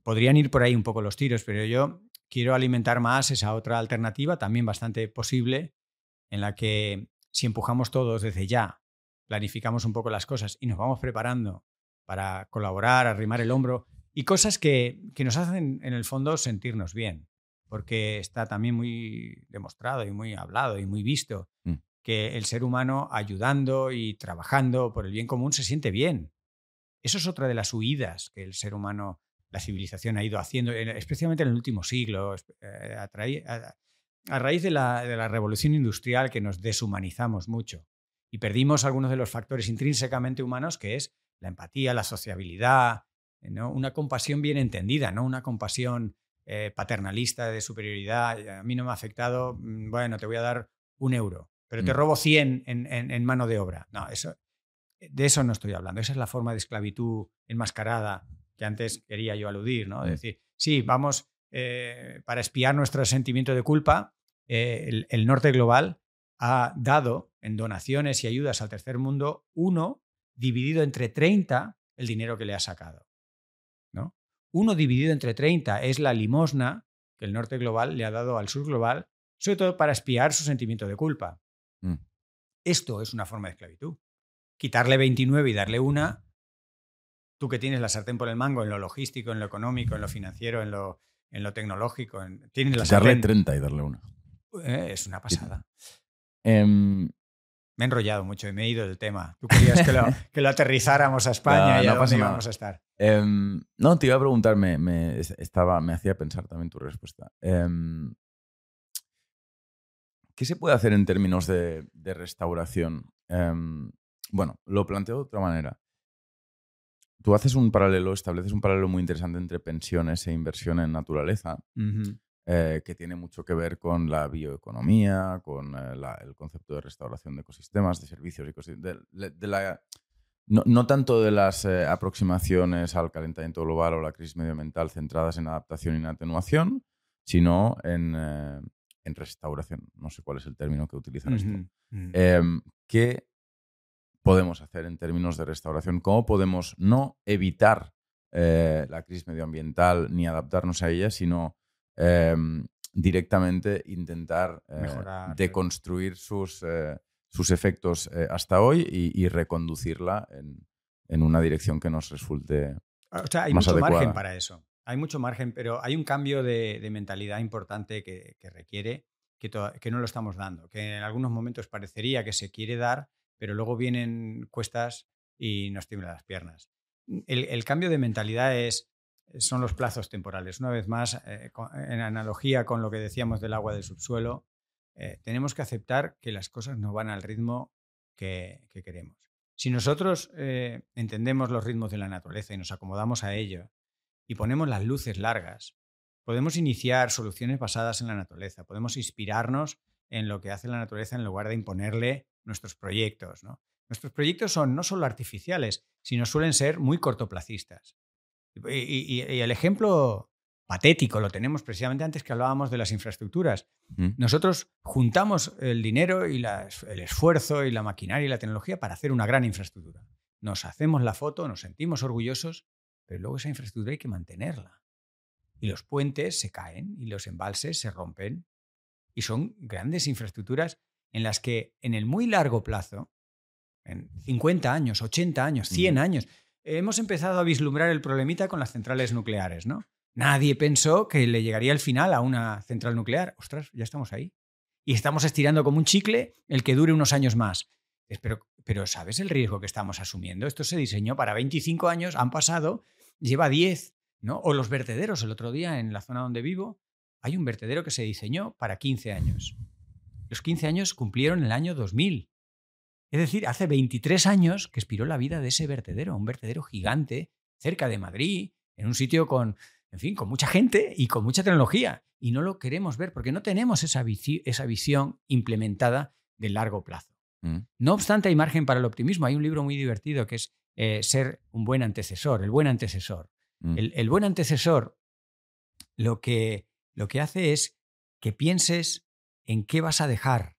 Podrían ir por ahí un poco los tiros, pero yo quiero alimentar más esa otra alternativa, también bastante posible, en la que si empujamos todos desde ya, planificamos un poco las cosas y nos vamos preparando para colaborar, arrimar el hombro y cosas que, nos hacen en el fondo sentirnos bien, porque está también muy demostrado y muy hablado y muy visto mm. que el ser humano ayudando y trabajando por el bien común se siente bien. Eso es otra de las huidas que el ser humano, la civilización ha ido haciendo, especialmente en el último siglo, eh, a raíz de la, revolución industrial que nos deshumanizamos mucho y perdimos algunos de los factores intrínsecamente humanos que es la empatía, la sociabilidad, ¿no? una compasión bien entendida, no una compasión eh, paternalista de superioridad. A mí no me ha afectado, mm, bueno, te voy a dar un euro, pero te mm. robo 100 en, mano de obra. No, eso, de eso no estoy hablando. Esa es la forma de esclavitud enmascarada que antes quería yo aludir, ¿no? Es mm. decir, sí, vamos eh, para espiar nuestro sentimiento de culpa, eh, el, norte global ha dado en donaciones y ayudas al tercer mundo uno dividido entre 30 el dinero que le ha sacado. ¿No? Uno dividido entre 30 es la limosna que el norte global le ha dado al sur global, sobre todo para espiar su sentimiento de culpa. Mm. Esto es una forma de esclavitud. Quitarle 29 y darle una, tú que tienes la sartén por el mango en lo logístico, en lo económico, en lo financiero, en lo, en lo tecnológico, tienes la Darle 30 y darle una. Eh, es una pasada. Em, me he enrollado mucho y me he ido del tema. Tú querías que lo, que lo aterrizáramos a España y a dónde íbamos a estar. Em, no, te iba a preguntar, me, estaba, me hacía pensar también tu respuesta. Em, ¿Qué se puede hacer en términos de, restauración? bueno, lo planteo de otra manera. Tú haces un paralelo, estableces un paralelo muy interesante entre pensiones e inversión en naturaleza. Eh, que tiene mucho que ver con la bioeconomía, con eh, el concepto de restauración de ecosistemas, de servicios y de, de, la, no, tanto de las eh, aproximaciones al calentamiento global o la crisis medioambiental centradas en adaptación y en atenuación, sino en, en restauración. No sé cuál es el término que utilizan esto. Em, ¿Qué podemos hacer en términos de restauración? ¿Cómo podemos no evitar la crisis medioambiental ni adaptarnos a ella, sino Em, directamente intentar eh, deconstruir sus, eh, sus efectos eh, hasta hoy y, reconducirla en, una dirección que nos resulte o sea, hay mucho margen para eso. Hay mucho margen, pero hay un cambio de, mentalidad importante que, requiere que, que, no lo estamos dando, que en algunos momentos parecería que se quiere dar, pero luego vienen cuestas y nos tiemblan las piernas. El, el, cambio de mentalidad es son los plazos temporales. Una vez más, eh, en analogía con lo que decíamos del agua del subsuelo, eh, tenemos que aceptar que las cosas no van al ritmo que, queremos. Si nosotros eh, entendemos los ritmos de la naturaleza y nos acomodamos a ello y ponemos las luces largas, podemos iniciar soluciones basadas en la naturaleza, podemos inspirarnos en lo que hace la naturaleza en lugar de imponerle nuestros proyectos. Nuestros proyectos son no solo artificiales, sino suelen ser muy cortoplacistas. Y, el ejemplo patético lo tenemos precisamente antes que hablábamos de las infraestructuras. Nosotros juntamos el dinero y el esfuerzo y la maquinaria y la tecnología para hacer una gran infraestructura. Nos hacemos la foto, nos sentimos orgullosos, pero luego esa infraestructura hay que mantenerla. Y los puentes se caen y los embalses se rompen. Y son grandes infraestructuras en las que en el muy largo plazo, en 50 años, 80 años, 100 años, hemos empezado a vislumbrar el problemita con las centrales nucleares, ¿no? Nadie pensó que le llegaría el final a una central nuclear. Ostras, ya estamos ahí. Y estamos estirando como un chicle el que dure unos años más. Pero, pero ¿sabes el riesgo que estamos asumiendo? Esto se diseñó para 25 años, han pasado, lleva 10, ¿no? O los vertederos. El otro día en la zona donde vivo hay un vertedero que se diseñó para 15 años. Los 15 años cumplieron el año 2000. Es decir, hace 23 años que expiró la vida de ese vertedero, un vertedero gigante cerca de Madrid, en un sitio con, en fin, con mucha gente y con mucha tecnología. Y no lo queremos ver porque no tenemos esa, esa visión implementada de largo plazo. Mm. No obstante, hay margen para el optimismo. Hay un libro muy divertido que es eh, Ser un buen antecesor, el buen antecesor. Mm. El, buen antecesor lo que, lo que hace es que pienses en qué vas a dejar.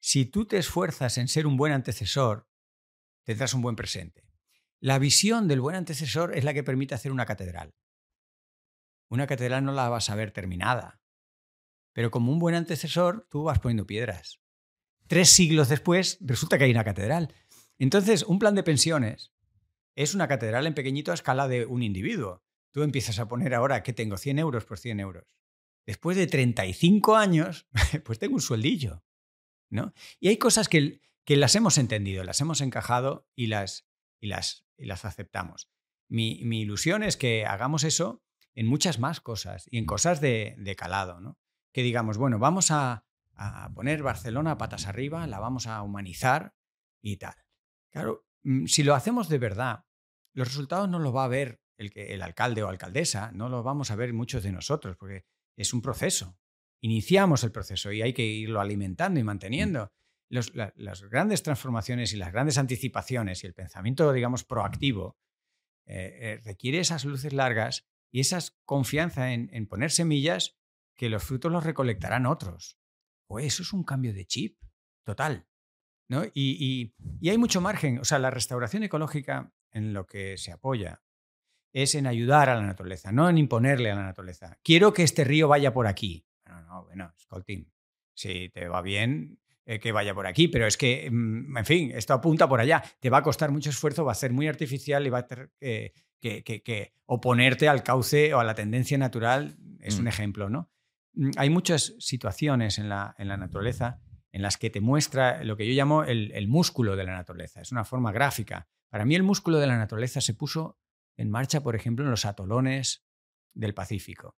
Si tú te esfuerzas en ser un buen antecesor, tendrás un buen presente. La visión del buen antecesor es la que permite hacer una catedral. Una catedral no la vas a ver terminada, pero como un buen antecesor tú vas poniendo piedras. Tres siglos después resulta que hay una catedral. Entonces, un plan de pensiones es una catedral en pequeñito a escala de un individuo. Tú empiezas a poner ahora que tengo 100 euros por 100 euros. Después de 35 años, pues tengo un sueldillo. ¿no? Y hay cosas que, que las hemos entendido, las hemos encajado y las, y las, y las aceptamos. Mi, mi, ilusión es que hagamos eso en muchas más cosas y en cosas de, de calado. ¿no? Que digamos, bueno, vamos a, a poner Barcelona patas arriba, la vamos a humanizar y tal. Claro, mm, si lo hacemos de verdad, los resultados no los va a ver el, que, el alcalde o alcaldesa, no los vamos a ver muchos de nosotros, porque es un proceso. Iniciamos el proceso y hay que irlo alimentando y manteniendo. las grandes transformaciones y las grandes anticipaciones y el pensamiento, digamos, proactivo eh, eh, requiere esas luces largas y esa confianza en, poner semillas que los frutos los recolectarán otros pues eso es un cambio de chip total. ¿no? Y, hay mucho margen. O sea, la restauración ecológica en lo que se apoya es en ayudar a la naturaleza, no en imponerle a la naturaleza. Quiero que este río vaya por aquí. No, no, bueno, Scolting, si te va bien, eh, que vaya por aquí, pero es que, mm, en fin, esto apunta por allá. Te va a costar mucho esfuerzo, va a ser muy artificial y va a tener que, que, oponerte al cauce o a la tendencia natural. Es un mm. ejemplo, ¿no? Mm, hay muchas situaciones en la, naturaleza en las que te muestra lo que yo llamo el, músculo de la naturaleza. Es una forma gráfica. Para mí el músculo de la naturaleza se puso en marcha, por ejemplo, en los atolones del Pacífico.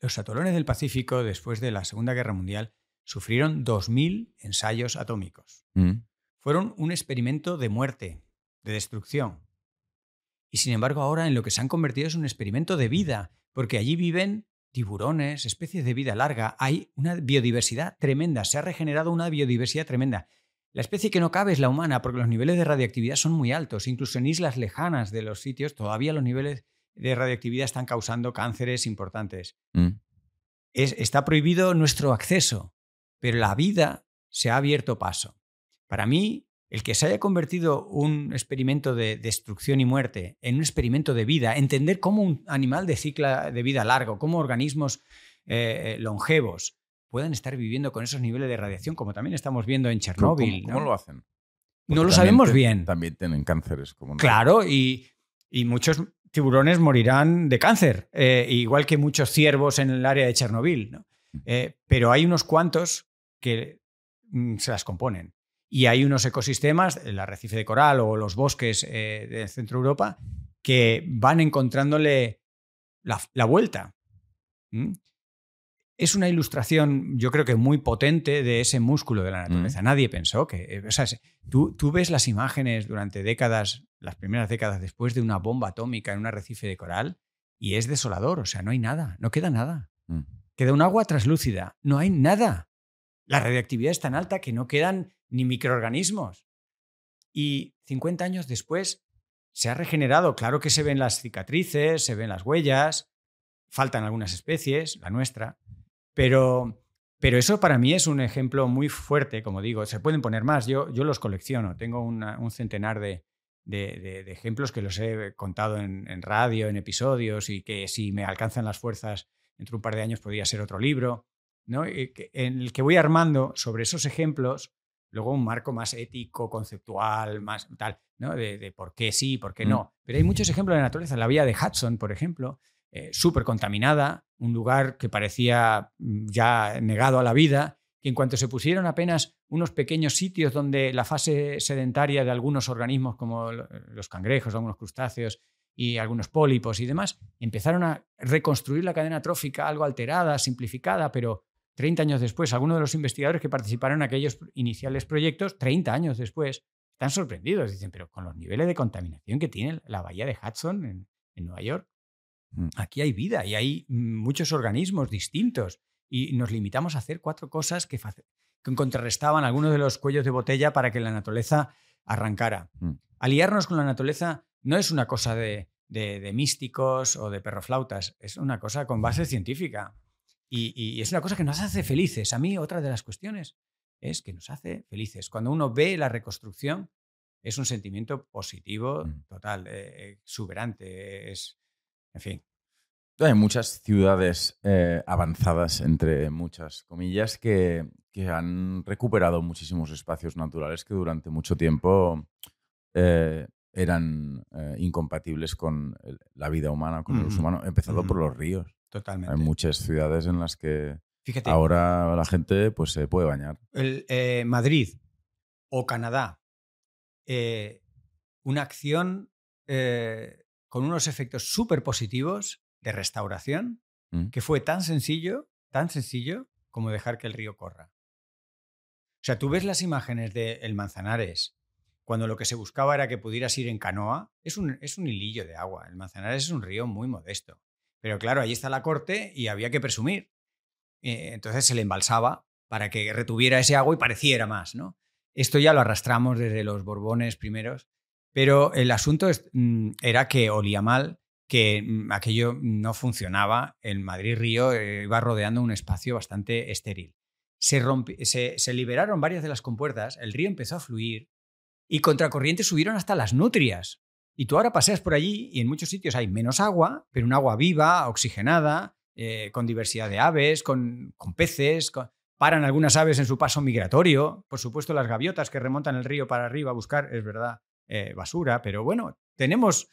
Los atolones del Pacífico, después de la Segunda Guerra Mundial, sufrieron 2.000 ensayos atómicos. Mm. Fueron un experimento de muerte, de destrucción. Y sin embargo ahora en lo que se han convertido es un experimento de vida, porque allí viven tiburones, especies de vida larga. Hay una biodiversidad tremenda, se ha regenerado una biodiversidad tremenda. La especie que no cabe es la humana, porque los niveles de radioactividad son muy altos. Incluso en islas lejanas de los sitios, todavía los niveles de radioactividad están causando cánceres importantes. Mm. está prohibido nuestro acceso, pero la vida se ha abierto paso. Para mí, el que se haya convertido un experimento de destrucción y muerte en un experimento de vida, entender cómo un animal de ciclo de vida largo, cómo organismos eh, longevos puedan estar viviendo con esos niveles de radiación, como también estamos viendo en Chernóbil. ¿Cómo, lo hacen? no lo sabemos bien. También tienen cánceres. Como Claro, y, muchos tiburones morirán de cáncer, eh, igual que muchos ciervos en el área de Chernobyl. Mm. Eh, pero hay unos cuantos que mm, se las componen. Y hay unos ecosistemas, el arrecife de coral o los bosques eh, de Centro Europa, que van encontrándole la, vuelta. Es una ilustración, yo creo que muy potente de ese músculo de la naturaleza. Nadie pensó que. Eh, o sea, tú, tú, ves las imágenes durante décadas, las primeras décadas después de una bomba atómica en un arrecife de coral, y es desolador. O sea, no hay nada, no queda nada. Mm. Queda un agua translúcida, no hay nada. La radiactividad es tan alta que no quedan ni microorganismos. Y 50 años después se ha regenerado. Claro que se ven las cicatrices, se ven las huellas, faltan algunas especies, la nuestra, pero, pero eso para mí es un ejemplo muy fuerte, como digo. Se pueden poner más, yo, yo los colecciono, tengo un centenar de, ejemplos que los he contado en, en, radio, en episodios y que si me alcanzan las fuerzas, dentro de un par de años podría ser otro libro. ¿no? en el que voy armando sobre esos ejemplos luego un marco más ético, conceptual, más tal, ¿no? De, por qué sí, por qué mm. no. Pero hay muchos ejemplos de la naturaleza. La vía de Hudson, por ejemplo, eh, súper contaminada, un lugar que parecía mm, ya negado a la vida, que en cuanto se pusieron apenas unos pequeños sitios donde la fase sedentaria de algunos organismos como los cangrejos, algunos crustáceos y algunos pólipos y demás, empezaron a reconstruir la cadena trófica algo alterada, simplificada, pero 30 años después, algunos de los investigadores que participaron en aquellos iniciales proyectos, 30 años después, están sorprendidos. Dicen, pero con los niveles de contaminación que tiene la bahía de Hudson en, Nueva York, mm. aquí hay vida y hay muchos organismos distintos. Y nos limitamos a hacer cuatro cosas que, contrarrestaban algunos de los cuellos de botella para que la naturaleza arrancara. Mm. Aliarnos con la naturaleza no es una cosa de, de místicos o de perroflautas, es una cosa con base científica. Y, es una cosa que nos hace felices. A mí otra de las cuestiones es que nos hace felices. Cuando uno ve la reconstrucción, es un sentimiento positivo, mm. total, eh, exuberante. Es, en fin. Hay muchas ciudades eh, avanzadas, entre muchas comillas, que, han recuperado muchísimos espacios naturales que durante mucho tiempo eh, eran incompatibles con la vida humana, con el uso humano, empezando por los ríos. Totalmente. Hay muchas ciudades en las que ahora la gente pues, se puede bañar. El, eh, Madrid o Canadá, eh, una acción eh, con unos efectos súper positivos de restauración, mm. que fue tan sencillo, tan sencillo como dejar que el río corra. O sea, tú ves las imágenes de El Manzanares, cuando lo que se buscaba era que pudieras ir en canoa, es un, es un hilillo de agua. El Manzanares es un río muy modesto. Pero claro, ahí está la corte y había que presumir. Eh, entonces se le embalsaba para que retuviera ese agua y pareciera más, ¿no? Esto ya lo arrastramos desde los Borbones primeros, pero el asunto mm, era que olía mal, que mm, aquello no funcionaba. El Madrid-Río eh, iba rodeando un espacio bastante estéril. Se, se, liberaron varias de las compuertas, el río empezó a fluir y contracorriente subieron hasta las nutrias. Y tú ahora paseas por allí y en muchos sitios hay menos agua, pero un agua viva, oxigenada, eh, con diversidad de aves, con, peces. Paran algunas aves en su paso migratorio. Por supuesto, las gaviotas que remontan el río para arriba a buscar, es verdad, eh, basura. Pero bueno, tenemos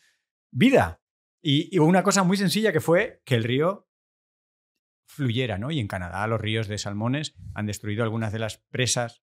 vida. Y, una cosa muy sencilla que fue que el río fluyera, ¿no? Y en Canadá los ríos de salmones han destruido algunas de las presas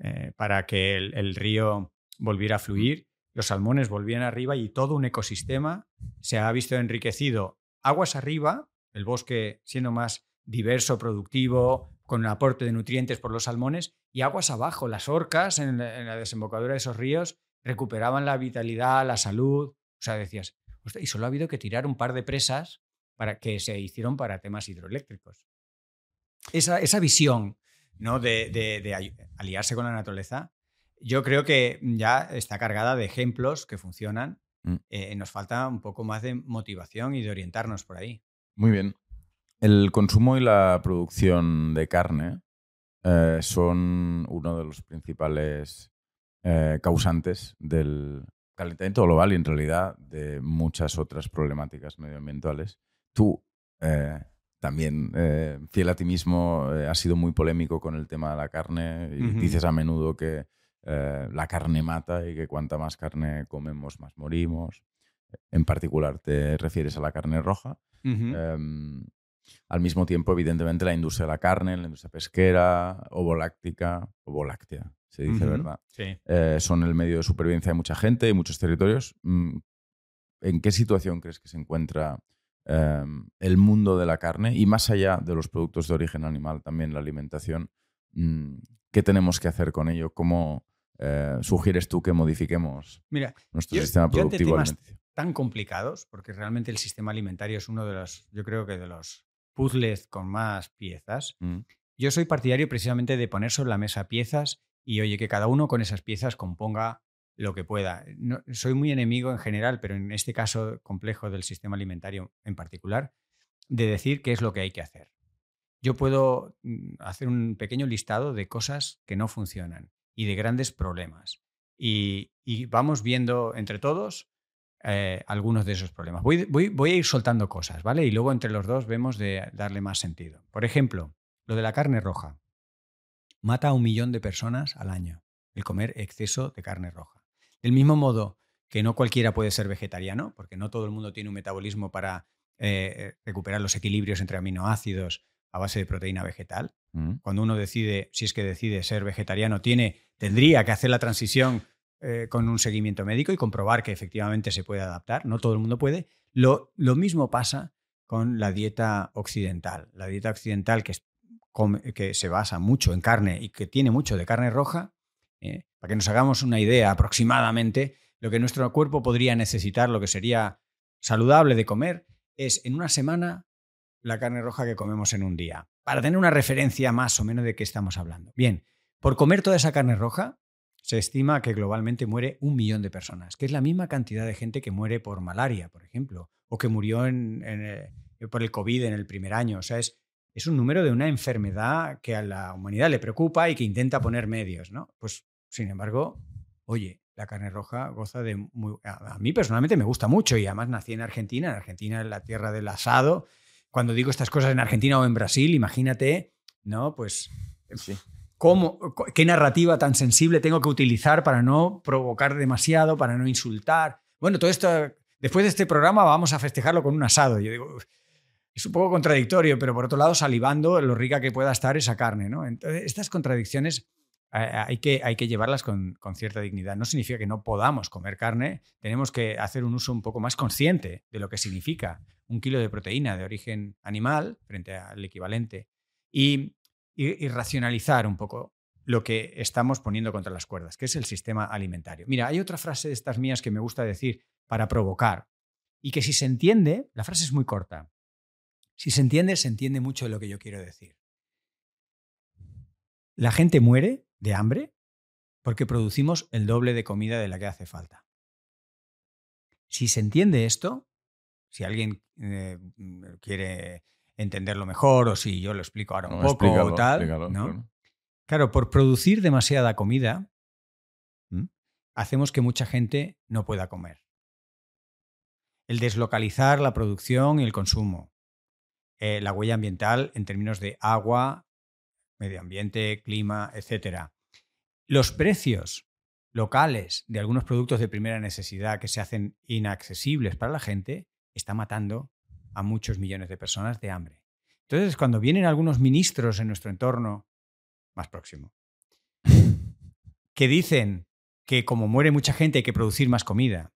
eh, para que el, río volviera a fluir los salmones volvían arriba y todo un ecosistema se ha visto enriquecido aguas arriba, el bosque siendo más diverso, productivo, con un aporte de nutrientes por los salmones, y aguas abajo, las orcas en la, desembocadura de esos ríos recuperaban la vitalidad, la salud. O sea, decías, y solo ha habido que tirar un par de presas para que se hicieron para temas hidroeléctricos. Esa, visión ¿no? de aliarse con la naturaleza yo creo que ya está cargada de ejemplos que funcionan. Mm. Eh, nos falta un poco más de motivación y de orientarnos por ahí. Muy bien. El consumo y la producción de carne eh, son uno de los principales eh, causantes del calentamiento global y en realidad de muchas otras problemáticas medioambientales. Tú también, fiel a ti mismo, has sido muy polémico con el tema de la carne y dices a menudo que eh, la carne mata y que cuanta más carne comemos, más morimos. En particular, te refieres a la carne roja. Em, al mismo tiempo, evidentemente, la industria de la carne, la industria pesquera, ovoláctica, ovoláctea, se dice, ¿verdad? Eh, son el medio de supervivencia de mucha gente y muchos territorios. Mm, ¿En qué situación crees que se encuentra em, el mundo de la carne y más allá de los productos de origen animal, también la alimentación? Mm, ¿Qué tenemos que hacer con ello? ¿Cómo, eh, sugieres tú que modifiquemos Mira, nuestro sistema productivo yo tan complicados, porque realmente el sistema alimentario es uno de los, yo creo que de los puzzles con más piezas. Mm. Yo soy partidario precisamente de poner sobre la mesa piezas y oye, que cada uno con esas piezas componga lo que pueda. soy muy enemigo en general, pero en este caso complejo del sistema alimentario en particular, de decir qué es lo que hay que hacer. Yo puedo mm, hacer un pequeño listado de cosas que no funcionan y de grandes problemas. Y, vamos viendo entre todos eh, algunos de esos problemas. Voy, voy, a ir soltando cosas, ¿vale? Y luego entre los dos vemos de darle más sentido. Por ejemplo, lo de la carne roja. Mata a un millón de personas al año el comer exceso de carne roja. Del mismo modo que no cualquiera puede ser vegetariano, porque no todo el mundo tiene un metabolismo para eh, recuperar los equilibrios entre aminoácidos a base de proteína vegetal. Mm. Cuando uno decide, si es que decide ser vegetariano, tiene, tendría que hacer la transición eh, con un seguimiento médico y comprobar que efectivamente se puede adaptar. No todo el mundo puede. Lo, mismo pasa con la dieta occidental. La dieta occidental que, que, se basa mucho en carne y que tiene mucho de carne roja, eh, para que nos hagamos una idea aproximadamente, lo que nuestro cuerpo podría necesitar, lo que sería saludable de comer, es en una semana la carne roja que comemos en un día, para tener una referencia más o menos de qué estamos hablando. Bien, por comer toda esa carne roja, se estima que globalmente muere un millón de personas, que es la misma cantidad de gente que muere por malaria, por ejemplo, o que murió eh, por el COVID en el primer año. O sea, es, un número de una enfermedad que a la humanidad le preocupa y que intenta poner medios, ¿no? Pues, sin embargo, oye, la carne roja goza de muy... A mí personalmente me gusta mucho y además nací en Argentina, en Argentina es la tierra del asado. Cuando digo estas cosas en Argentina o en Brasil, imagínate, ¿no? Pues... Sí qué narrativa tan sensible tengo que utilizar para no provocar demasiado, para no insultar. Bueno, todo esto, después de este programa vamos a festejarlo con un asado. Yo digo, es un poco contradictorio, pero por otro lado salivando lo rica que pueda estar esa carne. ¿no? Entonces, estas contradicciones eh, hay que, hay que llevarlas con, con, cierta dignidad. No significa que no podamos comer carne, tenemos que hacer un uso un poco más consciente de lo que significa un kilo de proteína de origen animal frente al equivalente. Y y, racionalizar un poco lo que estamos poniendo contra las cuerdas, que es el sistema alimentario. Mira, hay otra frase de estas mías que me gusta decir para provocar y que si se entiende, la frase es muy corta. Si se entiende, se entiende mucho de lo que yo quiero decir. La gente muere de hambre porque producimos el doble de comida de la que hace falta. Si se entiende esto, si alguien eh, quiere entenderlo mejor o si yo lo explico ahora un poco o tal. ¿no? Claro. por producir demasiada comida, hacemos que mucha gente no pueda comer. El deslocalizar la producción y el consumo. Eh, la huella ambiental en términos de agua, medio ambiente, clima, etc. Los precios locales de algunos productos de primera necesidad que se hacen inaccesibles para la gente está matando a muchos millones de personas de hambre. Entonces, cuando vienen algunos ministros en nuestro entorno más próximo, que dicen que como muere mucha gente hay que producir más comida,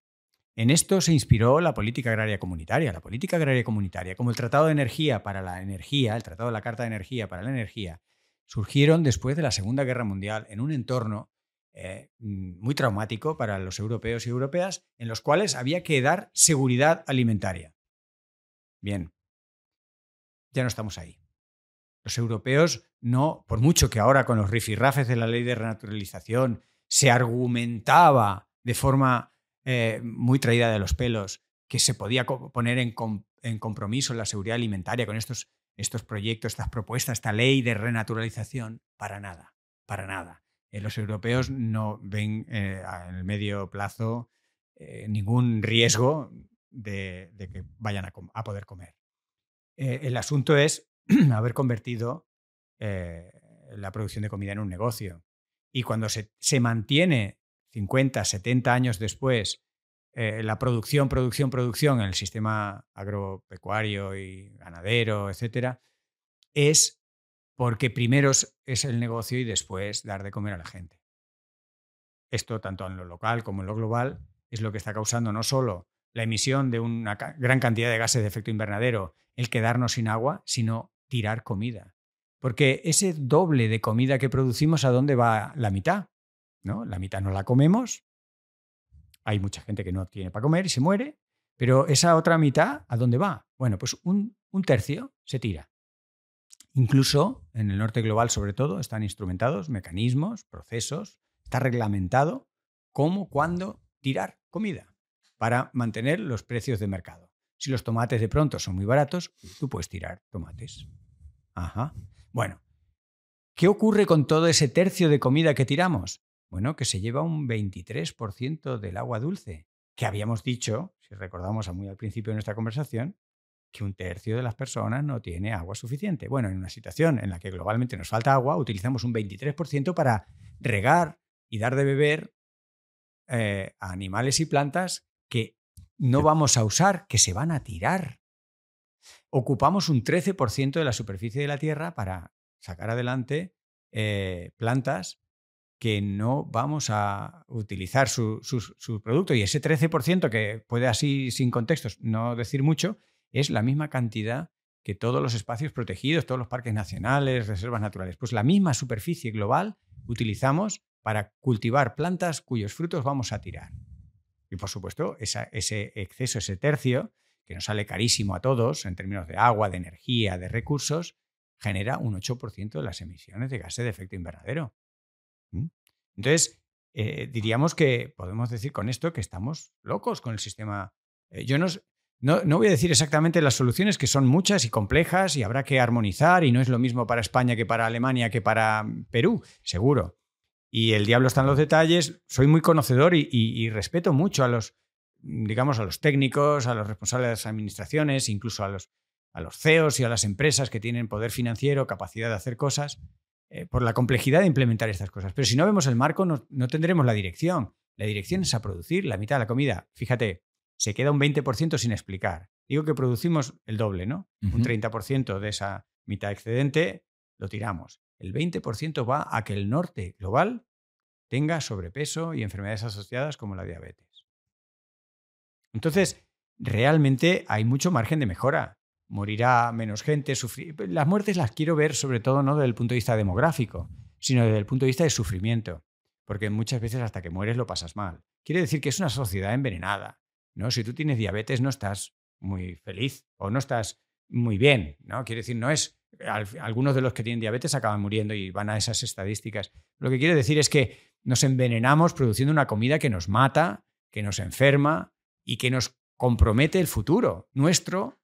en esto se inspiró la política agraria comunitaria. La política agraria comunitaria, como el Tratado de Energía para la Energía, el Tratado de la Carta de Energía para la Energía, surgieron después de la Segunda Guerra Mundial en un entorno eh, muy traumático para los europeos y europeas, en los cuales había que dar seguridad alimentaria. Bien, ya no estamos ahí. Los europeos no, por mucho que ahora con los rifirrafes de la ley de renaturalización se argumentaba de forma eh, muy traída de los pelos que se podía poner en, compromiso la seguridad alimentaria con estos, estos proyectos, estas propuestas, esta ley de renaturalización, para nada, para nada. Eh, los europeos no ven eh, en el medio plazo ningún riesgo de, que vayan a, poder comer. Eh, el asunto es haber convertido eh, la producción de comida en un negocio. Y cuando se, mantiene 50, 70 años después eh, la producción, producción, producción en el sistema agropecuario y ganadero, etcétera, es porque primero es el negocio y después dar de comer a la gente. Esto, tanto en lo local como en lo global, es lo que está causando no solo la emisión de una gran cantidad de gases de efecto invernadero, el quedarnos sin agua, sino tirar comida. Porque ese doble de comida que producimos, ¿a dónde va la mitad? ¿No? La mitad no la comemos. Hay mucha gente que no tiene para comer y se muere. Pero esa otra mitad, ¿a dónde va? Bueno, pues un, un tercio se tira. Incluso en el norte global, sobre todo, están instrumentados mecanismos, procesos, está reglamentado cómo, cuándo tirar comida para mantener los precios de mercado. Si los tomates de pronto son muy baratos, tú puedes tirar tomates. Ajá. Bueno, ¿qué ocurre con todo ese tercio de comida que tiramos? Bueno, que se lleva un 23% del agua dulce, que habíamos dicho, si recordamos muy al principio de nuestra conversación, que un tercio de las personas no tiene agua suficiente. Bueno, en una situación en la que globalmente nos falta agua, utilizamos un 23% para regar y dar de beber eh, a animales y plantas que no vamos a usar, que se van a tirar. Ocupamos un 13% de la superficie de la Tierra para sacar adelante eh, plantas que no vamos a utilizar su, producto. Y ese 13%, que puede así sin contextos no decir mucho, es la misma cantidad que todos los espacios protegidos, todos los parques nacionales, reservas naturales. Pues la misma superficie global utilizamos para cultivar plantas cuyos frutos vamos a tirar. Y por supuesto, ese exceso, ese tercio, que nos sale carísimo a todos en términos de agua, de energía, de recursos, genera un 8% de las emisiones de gases de efecto invernadero. ¿Mm? Entonces, eh, diríamos que podemos decir con esto que estamos locos con el sistema. Eh, yo no, no, voy a decir exactamente las soluciones, que son muchas y complejas y habrá que armonizar y no es lo mismo para España que para Alemania que para Perú, seguro. Y el diablo está en los detalles. Soy muy conocedor y, respeto mucho a los, digamos, a los técnicos, a los responsables de las administraciones, incluso a los, a los CEOs y a las empresas que tienen poder financiero, capacidad de hacer cosas. Eh, por la complejidad de implementar estas cosas. Pero si no vemos el marco, no, tendremos la dirección. La dirección es a producir la mitad de la comida. Fíjate, se queda un 20% sin explicar. Digo que producimos el doble, ¿no? Un 30% de esa mitad excedente lo tiramos. El 20% va a que el norte global tenga sobrepeso y enfermedades asociadas como la diabetes. Entonces, realmente hay mucho margen de mejora morirá menos gente, sufrir. Las muertes las quiero ver sobre todo no desde el punto de vista demográfico, sino desde el punto de vista de sufrimiento, porque muchas veces hasta que mueres lo pasas mal. Quiere decir que es una sociedad envenenada, ¿no? Si tú tienes diabetes no estás muy feliz o no estás muy bien, ¿no? Quiere decir, no es algunos de los que tienen diabetes acaban muriendo y van a esas estadísticas. Lo que quiere decir es que nos envenenamos produciendo una comida que nos mata, que nos enferma y que nos compromete el futuro nuestro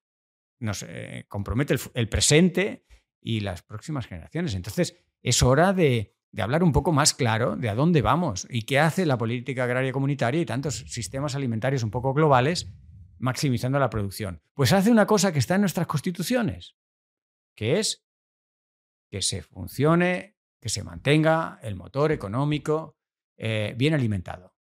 nos eh, compromete el, presente y las próximas generaciones. Entonces, es hora de, hablar un poco más claro de a dónde vamos y qué hace la política agraria comunitaria y tantos sistemas alimentarios un poco globales maximizando la producción. Pues hace una cosa que está en nuestras constituciones, que es que se funcione, que se mantenga el motor económico eh, bien alimentado.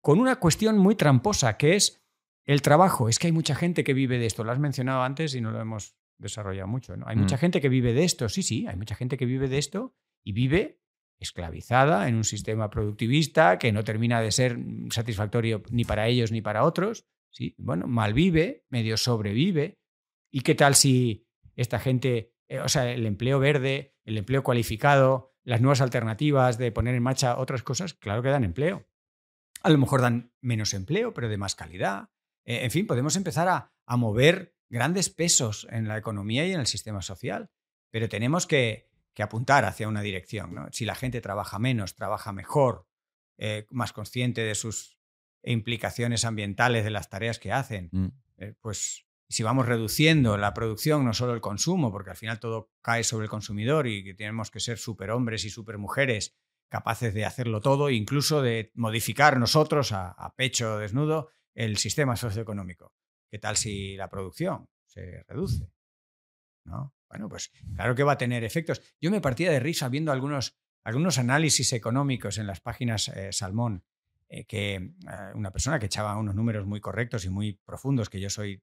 Con una cuestión muy tramposa, que es el trabajo, es que hay mucha gente que vive de esto. Lo has mencionado antes y no lo hemos desarrollado mucho. ¿no? Hay mucha mm. gente que vive de esto, sí, sí, hay mucha gente que vive de esto y vive esclavizada en un sistema productivista que no termina de ser satisfactorio ni para ellos ni para otros. ¿sí? Bueno, malvive, medio sobrevive. ¿Y qué tal si esta gente, eh, o sea, el empleo verde, el empleo cualificado, las nuevas alternativas de poner en marcha otras cosas, claro que dan empleo. A lo mejor dan menos empleo, pero de más calidad. Eh, en fin, podemos empezar a, mover grandes pesos en la economía y en el sistema social, pero tenemos que, apuntar hacia una dirección. Si la gente trabaja menos, trabaja mejor, eh, más consciente de sus implicaciones ambientales de las tareas que hacen, mm. eh, pues si vamos reduciendo la producción, no solo el consumo, porque al final todo cae sobre el consumidor y que tenemos que ser superhombres y supermujeres capaces de hacerlo todo, incluso de modificar nosotros a pecho desnudo, el sistema socioeconómico. ¿Qué tal si la producción se reduce? ¿No? Bueno, pues claro que va a tener efectos. Yo me partía de risa viendo algunos, algunos análisis económicos en las páginas eh, Salmón, eh, que eh, una persona que echaba unos números muy correctos y muy profundos que yo soy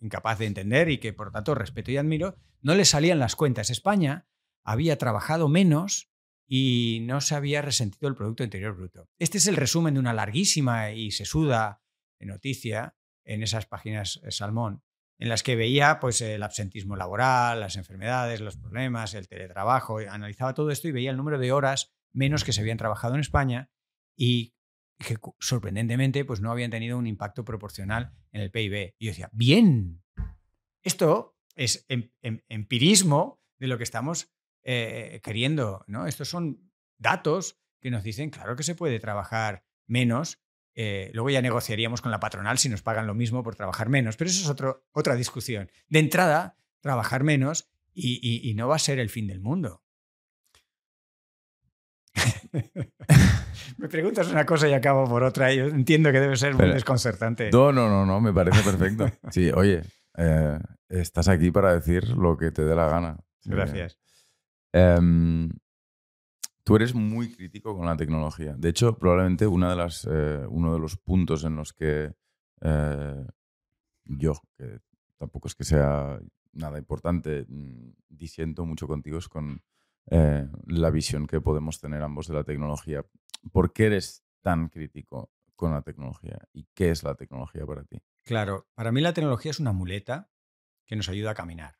incapaz de entender y que por tanto respeto y admiro, no le salían las cuentas. España había trabajado menos y no se había resentido el Producto Interior Bruto. Este es el resumen de una larguísima y sesuda noticia en esas páginas eh, Salmón, en las que veía pues, el absentismo laboral, las enfermedades, los problemas, el teletrabajo, analizaba todo esto y veía el número de horas menos que se habían trabajado en España y que sorprendentemente pues, no habían tenido un impacto proporcional en el PIB. Y yo decía, bien, esto es em, em, empirismo de lo que estamos eh, queriendo. ¿no? Estos son datos que nos dicen, claro que se puede trabajar menos eh, luego ya negociaríamos con la patronal si nos pagan lo mismo por trabajar menos, pero eso es otra discusión. De entrada, trabajar menos y, no va a ser el fin del mundo. me preguntas una cosa y acabo por otra. Yo entiendo que debe ser muy desconcertante. No, no, no, no, me parece perfecto. Sí, oye, eh, estás aquí para decir lo que te dé la gana. Gracias. Em, tú eres muy crítico con la tecnología. De hecho, probablemente una de las, eh, uno de los puntos en los que eh, yo, que tampoco es que sea nada importante, mm, disiento mucho contigo es con la visión que podemos tener ambos de la tecnología. ¿Por qué eres tan crítico con la tecnología? ¿Y qué es la tecnología para ti? Claro, para mí la tecnología es una muleta que nos ayuda a caminar.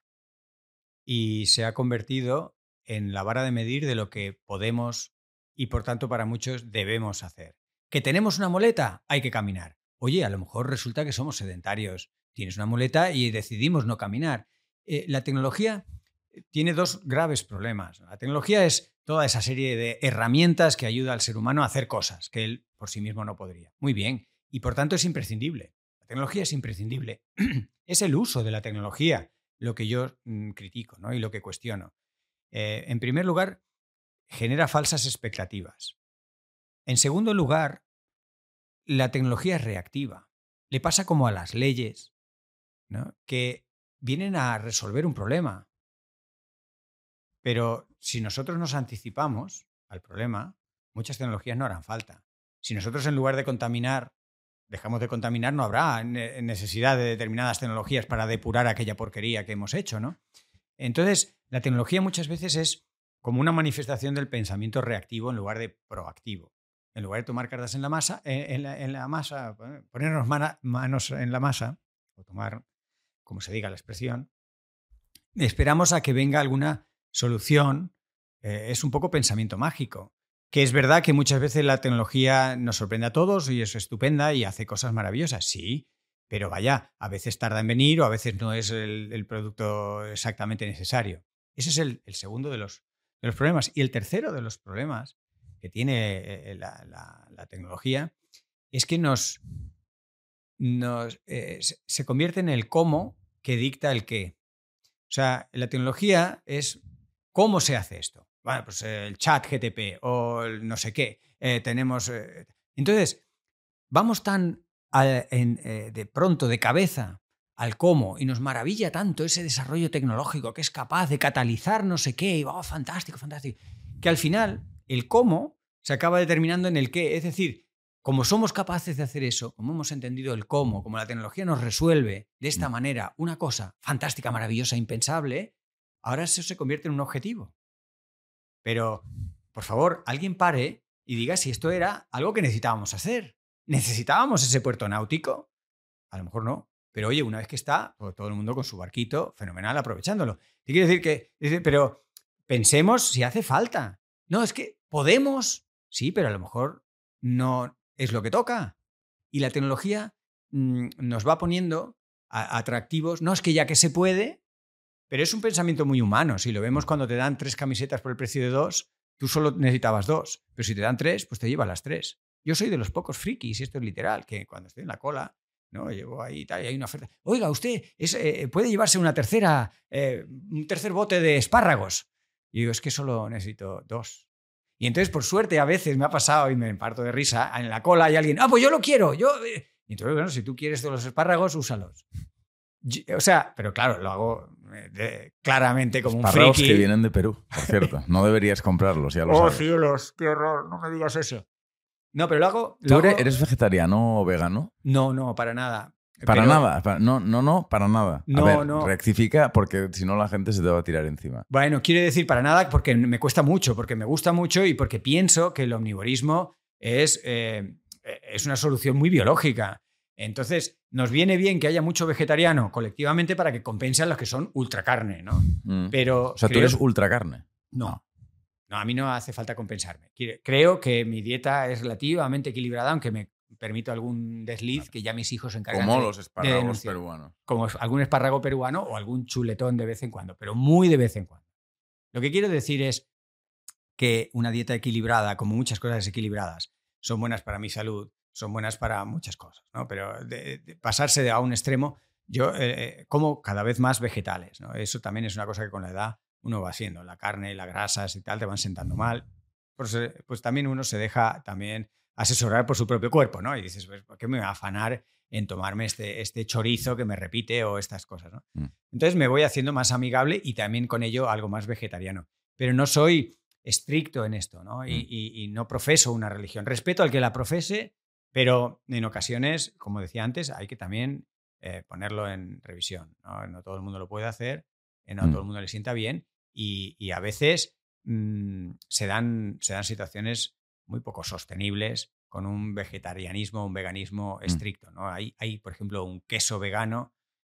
Y se ha convertido en la vara de medir de lo que podemos y por tanto para muchos debemos hacer. ¿Que tenemos una muleta? Hay que caminar. Oye, a lo mejor resulta que somos sedentarios. Tienes una muleta y decidimos no caminar. Eh, la tecnología eh, tiene dos graves problemas. La tecnología es toda esa serie de herramientas que ayuda al ser humano a hacer cosas que él por sí mismo no podría. Muy bien. Y por tanto es imprescindible tecnología es imprescindible. es el uso de la tecnología lo que yo mm, critico ¿no? y lo que cuestiono. Eh, en primer lugar, genera falsas expectativas. En segundo lugar, la tecnología es reactiva. Le pasa como a las leyes, que vienen a resolver un problema. Pero si nosotros nos anticipamos al problema, muchas tecnologías no harán falta. Si nosotros en lugar de contaminar dejamos de contaminar, no habrá necesidad de determinadas tecnologías para depurar aquella porquería que hemos hecho, ¿no? Entonces, la tecnología muchas veces es como una manifestación del pensamiento reactivo en lugar de proactivo. En lugar de tomar cartas en la masa, eh, en la, masa, ponernos manos en la masa, o tomar, como se diga la expresión, esperamos a que venga alguna solución. Eh, es un poco pensamiento mágico. Que es verdad que muchas veces la tecnología nos sorprende a todos y es estupenda y hace cosas maravillosas, sí, pero vaya, a veces tarda en venir o a veces no es el, producto exactamente necesario. Ese es el, segundo de los, problemas. Y el tercero de los problemas que tiene eh, la, tecnología es que nos, nos eh, se convierte en el cómo que dicta el qué. O sea, la tecnología es cómo se hace esto bueno, pues el chat GTP o el no sé qué. Eh, tenemos. Eh, entonces, vamos tan eh, de pronto, de cabeza, al cómo, y nos maravilla tanto ese desarrollo tecnológico que es capaz de catalizar no sé qué, y oh, fantástico, fantástico, que al final el cómo se acaba determinando en el qué. Es decir, como somos capaces de hacer eso, como hemos entendido el cómo, como la tecnología nos resuelve de esta mm. manera una cosa fantástica, maravillosa, impensable, ahora eso se convierte en un objetivo. Pero, por favor, alguien pare y diga si esto era algo que necesitábamos hacer. ¿Necesitábamos ese puerto náutico? A lo mejor no. Pero oye, una vez que está, pues, todo el mundo con su barquito, fenomenal, aprovechándolo. Te quiero decir que, pero pensemos si hace falta. No, es que podemos, sí, pero a lo mejor no es lo que toca. Y la tecnología mm, nos va poniendo atractivos. No es que ya que se puede, pero es un pensamiento muy humano. Si lo vemos cuando te dan tres camisetas por el precio de dos, tú solo necesitabas dos. Pero si te dan tres, pues te llevas las tres. Yo soy de los pocos frikis, y esto es literal, que cuando estoy en la cola, ¿no? Llevo ahí tal, y hay una oferta. Oiga, usted eh, puede llevarse una tercera, eh, un tercer bote de espárragos. Y digo, es que solo necesito dos. Y entonces, por suerte, a veces me ha pasado y me parto de risa, en la cola hay alguien, ah, pues yo lo quiero, yo... Eh". Y entonces, bueno, si tú quieres de los espárragos, úsalos. O sea, pero claro, lo hago eh, claramente como un friki. que vienen de Perú, por cierto. No deberías comprarlos, ya lo oh, cielos, qué horror, no me digas eso. No, pero lo hago... ¿Tú eres, vegetariano o vegano? No, no, para nada. Para nada, no, no, no, para nada. No, a ver, no. rectifica porque si no la gente se te va a tirar encima. Bueno, quiere decir para nada porque me cuesta mucho, porque me gusta mucho y porque pienso que el omnivorismo es, eh, es una solución muy biológica. Entonces, nos viene bien que haya mucho vegetariano colectivamente para que compense a los que son ultracarne, ¿no? Mm. Pero. O sea, tú eres ultracarne. No. No, a mí no hace falta compensarme. Creo que mi dieta es relativamente equilibrada, aunque me permito algún desliz que ya mis hijos se encargan Como los espárragos peruanos. Como algún espárrago peruano o algún chuletón de vez en cuando, pero muy de vez en cuando. Lo que quiero decir es que una dieta equilibrada, como muchas cosas equilibradas, son buenas para mi salud, son buenas para muchas cosas, ¿no? Pero de, pasarse a un extremo, yo eh, como cada vez más vegetales, ¿no? Eso también es una cosa que con la edad uno va haciendo. La carne, las grasas y tal te van sentando mal. Pues, eh, pues también uno se deja también asesorar por su propio cuerpo, ¿no? Y dices, pues, ¿por qué me voy a afanar en tomarme este, este chorizo que me repite o estas cosas, ¿no? Mm. Entonces me voy haciendo más amigable y también con ello algo más vegetariano. Pero no soy estricto en esto, ¿no? Y, Mm. y- y no profeso una religión. Respeto al que la profese, pero en ocasiones, como decía antes, hay que también eh, ponerlo en revisión. ¿no? No todo el mundo lo puede hacer, eh, no Mm. todo el mundo le sienta bien y, y a veces mm, se, dan, se dan situaciones muy poco sostenibles con un vegetarianismo, un veganismo estricto. ¿no? Hay, hay, por ejemplo, un queso vegano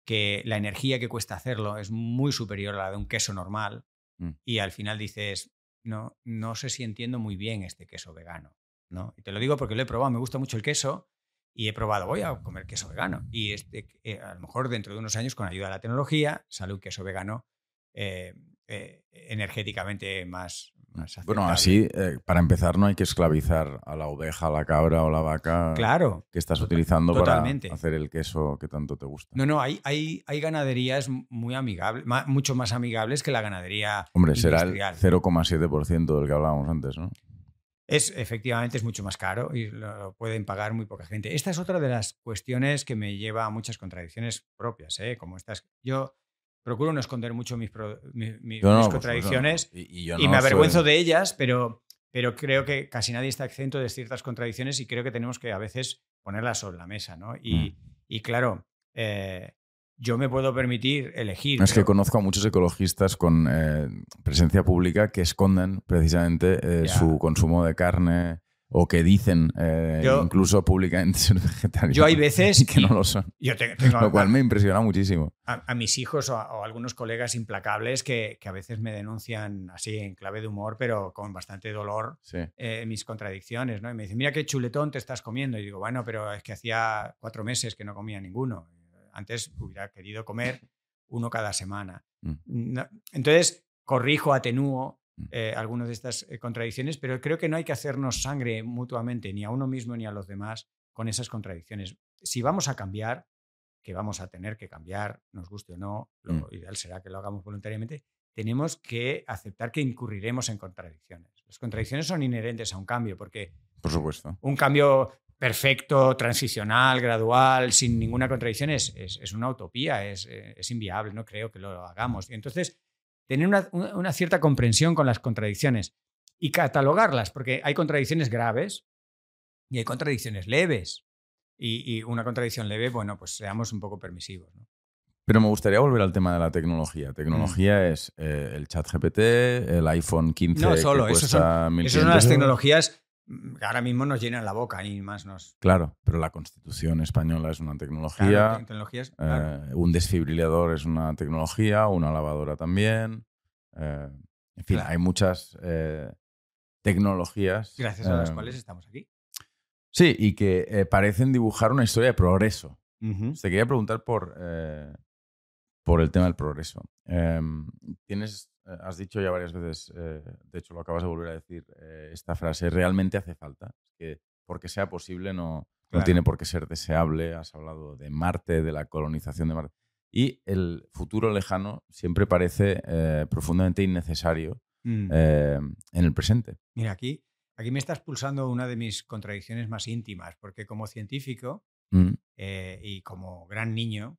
que la energía que cuesta hacerlo es muy superior a la de un queso normal Mm. y al final dices, no, no sé si entiendo muy bien este queso vegano. ¿No? Y te lo digo porque lo he probado, me gusta mucho el queso y he probado, voy a comer queso vegano. Y este, eh, a lo mejor dentro de unos años, con ayuda de la tecnología, sale un queso vegano eh, eh, energéticamente más, más Bueno, así, para empezar, no hay que esclavizar a la oveja, a la cabra o la vaca Claro. que estás utilizando totalmente. para hacer el queso que tanto te gusta. No, no, hay, hay, hay ganaderías muy amigables, ma- mucho más amigables que la ganadería Hombre, será el industrial. 0,7% del que hablábamos antes, ¿no? Es, efectivamente, es mucho más caro y lo, pueden pagar muy poca gente. Esta es otra de las cuestiones que me lleva a muchas contradicciones propias, ¿eh? como estas. Yo procuro no esconder mucho mis, pro- mi- mi- Yo no, mis por supuesto, contradicciones no. Y, y y me avergüenzo soy- de ellas, pero, pero creo que casi nadie está exento de ciertas contradicciones y creo que tenemos que a veces ponerlas sobre la mesa. ¿no? Y, Mm. y claro, eh, yo me puedo permitir elegir. Es que pero- conozco a muchos ecologistas con eh, presencia pública que esconden precisamente eh, su consumo de carne o que dicen eh, Yo- incluso públicamente ser vegetarianos. Yo hay veces que no lo son. yo te- tengo Lo cual a- me impresiona muchísimo. a, a mis hijos o a, o a algunos colegas implacables que, que a veces me denuncian así en clave de humor, pero con bastante dolor Sí. eh, mis contradicciones, ¿no? Y me dicen, mira qué chuletón te estás comiendo. Y digo, bueno, pero es que hacía cuatro meses que no comía ninguno. Antes hubiera querido comer uno cada semana. Mm. No- entonces, corrijo, atenúo Mm. eh, algunas de estas eh, contradicciones, pero creo que no hay que hacernos sangre mutuamente, ni a uno mismo ni a los demás, con esas contradicciones. Si vamos a cambiar, que vamos a tener que cambiar, nos guste o no, lo Mm. ideal será que lo hagamos voluntariamente, tenemos que aceptar que incurriremos en contradicciones. Las contradicciones son inherentes a un cambio, porque Por supuesto. un cambio perfecto, transicional, gradual, sin ninguna contradicción, es, es- es una utopía, es, eh, es inviable, no creo que lo hagamos. Entonces, tener una, una- cierta comprensión con las contradicciones y catalogarlas, porque hay contradicciones graves y hay contradicciones leves. Y, y una contradicción leve, bueno, pues seamos un poco permisivos. ¿no? Pero me gustaría volver al tema de la tecnología. Tecnología es eh, el chat GPT, el iPhone 15 Mm. No solo, que eso son, 1.500 esas son las tecnologías mm, ahora mismo nos llenan la boca y más nos... Claro, pero la Constitución española es una tecnología. Claro, te- tecnologías, claro. Eh, un desfibrilador es una tecnología, una lavadora también. Eh, en fin, Claro. hay muchas eh, tecnologías. gracias a las cuales estamos aquí. Sí, y que parecen dibujar una historia de progreso. Ujú. Te quería preguntar por, por el tema del progreso. Em, tienes, has dicho ya varias veces, eh, de hecho lo acabas de volver a decir, eh, esta frase, realmente hace falta. Que porque sea posible no, no Claro. tiene por qué ser deseable. Has hablado de Marte, de la colonización de Marte. Y el futuro lejano siempre parece eh, profundamente innecesario Mm. eh, en el presente. Mira, aquí, aquí me estás pulsando una de mis contradicciones más íntimas, porque como científico Mm, eh, y como gran niño,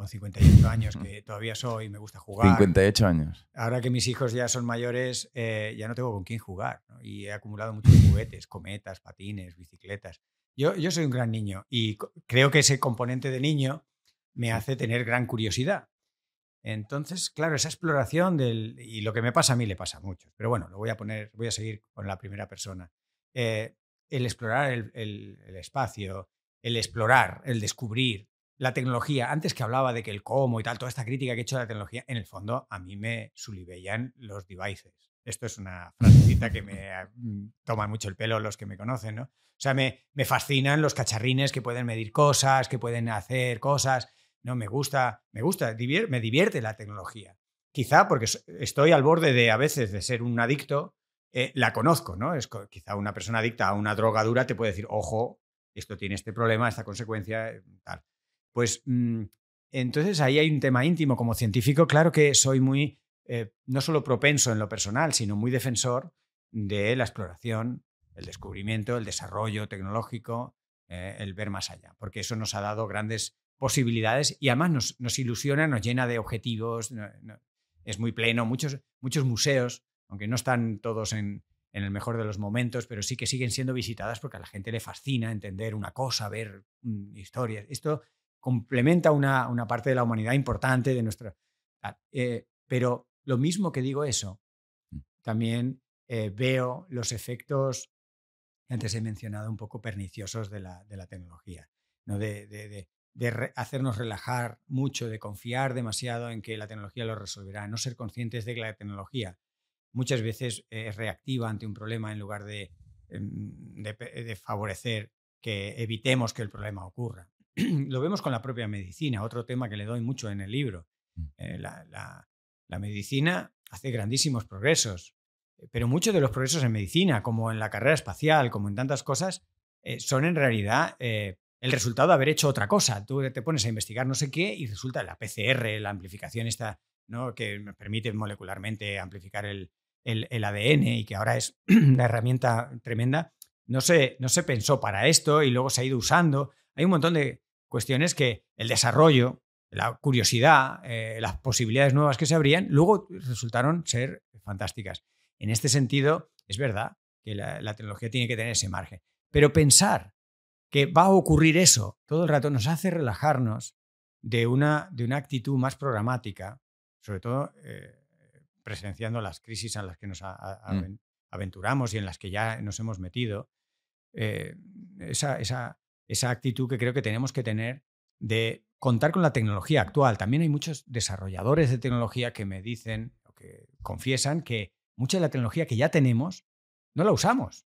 con 58 años que todavía soy, me gusta jugar. 58 años. Ahora que mis hijos ya son mayores, eh, ya no tengo con quién jugar. ¿no? Y he acumulado muchos juguetes, cometas, patines, bicicletas. Yo, yo soy un gran niño y creo que ese componente de niño me hace tener gran curiosidad. Entonces, claro, esa exploración del. Y lo que me pasa a mí le pasa a muchos. Pero bueno, lo voy a poner, voy a seguir con la primera persona. Eh, el explorar el, el- el espacio, el explorar, el descubrir, la tecnología. Antes que hablaba de que el cómo y tal, toda esta crítica que he hecho de la tecnología, en el fondo a mí me sulibellan los devices. Esto es una frasecita que me mm, toman mucho el pelo los que me conocen, ¿no? O sea, me, me fascinan los cacharrines que pueden medir cosas, que pueden hacer cosas. No, me gusta, me gusta, me divierte la tecnología. Quizá porque estoy al borde de a veces de ser un adicto, eh, la conozco, ¿no? Es quizá una persona adicta a una droga dura te puede decir, ojo, esto tiene este problema, esta consecuencia, eh, tal. Pues mm, entonces ahí hay un tema íntimo. Como científico, claro que soy muy, eh, no solo propenso en lo personal, sino muy defensor de la exploración el descubrimiento, el desarrollo tecnológico, eh, el ver más allá, porque eso nos ha dado grandes posibilidades y además nos, ilusiona, nos llena de objetivos, es muy pleno, muchos, muchos museos, aunque no están todos en, en el mejor de los momentos, pero sí que siguen siendo visitadas porque a la gente le fascina entender una cosa, ver mm, historias. Esto complementa una, una, parte de la humanidad importante de nuestra... Eh, pero lo mismo que digo eso, mm. también eh, veo los efectos, antes he mencionado, un poco perniciosos de la, de la tecnología, ¿no? de, de, de hacernos relajar mucho, de confiar demasiado en que la tecnología lo resolverá, no ser conscientes de que la tecnología muchas veces es reactiva ante un problema en lugar de, em, de, favorecer que evitemos que el problema ocurra. Lo vemos con la propia medicina, otro tema que le doy mucho en el libro. Mm. Eh, la, medicina hace grandísimos progresos, eh, pero muchos de los progresos en medicina, como en la carrera espacial, como en tantas cosas, eh, son en realidad el resultado de haber hecho otra cosa. Tú te pones a investigar no sé qué y resulta la PCR, la amplificación esta, ¿no? que permite molecularmente amplificar el, el, ADN y que ahora es una herramienta tremenda, no se, no se pensó para esto y luego se ha ido usando. Hay un montón de cuestiones que el desarrollo, la curiosidad, eh, las posibilidades nuevas que se abrían, luego resultaron ser fantásticas. En este sentido, es verdad que la, la tecnología tiene que tener ese margen. Pero pensar que va a ocurrir eso todo el rato nos hace relajarnos de una, de una actitud más programática, sobre todo eh, presenciando las crisis a las que nos mm. aventuramos y en las que ya nos hemos metido, eh, esa, esa, esa actitud que creo que tenemos que tener de contar con la tecnología actual. También hay muchos desarrolladores de tecnología que me dicen o que confiesan que mucha de la tecnología que ya tenemos no la usamos,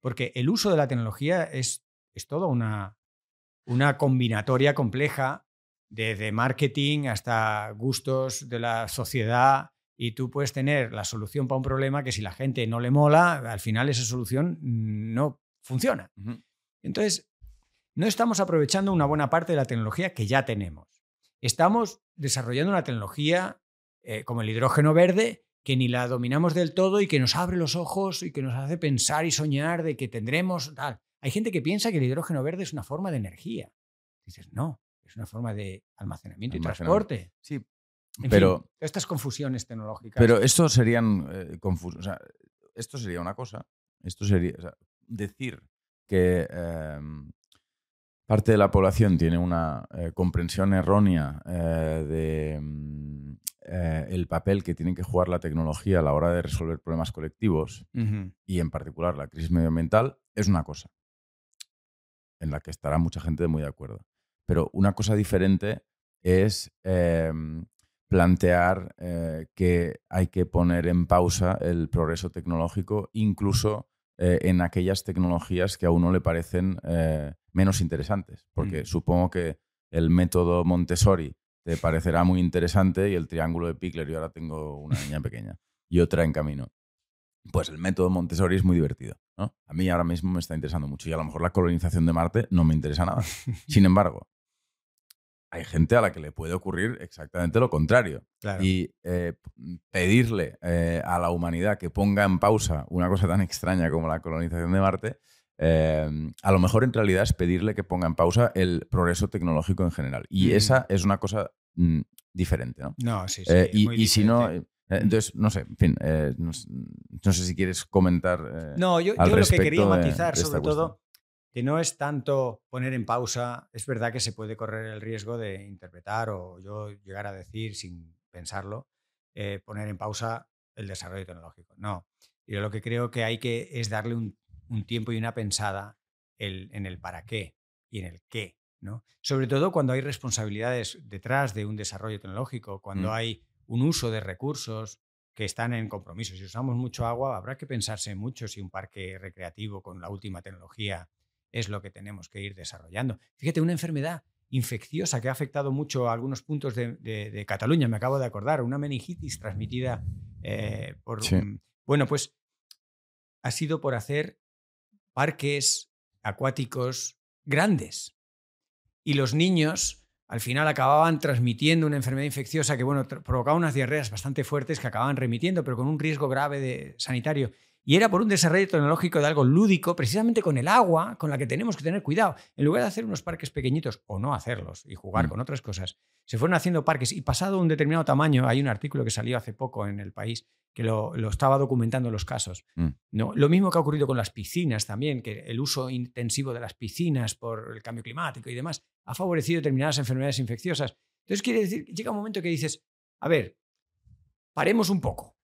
porque el uso de la tecnología es, es toda una, una combinatoria compleja desde marketing hasta gustos de la sociedad y tú puedes tener la solución para un problema que si la gente no le mola, al final esa solución no funciona. Entonces, no estamos aprovechando una buena parte de la tecnología que ya tenemos. Estamos desarrollando una tecnología eh, como el hidrógeno verde que ni la dominamos del todo y que nos abre los ojos y que nos hace pensar y soñar de que tendremos tal. Hay gente que piensa que el hidrógeno verde es una forma de energía. Dices, no, es una forma de almacenamiento, y transporte. Sí, pero, estas confusiones tecnológicas. Pero esto serían eh, esto sería una cosa. Esto sería decir que em, parte de la población tiene una eh, comprensión errónea eh, de mm, el papel que tiene que jugar la tecnología a la hora de resolver problemas colectivos y en particular la crisis medioambiental es una cosa en la que estará mucha gente muy de acuerdo. Pero una cosa diferente es em, plantear eh, que hay que poner en pausa el progreso tecnológico, incluso eh, en aquellas tecnologías que a uno le parecen eh, menos interesantes. Porque mm. supongo que el método Montessori te parecerá muy interesante y el triángulo de Pickler, yo ahora tengo una niña pequeña y otra en camino. Pues el método Montessori es muy divertido. A mí ahora mismo me está interesando mucho y a lo mejor la colonización de Marte no me interesa nada. Sin embargo, hay gente a la que le puede ocurrir exactamente lo contrario. Y eh, pedirle eh, a la humanidad que ponga en pausa una cosa tan extraña como la colonización de Marte, em, a lo mejor en realidad es pedirle que ponga en pausa el progreso tecnológico en general. Y esa es una cosa mm, diferente, ¿no? No, sí, sí. Eh, y, si no... Entonces, no sé, en fin, no, sé si quieres comentar. no, yo, yo lo que quería matizar, sobre todo, que no es tanto poner en pausa, es verdad que se puede correr el riesgo de interpretar o yo llegar a decir sin pensarlo, eh, poner en pausa el desarrollo tecnológico. No, yo lo que creo que hay que es darle un, tiempo y una pensada en el para qué y en el qué. ¿no? Sobre todo cuando hay responsabilidades detrás de un desarrollo tecnológico, cuando mm. hay un uso de recursos que están en compromiso. Si usamos mucho agua, habrá que pensarse mucho si un parque recreativo con la última tecnología es lo que tenemos que ir desarrollando. Fíjate, una enfermedad infecciosa que ha afectado mucho a algunos puntos de, Cataluña, me acabo de acordar, una meningitis transmitida eh, por... bueno, pues ha sido por hacer parques acuáticos grandes. Y los niños al final acababan transmitiendo una enfermedad infecciosa que bueno, provocaba unas diarreas bastante fuertes que acababan remitiendo, pero con un riesgo grave de sanitario. Y era por un desarrollo tecnológico de algo lúdico, precisamente con el agua, con la que tenemos que tener cuidado. En lugar de hacer unos parques pequeñitos o no hacerlos y jugar Mm. con otras cosas, se fueron haciendo parques y pasado un determinado tamaño, hay un artículo que salió hace poco en el país que lo, lo estaba documentando los casos. Mm. ¿no? Lo mismo que ha ocurrido con las piscinas también, que el uso intensivo de las piscinas por el cambio climático y demás ha favorecido determinadas enfermedades infecciosas. Entonces quiere decir, llega un momento que dices, a ver, paremos un poco.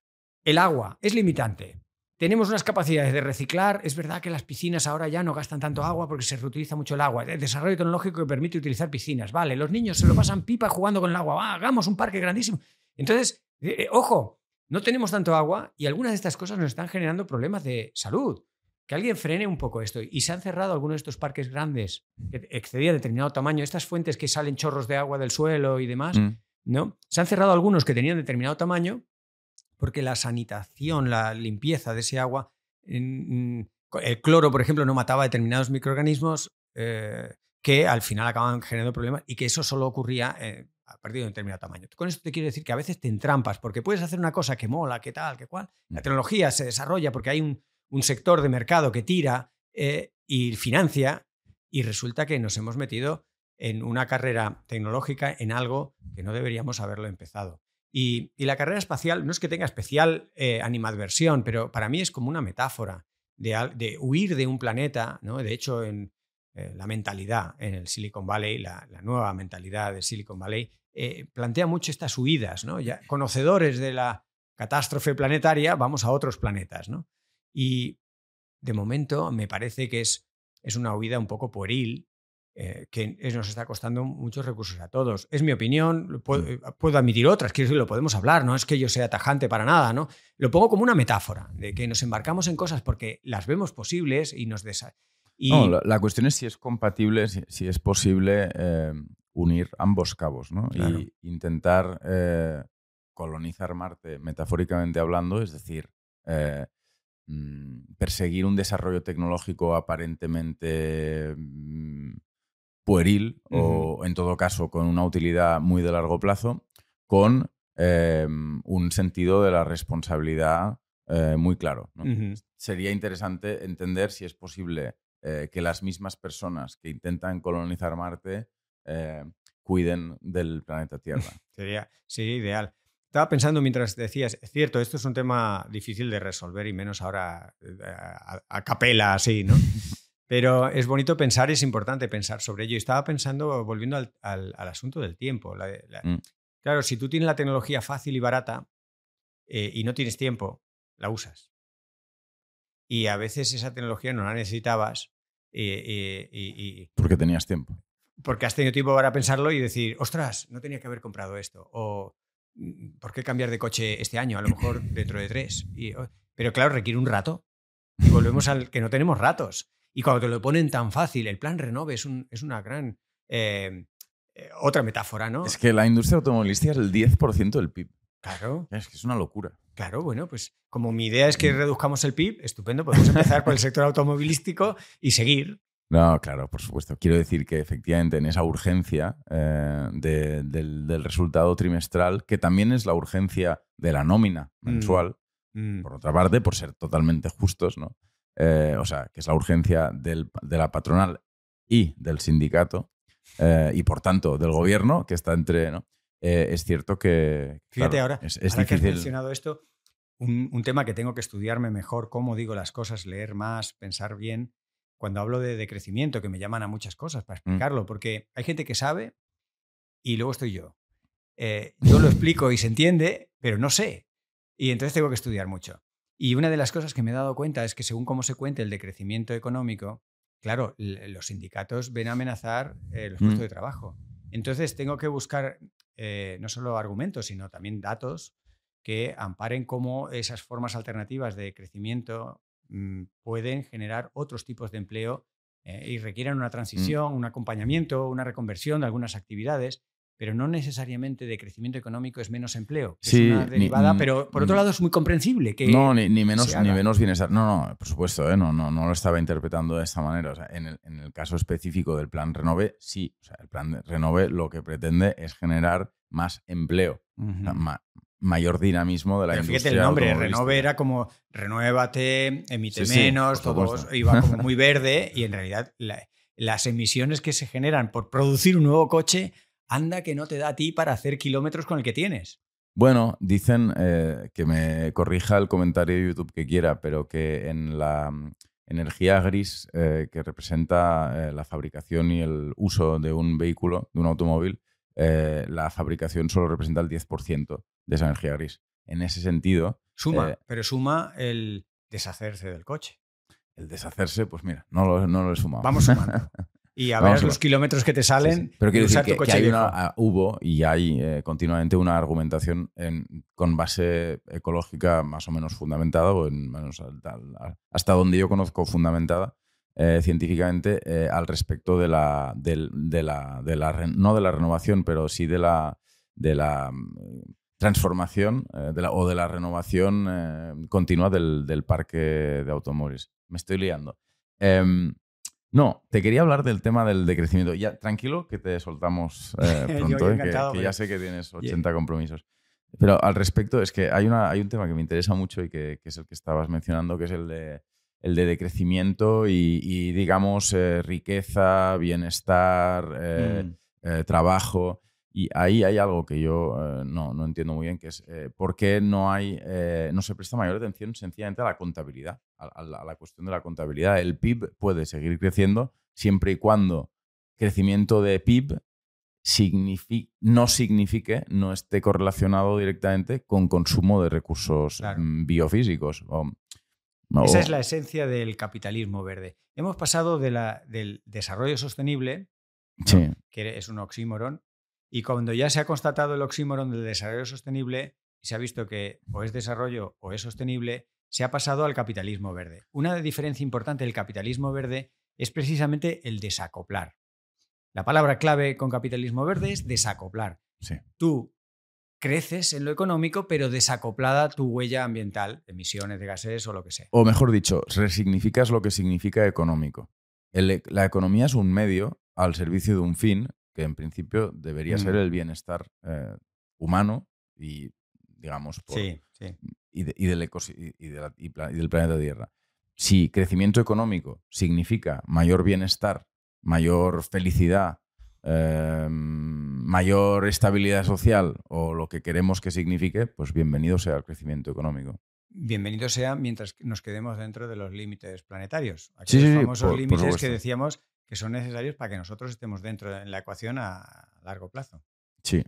El agua es limitante. Tenemos unas capacidades de reciclar. Es verdad que las piscinas ahora ya no gastan tanto agua porque se reutiliza mucho el agua. El desarrollo tecnológico que permite utilizar piscinas. Vale, los niños se lo pasan pipa jugando con el agua. Va, hagamos un parque grandísimo. Entonces, eh, eh, ojo, no tenemos tanto agua y algunas de estas cosas nos están generando problemas de salud. Que alguien frene un poco esto. Y se han cerrado algunos de estos parques grandes que excedían determinado tamaño. Estas fuentes que salen chorros de agua del suelo y demás. Mm. ¿no? Se han cerrado algunos que tenían determinado tamaño porque la sanitación, la limpieza de ese agua, mm, el cloro, por ejemplo, no mataba determinados microorganismos eh, que al final acaban generando problemas y que eso solo ocurría eh, a partir de un determinado tamaño. Con esto te quiero decir que a veces te entrampas porque puedes hacer una cosa que mola, que tal, que cual. La Mm. tecnología se desarrolla porque hay un, un sector de mercado que tira eh, y financia y resulta que nos hemos metido en una carrera tecnológica en algo que no deberíamos haberlo empezado. Y, la carrera espacial no es que tenga especial eh, animadversión, pero para mí es como una metáfora de, huir de un planeta. ¿no? De hecho, en eh, la mentalidad en el Silicon Valley, la, la nueva mentalidad de Silicon Valley, eh, plantea mucho estas huidas. ¿no? Ya, conocedores de la catástrofe planetaria, vamos a otros planetas. ¿no? Y de momento me parece que es, es una huida un poco pueril, eh, que nos está costando muchos recursos a todos. Es mi opinión, puedo, eh, puedo admitir otras, quiero decir, lo podemos hablar, no es que yo sea tajante para nada, ¿no? Lo pongo como una metáfora, de que nos embarcamos en cosas porque las vemos posibles y nos desa... Y, No, la, la cuestión es si es compatible, si, si es posible eh, unir ambos cabos, ¿no? Claro. Y intentar eh, colonizar Marte, metafóricamente hablando, es decir, mm, perseguir un desarrollo tecnológico aparentemente pueril o, en todo caso, con una utilidad muy de largo plazo, con eh, un sentido de la responsabilidad eh, muy claro. sería interesante entender si es posible eh, que las mismas personas que intentan colonizar Marte eh, cuiden del planeta Tierra. Sería, ideal. Estaba pensando mientras decías, es cierto, esto es un tema difícil de resolver y menos ahora eh, a, a capela así, ¿no? Pero es bonito pensar, es importante pensar sobre ello. Y estaba pensando, volviendo al, al- al asunto del tiempo. la- la- Mm. Claro, si tú tienes la tecnología fácil y barata eh, y no tienes tiempo, la usas. Y a veces esa tecnología no la necesitabas eh, eh, y- Porque tenías tiempo. porque has tenido tiempo para pensarlo y decir, ostras, no tenía que haber comprado esto. O, "Mm, ¿por qué cambiar de coche este año? A lo mejor dentro de tres. Y, pero claro, requiere un rato. Y volvemos al que no tenemos ratos. Y cuando te lo ponen tan fácil, el plan Renove es, un- es una gran... eh, eh, otra metáfora, ¿no? Es que la industria automovilística es el 10% del PIB. Claro, Es que es una locura. claro, bueno, pues como mi idea es que reduzcamos el PIB, estupendo, podemos empezar por el sector automovilístico y seguir. No, claro, por supuesto. Quiero decir que efectivamente en esa urgencia eh, de- del, del resultado trimestral, que también es la urgencia de la nómina Mm. mensual, Mm, por otra parte, por ser totalmente justos, ¿no? Eh, o sea, que es la urgencia del- de la patronal y del sindicato, eh, y por tanto del gobierno, que está entre, ¿no? Eh, es cierto que... Fíjate claro, ahora, es, es ahora que has difícil. mencionado esto, un, un tema que tengo que estudiarme mejor, cómo digo las cosas, leer más, pensar bien. Cuando hablo de decrecimiento, que me llaman a muchas cosas para Mm. explicarlo, porque hay gente que sabe y luego estoy yo. Eh, yo lo explico y se entiende, pero no sé. Y entonces tengo que estudiar mucho. Y una de las cosas que me he dado cuenta es que según cómo se cuente el decrecimiento económico, claro, los sindicatos ven a amenazar eh, los puestos Mm. de trabajo. Entonces tengo que buscar eh, no solo argumentos, sino también datos que amparen cómo esas formas alternativas de crecimiento mm, pueden generar otros tipos de empleo eh, y requieran una transición, un acompañamiento, una reconversión de algunas actividades, pero no necesariamente de crecimiento económico es menos empleo. que Sí, es una derivada, pero por otro lado es muy comprensible que No, ni, ni menos, ni menos bienestar. No, no, por supuesto, ¿eh? no, no, no lo estaba interpretando de esta manera. O sea, en, el, en el caso específico del plan Renove, sí. O sea, el plan Renove lo que pretende es generar más empleo. O sea, mayor dinamismo de la Pero industria. fíjate el nombre. Renove era como renuévate, emite Sí, menos, todo iba como muy verde y en realidad la- las emisiones que se generan por producir un nuevo coche, anda que no te da a ti para hacer kilómetros con el que tienes. Bueno, dicen eh, que me corrija el comentario de YouTube que quiera, pero que en la mm, energía gris eh, que representa eh, la fabricación y el uso de un vehículo, de un automóvil, la fabricación solo representa el 10% de esa energía gris. En ese sentido, Suma, pero suma el deshacerse del coche. el deshacerse, pues mira, no lo, no lo he sumado. Vamos sumando. Y a ver los kilómetros que te salen. Sí, sí. Pero de quiero decir que, hay una, ah, hubo y hay eh, continuamente una argumentación en- con base ecológica más o menos fundamentada, o en, menos hasta donde yo conozco fundamentada eh, científicamente, eh, al respecto de la, del- de la, de la no de la renovación, pero sí de la, de la mm, transformación de la- o de la renovación continua del, del parque de automóviles. Me estoy liando. No, te quería hablar del tema del decrecimiento. Ya, tranquilo, que te soltamos eh, Yo pronto, eh, que- ya sé que tienes 80 compromisos. Pero al respecto, es que hay, una, hay un tema que me interesa mucho y que, que es el que estabas mencionando, que es el de, el de decrecimiento y, y, digamos, eh, riqueza, bienestar, Mm. trabajo. Y ahí hay algo que yo eh, no, no entiendo muy bien, que es eh, por qué no, hay, eh, no se presta mayor atención sencillamente a la contabilidad, a, a la, a la cuestión de la contabilidad. El PIB puede seguir creciendo siempre y cuando crecimiento de PIB no signifique, no esté correlacionado directamente con consumo de recursos Claro. mm, biofísicos. o- Esa es la esencia del capitalismo verde. Hemos pasado de la- del desarrollo sostenible, Sí, que es un oxímoron, y cuando ya se ha constatado el oxímoron del desarrollo sostenible y se ha visto que o es desarrollo o es sostenible, se ha pasado al capitalismo verde. Una diferencia importante del capitalismo verde es precisamente el desacoplar. La palabra clave con capitalismo verde es desacoplar. sí. Tú creces en lo económico, pero desacoplada tu huella ambiental, emisiones de gases o lo que sea. O mejor dicho, resignificas lo que significa económico. El e- la economía es un medio al servicio de un fin que en principio debería ser Mm. el bienestar eh, humano y, digamos, por- Sí, sí. y, de- y del ecosi- y- de la- del planeta Tierra. Si crecimiento económico significa mayor bienestar, mayor felicidad, eh, mayor estabilidad social o lo que queremos que signifique, pues bienvenido sea el crecimiento económico. Bienvenido sea mientras nos quedemos dentro de los límites planetarios. Aquellos Sí, famosos por- por límites que decíamos que son necesarios para que nosotros estemos dentro de la ecuación a largo plazo. Sí,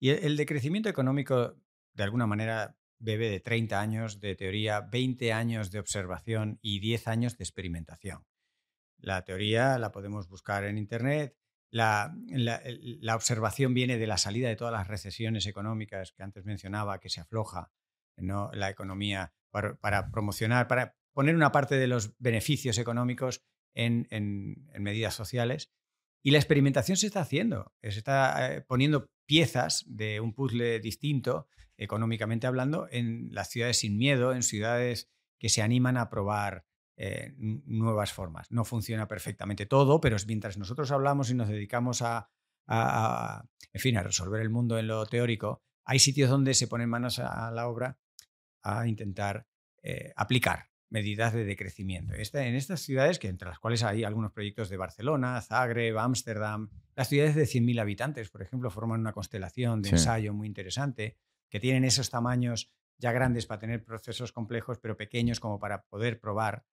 Y el, el decrecimiento económico, de alguna manera, bebe de 30 años de teoría, 20 años de observación y 10 años de experimentación. La teoría la podemos buscar en Internet. La, la- la observación viene de la salida de todas las recesiones económicas que antes mencionaba, que se afloja ¿no? la economía para, para promocionar, para poner una parte de los beneficios económicos en, medidas sociales. Y la experimentación se está haciendo, se está eh, poniendo piezas de un puzzle distinto, económicamente hablando, en las ciudades sin miedo, en ciudades que se animan a probar eh, nuevas formas. No funciona perfectamente todo, pero mientras nosotros hablamos y nos dedicamos a, en fin, a resolver el mundo en lo teórico, hay sitios donde se ponen manos a la obra a intentar eh, aplicar medidas de decrecimiento. Esta- en estas ciudades, que entre las cuales hay algunos proyectos de Barcelona, Zagreb, Ámsterdam, las ciudades de 100.000 habitantes, por ejemplo, forman una constelación de Sí. ensayo muy interesante, que tienen esos tamaños ya grandes para tener procesos complejos, pero pequeños como para poder probar,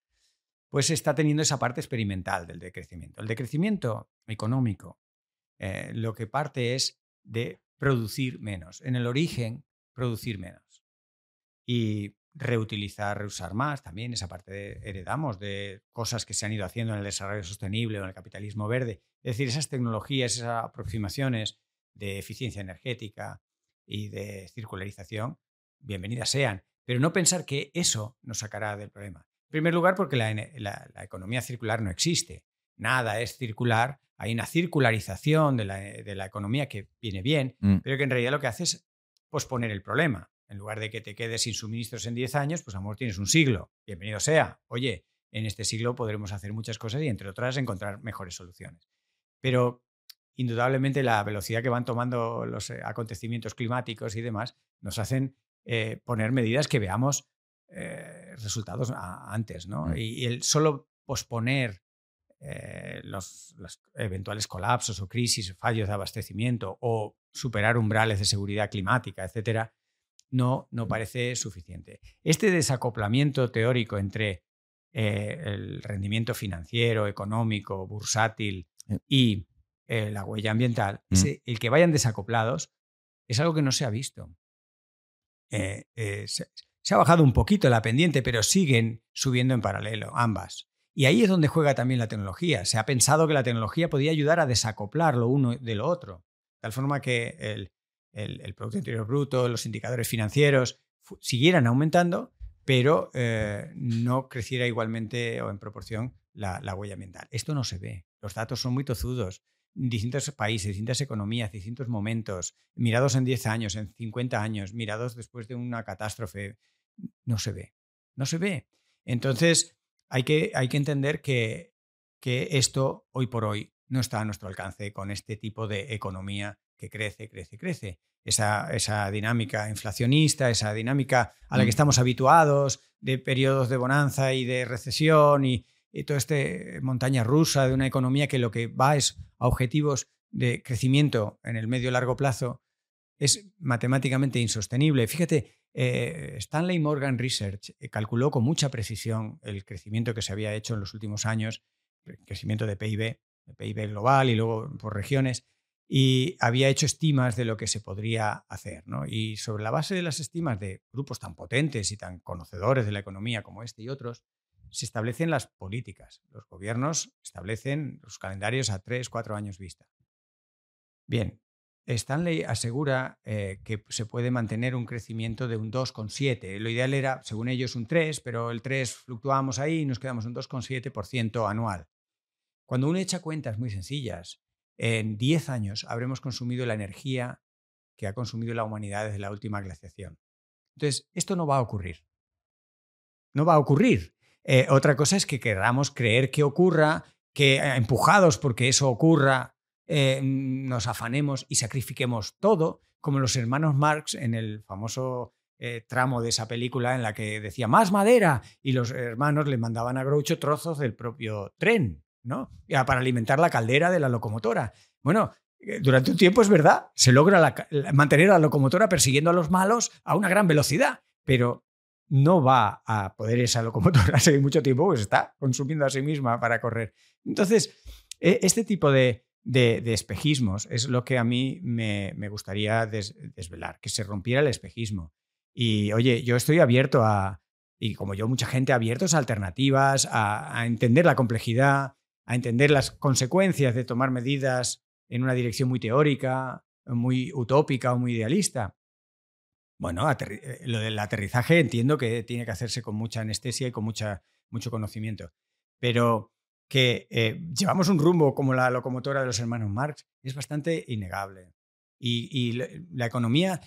pues está teniendo esa parte experimental del decrecimiento. El decrecimiento económico eh, lo que parte es de producir menos. En el origen, producir menos. Y reutilizar, reusar más, también esa parte de- heredamos de cosas que se han ido haciendo en el desarrollo sostenible o en el capitalismo verde. Es decir, esas tecnologías, esas aproximaciones de eficiencia energética y de circularización, bienvenidas sean. Pero no pensar que eso nos sacará del problema. En primer lugar, porque la, ene- la- la economía circular no existe. Nada es circular. Hay una circularización de la, de la economía que viene bien, Mm. pero que en realidad lo que hace es posponer el problema. En lugar de que te quedes sin suministros en 10 años, pues a lo mejor tienes un siglo. Bienvenido sea. Oye, en este siglo podremos hacer muchas cosas y entre otras encontrar mejores soluciones. Pero indudablemente la velocidad que van tomando los eh, acontecimientos climáticos y demás nos hacen eh, poner medidas que veamos eh, resultados antes, ¿no? Mm. Y, el solo posponer los, eventuales colapsos o crisis, fallos de abastecimiento o superar umbrales de seguridad climática, etcétera, no, no parece suficiente. Este desacoplamiento teórico entre el rendimiento financiero, económico, bursátil y la huella ambiental, Mm. el que vayan desacoplados es algo que no se ha visto. Eh, eh, se, ha bajado un poquito la pendiente, pero siguen subiendo en paralelo, ambas. Y ahí es donde juega también la tecnología. Se ha pensado que la tecnología podía ayudar a desacoplar lo uno de lo otro, de tal forma que el, Producto Interior Bruto, los indicadores financieros siguieran aumentando, pero eh, no creciera igualmente o en proporción la, la, huella ambiental. Esto no se ve. Los datos son muy tozudos distintos países, distintas economías, distintos momentos, mirados en 10 años, en 50 años, mirados después de una catástrofe, no se ve, no se ve. Entonces, hay que, hay que entender que, que esto hoy por hoy no está a nuestro alcance con este tipo de economía que crece, crece, crece. Esa, esa, dinámica inflacionista, esa dinámica a la que mm. estamos habituados, de periodos de bonanza y de recesión y, y toda esta montaña rusa de una economía que lo que va es a objetivos de crecimiento en el medio largo plazo, es matemáticamente insostenible. Fíjate, eh, Stanley Morgan Research eh, calculó con mucha precisión el crecimiento que se había hecho en los últimos años, el crecimiento de PIB, de PIB global y luego por regiones, y había hecho estimas de lo que se podría hacer. Y sobre la base de las estimas de grupos tan potentes y tan conocedores de la economía como este y otros, se establecen las políticas. Los gobiernos establecen los calendarios a tres, cuatro años vista. Bien, Stanley asegura eh, que se puede mantener un crecimiento de un 2,7. Lo ideal era, según ellos, un 3, pero el 3 fluctuamos ahí y nos quedamos un 2,7% anual. Cuando uno echa cuentas muy sencillas, en 10 años habremos consumido la energía que ha consumido la humanidad desde la última glaciación. Entonces, esto no va a ocurrir. No va a ocurrir. Eh, otra cosa es que queramos creer que ocurra, que eh, empujados porque eso ocurra, eh, nos afanemos y sacrifiquemos todo, como los hermanos Marx en el famoso tramo de esa película en la que decía más madera y los hermanos le mandaban a Groucho trozos del propio tren, ¿no? Para alimentar la caldera de la locomotora. Bueno, durante un tiempo es verdad, se logra mantener la locomotora persiguiendo a los malos a una gran velocidad, pero no va a poder esa locomotora seguir mucho tiempo, pues está consumiendo a sí misma para correr. Entonces, e, este tipo de, espejismos es lo que a mí me, gustaría desvelar, que se rompiera el espejismo. Y oye, yo estoy abierto a, y como yo, mucha gente abiertos a alternativas, a entender la complejidad, a entender las consecuencias de tomar medidas en una dirección muy teórica, muy utópica o muy idealista. Bueno, eh, lo del aterrizaje entiendo que tiene que hacerse con mucha anestesia y con mucha, mucho conocimiento, pero que eh, llevamos un rumbo como la locomotora de los hermanos Marx es bastante innegable. Y, la economía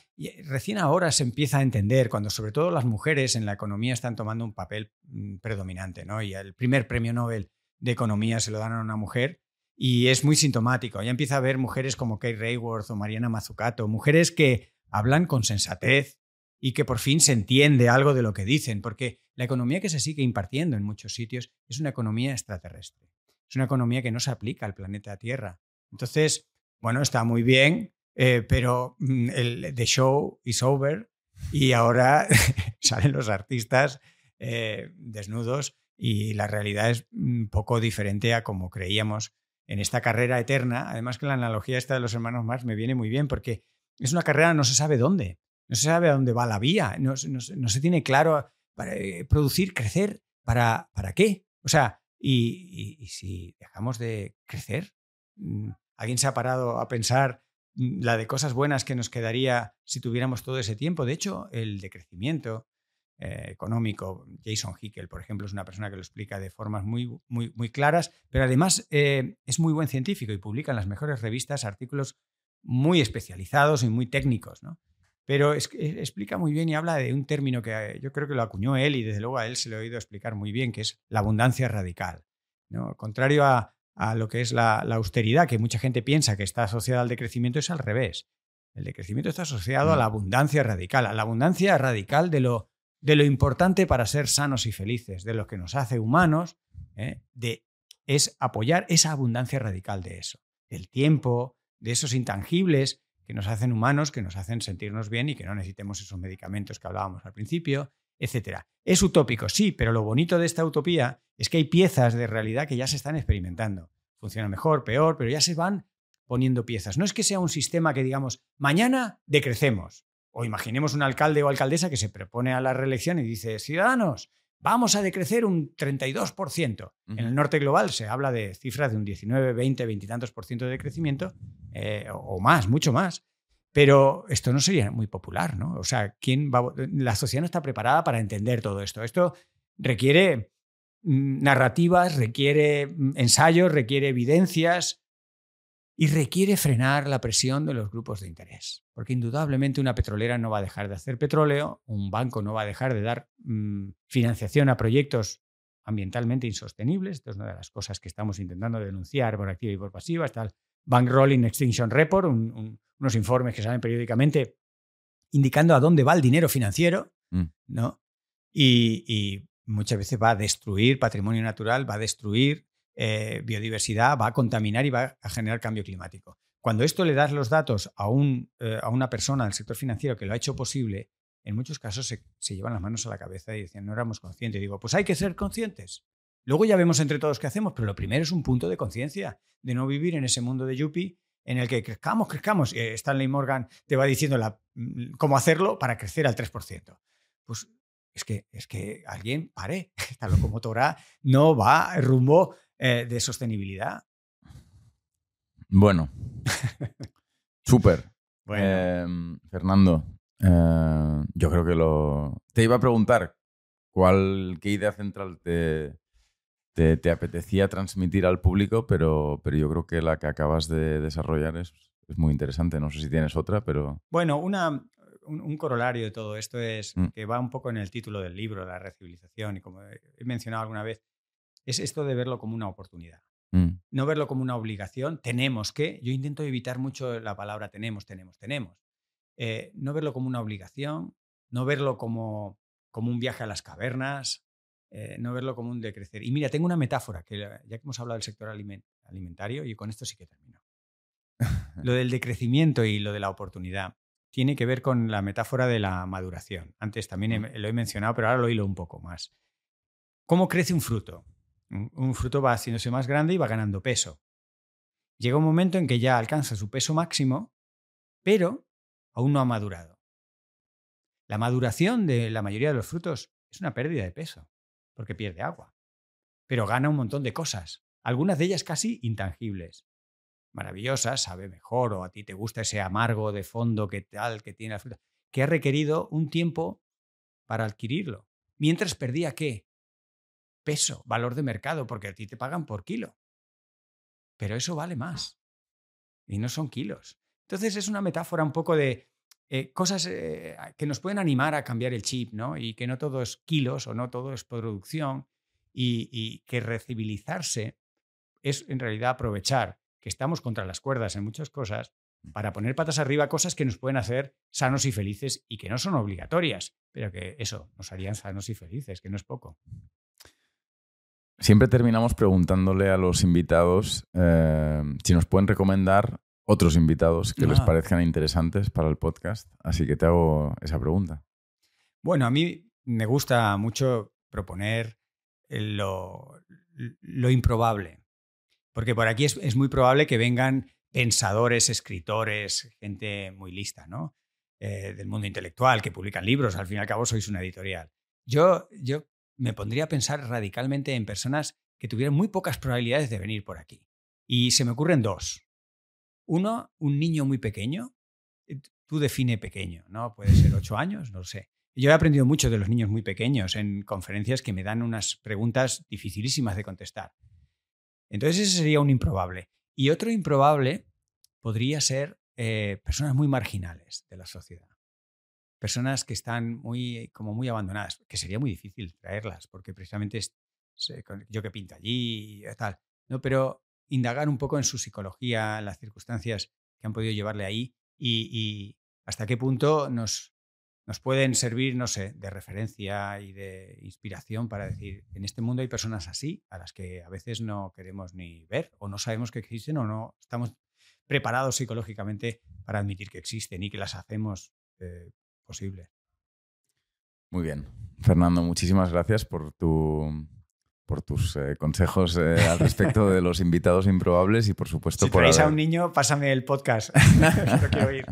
recién ahora se empieza a entender, cuando sobre todo las mujeres en la economía están tomando un papel mm, predominante, ¿no? Y el primer premio Nobel de economía se lo dan a una mujer y es muy sintomático. Ya empieza a haber mujeres como Kate Rayworth o Mariana Mazzucato, mujeres que hablan con sensatez y que por fin se entiende algo de lo que dicen, porque la economía que se sigue impartiendo en muchos sitios es una economía extraterrestre. Es una economía que no se aplica al planeta Tierra. Entonces, bueno, está muy bien, eh, pero mm, el the show is over y ahora salen los artistas eh, desnudos y la realidad es un poco diferente a como creíamos en esta carrera eterna. Además que la analogía esta de los hermanos Marx me viene muy bien porque es una carrera, no se sabe dónde, no se sabe a dónde va la vía, no, se tiene claro para eh, producir, crecer, ¿para, para qué? O sea, y, si dejamos de crecer, mm, ¿alguien se ha parado a pensar mm, la de cosas buenas que nos quedaría si tuviéramos todo ese tiempo? De hecho, el decrecimiento eh, económico, Jason Hickel, por ejemplo, es una persona que lo explica de formas muy, muy, muy claras, pero además eh, es muy buen científico y publica en las mejores revistas artículos muy especializados y muy técnicos, ¿no? Pero explica muy bien y habla de un término que eh, yo creo que lo acuñó él y desde luego a él se lo he oído explicar muy bien, que es la abundancia radical. ¿no? Contrario a, a lo que es la, austeridad, que mucha gente piensa que está asociada al decrecimiento, es al revés. El decrecimiento está asociado a la mm. abundancia radical, a la abundancia radical de lo, de lo importante para ser sanos y felices, de lo que nos hace humanos, ¿eh? es apoyar esa abundancia radical de eso, del tiempo, de esos intangibles que nos hacen humanos, que nos hacen sentirnos bien y que no necesitemos esos medicamentos que hablábamos al principio, etc. Es utópico, sí, pero lo bonito de esta utopía es que hay piezas de realidad que ya se están experimentando. Funciona mejor, peor, pero ya se van poniendo piezas. No es que sea un sistema que digamos, mañana decrecemos. O imaginemos un alcalde o alcaldesa que se propone a la reelección y dice, ciudadanos, vamos a decrecer un 32%. En el norte global se habla de cifras de un 19, 20, 20 y tantos por ciento de crecimiento, eh, o más, mucho más. Pero esto no sería muy popular, ¿no? O sea, ¿quién va la sociedad no está preparada para entender todo esto. Esto requiere mm, narrativas, requiere mm, ensayos, requiere evidencias y requiere frenar la presión de los grupos de interés. Porque indudablemente una petrolera no va a dejar de hacer petróleo, un banco no va a dejar de dar mm, financiación a proyectos ambientalmente insostenibles. Esto es una de las cosas que estamos intentando denunciar por activa y por pasiva. Está el Bank Rolling Extinction Report, unos informes que salen periódicamente indicando a dónde va el dinero financiero, mm. ¿no? Y, muchas veces va a destruir patrimonio natural, va a destruir eh, biodiversidad, va a contaminar y va a generar cambio climático. Cuando esto le das los datos a, un, eh, a una persona del sector financiero que lo ha hecho posible, en muchos casos se, se, llevan las manos a la cabeza y dicen, no éramos conscientes. Digo, pues hay que ser conscientes. Luego ya vemos entre todos qué hacemos, pero lo primero es un punto de conciencia, de no vivir en ese mundo de Yuppie en el que crezcamos, crezcamos. Eh, Stanley Morgan te va diciendo mm, cómo hacerlo para crecer al 3%. Pues es que, es que alguien pare. Esta locomotora no va rumbo eh, de sostenibilidad. Bueno, súper. Em, Fernando, eh, yo creo que lo... Te iba a preguntar cuál, qué idea central te, te, apetecía transmitir al público, pero, pero yo creo que la que acabas de desarrollar es, es muy interesante. No sé si tienes otra, pero... Bueno, una, un, corolario de todo esto es mm. que va un poco en el título del libro, la recivilización, y como he mencionado alguna vez, es esto de verlo como una oportunidad. Mm. No verlo como una obligación, tenemos que, yo intento evitar mucho la palabra tenemos, tenemos, tenemos. Eh, no verlo como una obligación, no verlo como, como un viaje a las cavernas, eh, no verlo como un decrecer. Y mira, tengo una metáfora, que ya que hemos hablado del sector alimentario, y con esto sí que termino. lo del decrecimiento y lo de la oportunidad tiene que ver con la metáfora de la maduración. Antes también lo he mencionado, pero ahora lo hilo un poco más. ¿Cómo crece un fruto? Un fruto va haciéndose más grande y va ganando peso. Llega un momento en que ya alcanza su peso máximo, pero aún no ha madurado. La maduración de la mayoría de los frutos es una pérdida de peso porque pierde agua. Pero gana un montón de cosas, algunas de ellas casi intangibles. Maravillosas, sabe mejor, o a ti te gusta ese amargo de fondo que tal, que tiene la fruta, que ha requerido un tiempo para adquirirlo. Mientras perdía qué? Peso, valor de mercado, porque a ti te pagan por kilo. Pero eso vale más. Y no son kilos. Entonces es una metáfora un poco de eh, cosas eh, que nos pueden animar a cambiar el chip, ¿no? Y que no todo es kilos o no todo es producción y, que recibilizarse es en realidad aprovechar que estamos contra las cuerdas en muchas cosas mm. para poner patas arriba cosas que nos pueden hacer sanos y felices y que no son obligatorias, pero que eso nos harían sanos y felices, que no es poco. Siempre terminamos preguntándole a los invitados eh, si nos pueden recomendar otros invitados que les ah. parezcan interesantes para el podcast. Así que te hago esa pregunta. Bueno, a mí me gusta mucho proponer lo, lo improbable. Porque por aquí es, muy probable que vengan pensadores, escritores, gente muy lista, ¿no? Eh, del mundo intelectual, que publican libros, al fin y al cabo sois una editorial. Yo, yo me pondría a pensar radicalmente en personas que tuvieran muy pocas probabilidades de venir por aquí. Y se me ocurren dos. Uno, un niño muy pequeño. Eh, tú define pequeño, ¿no? Puede ser ocho años, no lo sé. Yo he aprendido mucho de los niños muy pequeños en conferencias que me dan unas preguntas dificilísimas de contestar. Entonces ese sería un improbable. Y otro improbable podría ser eh, personas muy marginales de la sociedad. Personas que están muy, como muy abandonadas, que sería muy difícil traerlas, porque precisamente es, yo que pinto allí y tal. No, pero indagar un poco en su psicología, las circunstancias que han podido llevarle ahí y, hasta qué punto nos, nos pueden servir, no sé, de referencia y de inspiración para decir, en este mundo hay personas así, a las que a veces no queremos ni ver o no sabemos que existen o no estamos preparados psicológicamente para admitir que existen y que las hacemos eh, posibles. Muy bien. Fernando, muchísimas gracias por tu por tus eh, consejos eh, al respecto de los invitados improbables y por supuesto si por a un niño, pásame el podcast. Lo quiero oír.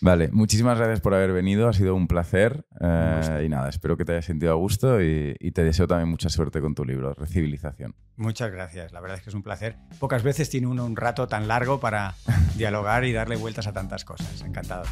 Vale, muchísimas gracias por haber venido, ha sido un placer eh, y nada, espero que te hayas sentido a gusto y, y, te deseo también mucha suerte con tu libro, Recivilización. Muchas gracias, la verdad es que es un placer. Pocas veces tiene uno un rato tan largo para dialogar y darle vueltas a tantas cosas. Encantado.